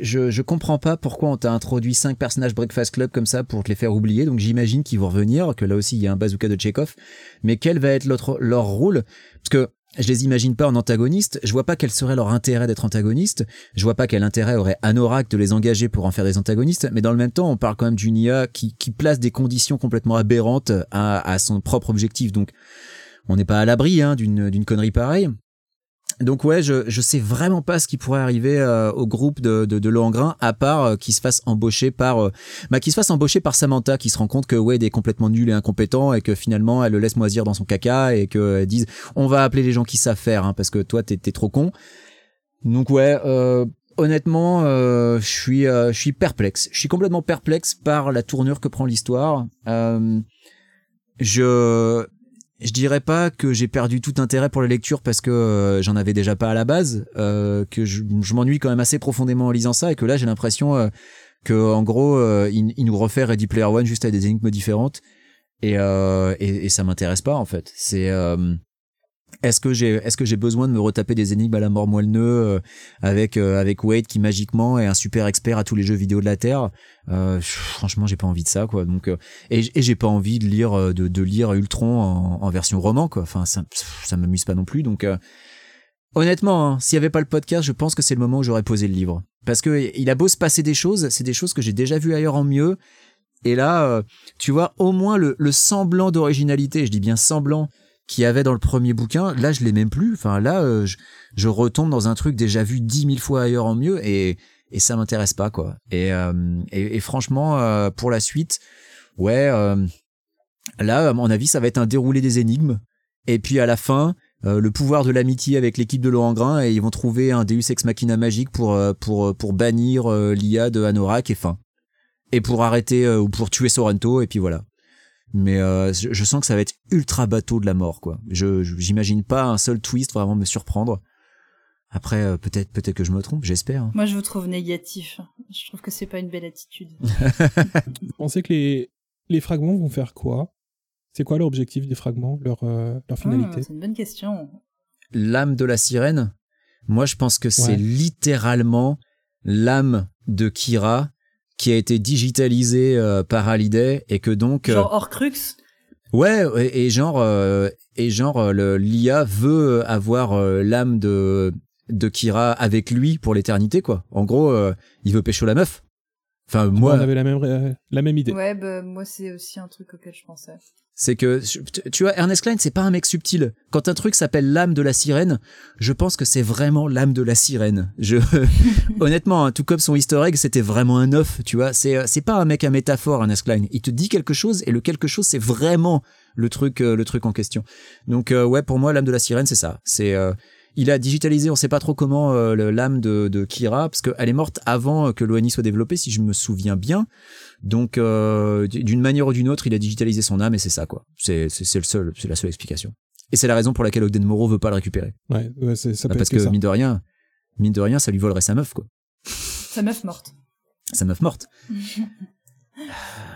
je, je comprends pas pourquoi on t'a introduit cinq personnages Breakfast Club comme ça pour te les faire oublier. Donc j'imagine qu'ils vont revenir, que là aussi il y a un bazooka de Chekhov. Mais quel va être leur rôle? Parce que je les imagine pas en antagoniste. Je vois pas quel serait leur intérêt d'être antagoniste. Je vois pas quel intérêt aurait Anorak de les engager pour en faire des antagonistes. Mais dans le même temps, on parle quand même d'une IA qui, place des conditions complètement aberrantes à, son propre objectif. Donc on n'est pas à l'abri hein, d'une connerie pareille. Donc ouais, je je sais vraiment pas ce qui pourrait arriver euh, au groupe de de, de Lohengrin à part euh, qu'il se fasse embaucher par euh, bah qu'il se fasse embaucher par Samantha qui se rend compte que Wade est complètement nul et incompétent et que finalement elle le laisse moisir dans son caca et que dise on va appeler les gens qui savent faire hein, parce que toi t'es t'es trop con. Donc ouais, honnêtement, je suis je suis perplexe. Je suis complètement perplexe par la tournure que prend l'histoire. je je dirais pas que j'ai perdu tout intérêt pour la lecture parce que euh, j'en avais déjà pas à la base, euh, que je, m'ennuie quand même assez profondément en lisant ça et que là j'ai l'impression euh, que en gros euh, il, nous refait Ready Player One juste à des énigmes différentes et, et, et ça m'intéresse pas en fait. C'est est-ce que j'ai est-ce que j'ai besoin de me retaper des énigmes à la mort moelle euh, avec euh, avec Wade qui magiquement est un super expert à tous les jeux vidéo de la terre? Euh, franchement j'ai pas envie de ça quoi. Donc euh, et, j'ai pas envie de lire de, de lire Ultron en, version roman quoi. Enfin ça ça m'amuse pas non plus. Donc honnêtement hein, s'il y avait pas le podcast je pense que c'est le moment où j'aurais posé le livre. Parce que il a beau se passer des choses c'est des choses que j'ai déjà vues ailleurs en mieux. Et là tu vois au moins le, le semblant d'originalité je dis bien semblant qu'il y avait dans le premier bouquin, là je l'ai même plus. Enfin là, euh, je, retombe dans un truc déjà vu dix mille fois ailleurs en mieux et et ça m'intéresse pas quoi. Et euh, et, franchement euh, pour la suite, ouais, là à mon avis ça va être un déroulé des énigmes et puis à la fin le pouvoir de l'amitié avec l'équipe de Laurent Grain et ils vont trouver un Deus ex machina magique pour pour pour bannir l'IA de Anorak et fin et pour arrêter ou pour tuer Sorrento et puis voilà mais euh, je sens que ça va être ultra bateau de la mort quoi. Je j'imagine pas un seul twist vraiment me surprendre. Après euh, peut-être peut-être que je me trompe, j'espère. Hein. Moi je vous trouve négatif. Je trouve que c'est pas une belle attitude. vous pensez que les les fragments vont faire quoi? C'est quoi l'objectif des fragments, leur euh, leur ah, finalité? C'est une bonne question. L'âme de la sirène? Moi je pense que c'est littéralement l'âme de Kira qui a été digitalisé euh, par Hallyday et que donc euh, genre Horcrux? Ouais et, genre euh, et genre l'IA veut avoir l'âme de de Kira avec lui pour l'éternité quoi. En gros il veut pécho la meuf. Enfin moi on avait la même la même idée. Ouais bah, moi c'est aussi un truc auquel je pensais c'est que tu vois Ernest Klein c'est pas un mec subtil. Quand un truc s'appelle l'âme de la sirène je pense que c'est vraiment l'âme de la sirène. Je honnêtement hein, tout comme son easter egg c'était vraiment un œuf tu vois. C'est c'est pas un mec à métaphore Ernest Klein. Il te dit quelque chose et le quelque chose c'est vraiment le truc euh, le truc en question. Donc euh, ouais pour moi l'âme de la sirène c'est ça. C'est euh, il a digitalisé, on sait pas trop comment euh, l'âme de, de, Kira, parce qu'elle est morte avant que l'ONI soit développée, si je me souviens bien. Donc, euh, d'une manière ou d'une autre, il a digitalisé son âme et c'est ça, quoi. C'est c'est le seul, c'est la seule explication. Et c'est la raison pour laquelle Ogden Moreau veut pas le récupérer. Ouais, ouais ça bah, Parce que, mine de rien, mine de rien, ça lui volerait sa meuf, quoi. Sa meuf morte. Sa meuf morte.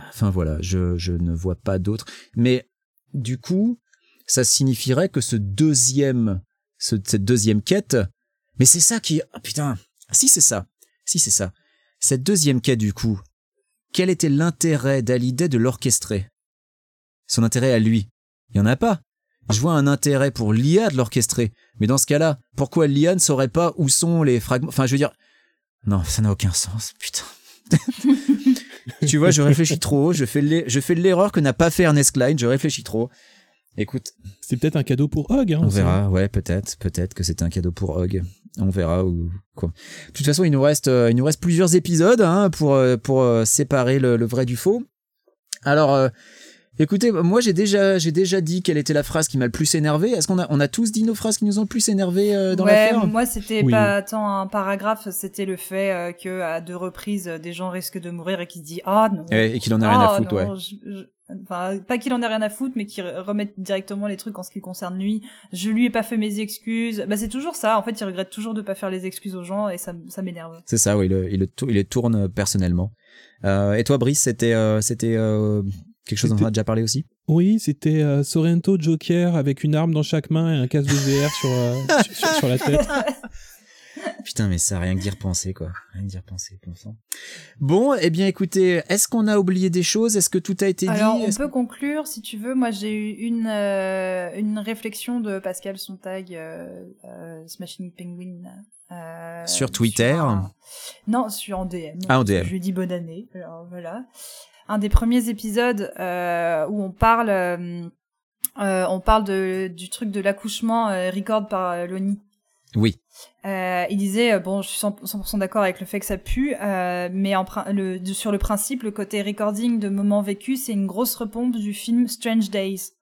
enfin voilà, je, je ne vois pas d'autre. Mais du coup, ça signifierait que ce deuxième cette deuxième quête. Mais c'est ça qui... Oh putain, si c'est ça, si c'est ça. Cette deuxième quête du coup, quel était l'intérêt d'Alidé de l'orchestrer? Son intérêt à lui? Il y en a pas. Je vois un intérêt pour l'IA de l'orchestrer. Mais dans ce cas-là, pourquoi l'IA ne saurait pas où sont les fragments? Enfin, je veux dire... Non, ça n'a aucun sens, putain. tu vois, je réfléchis trop. Je fais l'erreur que n'a pas fait Ernest Klein. Je réfléchis trop. Écoute, C'est peut-être un cadeau pour Hog. Hein, on verra. Ouais, peut-être, peut-être que c'est un cadeau pour Hog. On verra ou quoi. De toute façon, il nous reste, euh, il nous reste plusieurs épisodes hein, pour euh, pour euh, séparer le, le vrai du faux. Alors, écoutez, moi j'ai déjà j'ai déjà dit quelle était la phrase qui m'a le plus énervé. Est-ce qu'on a on a tous dit nos phrases qui nous ont le plus énervé euh, dans ouais, l'affaire moi c'était Oui. pas tant un paragraphe, c'était le fait euh, que à deux reprises euh, des gens risquent de mourir et qui se dit ah non. Et, et qu'il en a rien à Ah, foutre, ouais. non, je- je- Enfin, pas qu'il en ait rien à foutre, mais qu'il remette directement les trucs en ce qui concerne lui. Je lui ai pas fait mes excuses. Bah c'est toujours ça. En fait, il regrette toujours de pas faire les excuses aux gens et ça, ça m'énerve. C'est ça, oui, il, le- il, les tourne euh, personnellement. Euh, et toi, Brice, c'était euh, c'était euh, quelque chose dont on a déjà parlé aussi? Oui, c'était euh, Sorrento Joker avec une arme dans chaque main et un casque de VR sur, euh, sur, sur- sur la tête. Putain, mais ça, rien que d'y repenser, quoi. Rien que d'y repenser, bon sang. Bon, eh bien, écoutez, est-ce qu'on a oublié des choses? Est-ce que tout a été Alors, dit? on Est-ce- peut conclure, si tu veux. Moi, j'ai eu une euh, une réflexion de Pascal Sontag, euh, euh, Smashing Penguin. euh, Sur Twitter un- Non, sur en DM. Ah, en DM. Je lui ai dit bonne année. Alors, voilà. Un des premiers épisodes euh, où on parle, euh, euh, on parle de, du truc de l'accouchement record par Loni. Oui, Euh, il disait bon, je suis 100%, 100% d'accord avec le fait que ça pue, euh, mais en, le, sur le principe, le côté recording de moments vécus, c'est une grosse repompe du film Strange Days.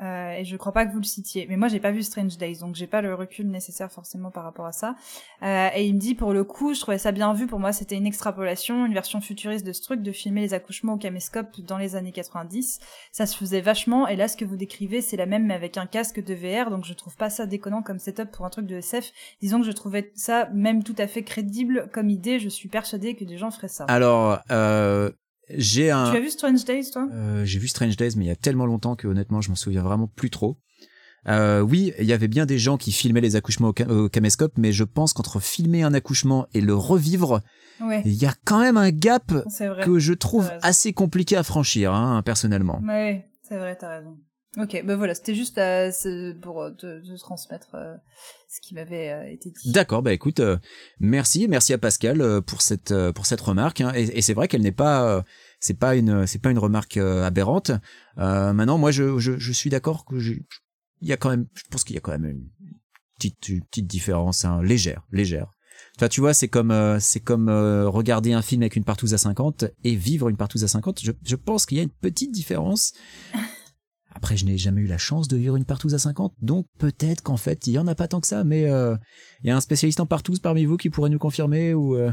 Euh, et je crois pas que vous le citiez, mais moi j'ai pas vu Strange Days, donc j'ai pas le recul nécessaire forcément par rapport à ça. Euh, et il me dit pour le coup, je trouvais ça bien vu. Pour moi, c'était une extrapolation, une version futuriste de ce truc de filmer les accouchements au caméscope dans les années 90. Ça se faisait vachement. Et là, ce que vous décrivez, c'est la même mais avec un casque de VR, donc je trouve pas ça déconnant comme setup pour un truc de SF. Disons que je trouvais ça même tout à fait crédible comme idée. Je suis persuadée que des gens feraient ça. alors, euh, j'ai un... Tu as vu Strange Days, toi? Euh, j'ai vu Strange Days, mais il y a tellement longtemps que honnêtement, je m'en souviens vraiment plus trop. Euh, oui, il y avait bien des gens qui filmaient les accouchements au, ca- au caméscope, mais je pense qu'entre filmer un accouchement et le revivre, Ouais, il y a quand même un gap que je trouve assez compliqué à franchir, hein, personnellement. Ouais, c'est vrai, t'as raison. Ok, ben voilà, c'était juste euh, c'est pour euh, te, te transmettre euh, ce qui m'avait euh, été dit. D'accord, bah écoute, euh, merci, merci à Pascal euh, pour cette euh, pour cette remarque. hein. et c'est vrai qu'elle n'est pas, euh, c'est pas une c'est pas une remarque euh, aberrante. Euh, maintenant, moi, je je, je suis d'accord que il y a quand même, je pense qu'il y a quand même une petite une petite différence, hein, légère, légère. Enfin, tu vois, c'est comme euh, c'est comme euh, regarder un film avec une partouze à 50 et vivre une partouze à 50. Je je pense qu'il y a une petite différence. Après, je n'ai jamais eu la chance de vivre une partouze à 50, donc peut-être qu'en fait, il y en a pas tant que ça, mais euh, il y a un spécialiste en partouze parmi vous qui pourrait nous confirmer ou euh,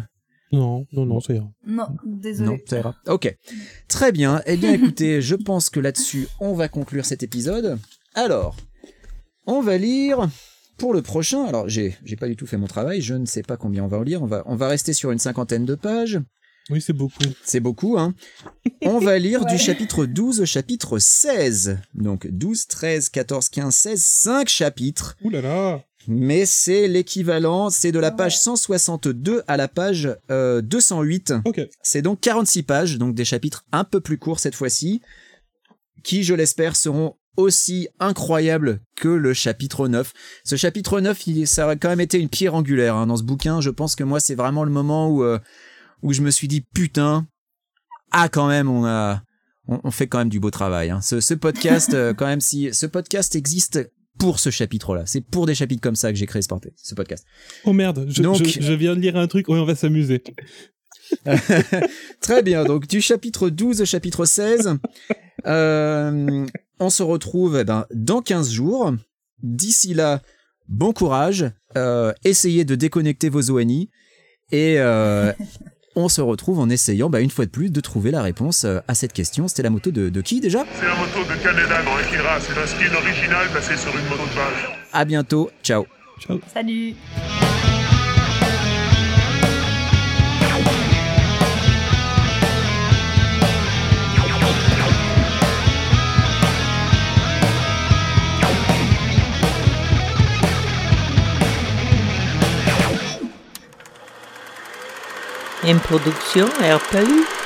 Non, non, non, ça ira. Non, désolé. non, ça ira. Ok, très bien. Eh bien, écoutez, je pense que là-dessus, on va conclure cet épisode. Alors, on va lire pour le prochain. Alors, j'ai j'ai pas du tout fait mon travail. Je ne sais pas combien on va en lire. On va on va rester sur une cinquantaine de pages. Oui, c'est beaucoup. C'est beaucoup, hein. On va lire Ouais. du chapitre 12 au chapitre 16. Donc 12, 13, 14, 15, 16, 5 chapitres. Ouh là là Mais c'est l'équivalent, c'est de la page 162 à la page euh, 208. Ok. C'est donc 46 pages, donc des chapitres un peu plus courts cette fois-ci, qui, je l'espère, seront aussi incroyables que le chapitre 9. Ce chapitre 9, il, ça a quand même été une pierre angulaire hein, dans ce bouquin. Je pense que moi, c'est vraiment le moment où, euh, où je me suis dit, putain, ah quand même, on a... On, on fait quand même du beau travail. Hein. Ce, ce podcast, euh, quand même, si ce podcast existe pour ce chapitre-là, c'est pour des chapitres comme ça que j'ai créé ce, podcast. Oh merde, je, Donc- je, je viens de lire un truc. On va s'amuser. Très bien, donc du chapitre 12 au chapitre 16, euh, on se retrouve eh ben, dans 15 jours. D'ici là, bon courage, euh, essayez de déconnecter vos ONI et euh, on se retrouve en essayant, bah, une fois de plus, de trouver la réponse euh, à cette question. C'était la moto de, de qui déjà? C'est la moto de Canada dans Akira. C'est un skin original placé sur une moto de base. À bientôt, ciao Ciao. Salut Une production RPU.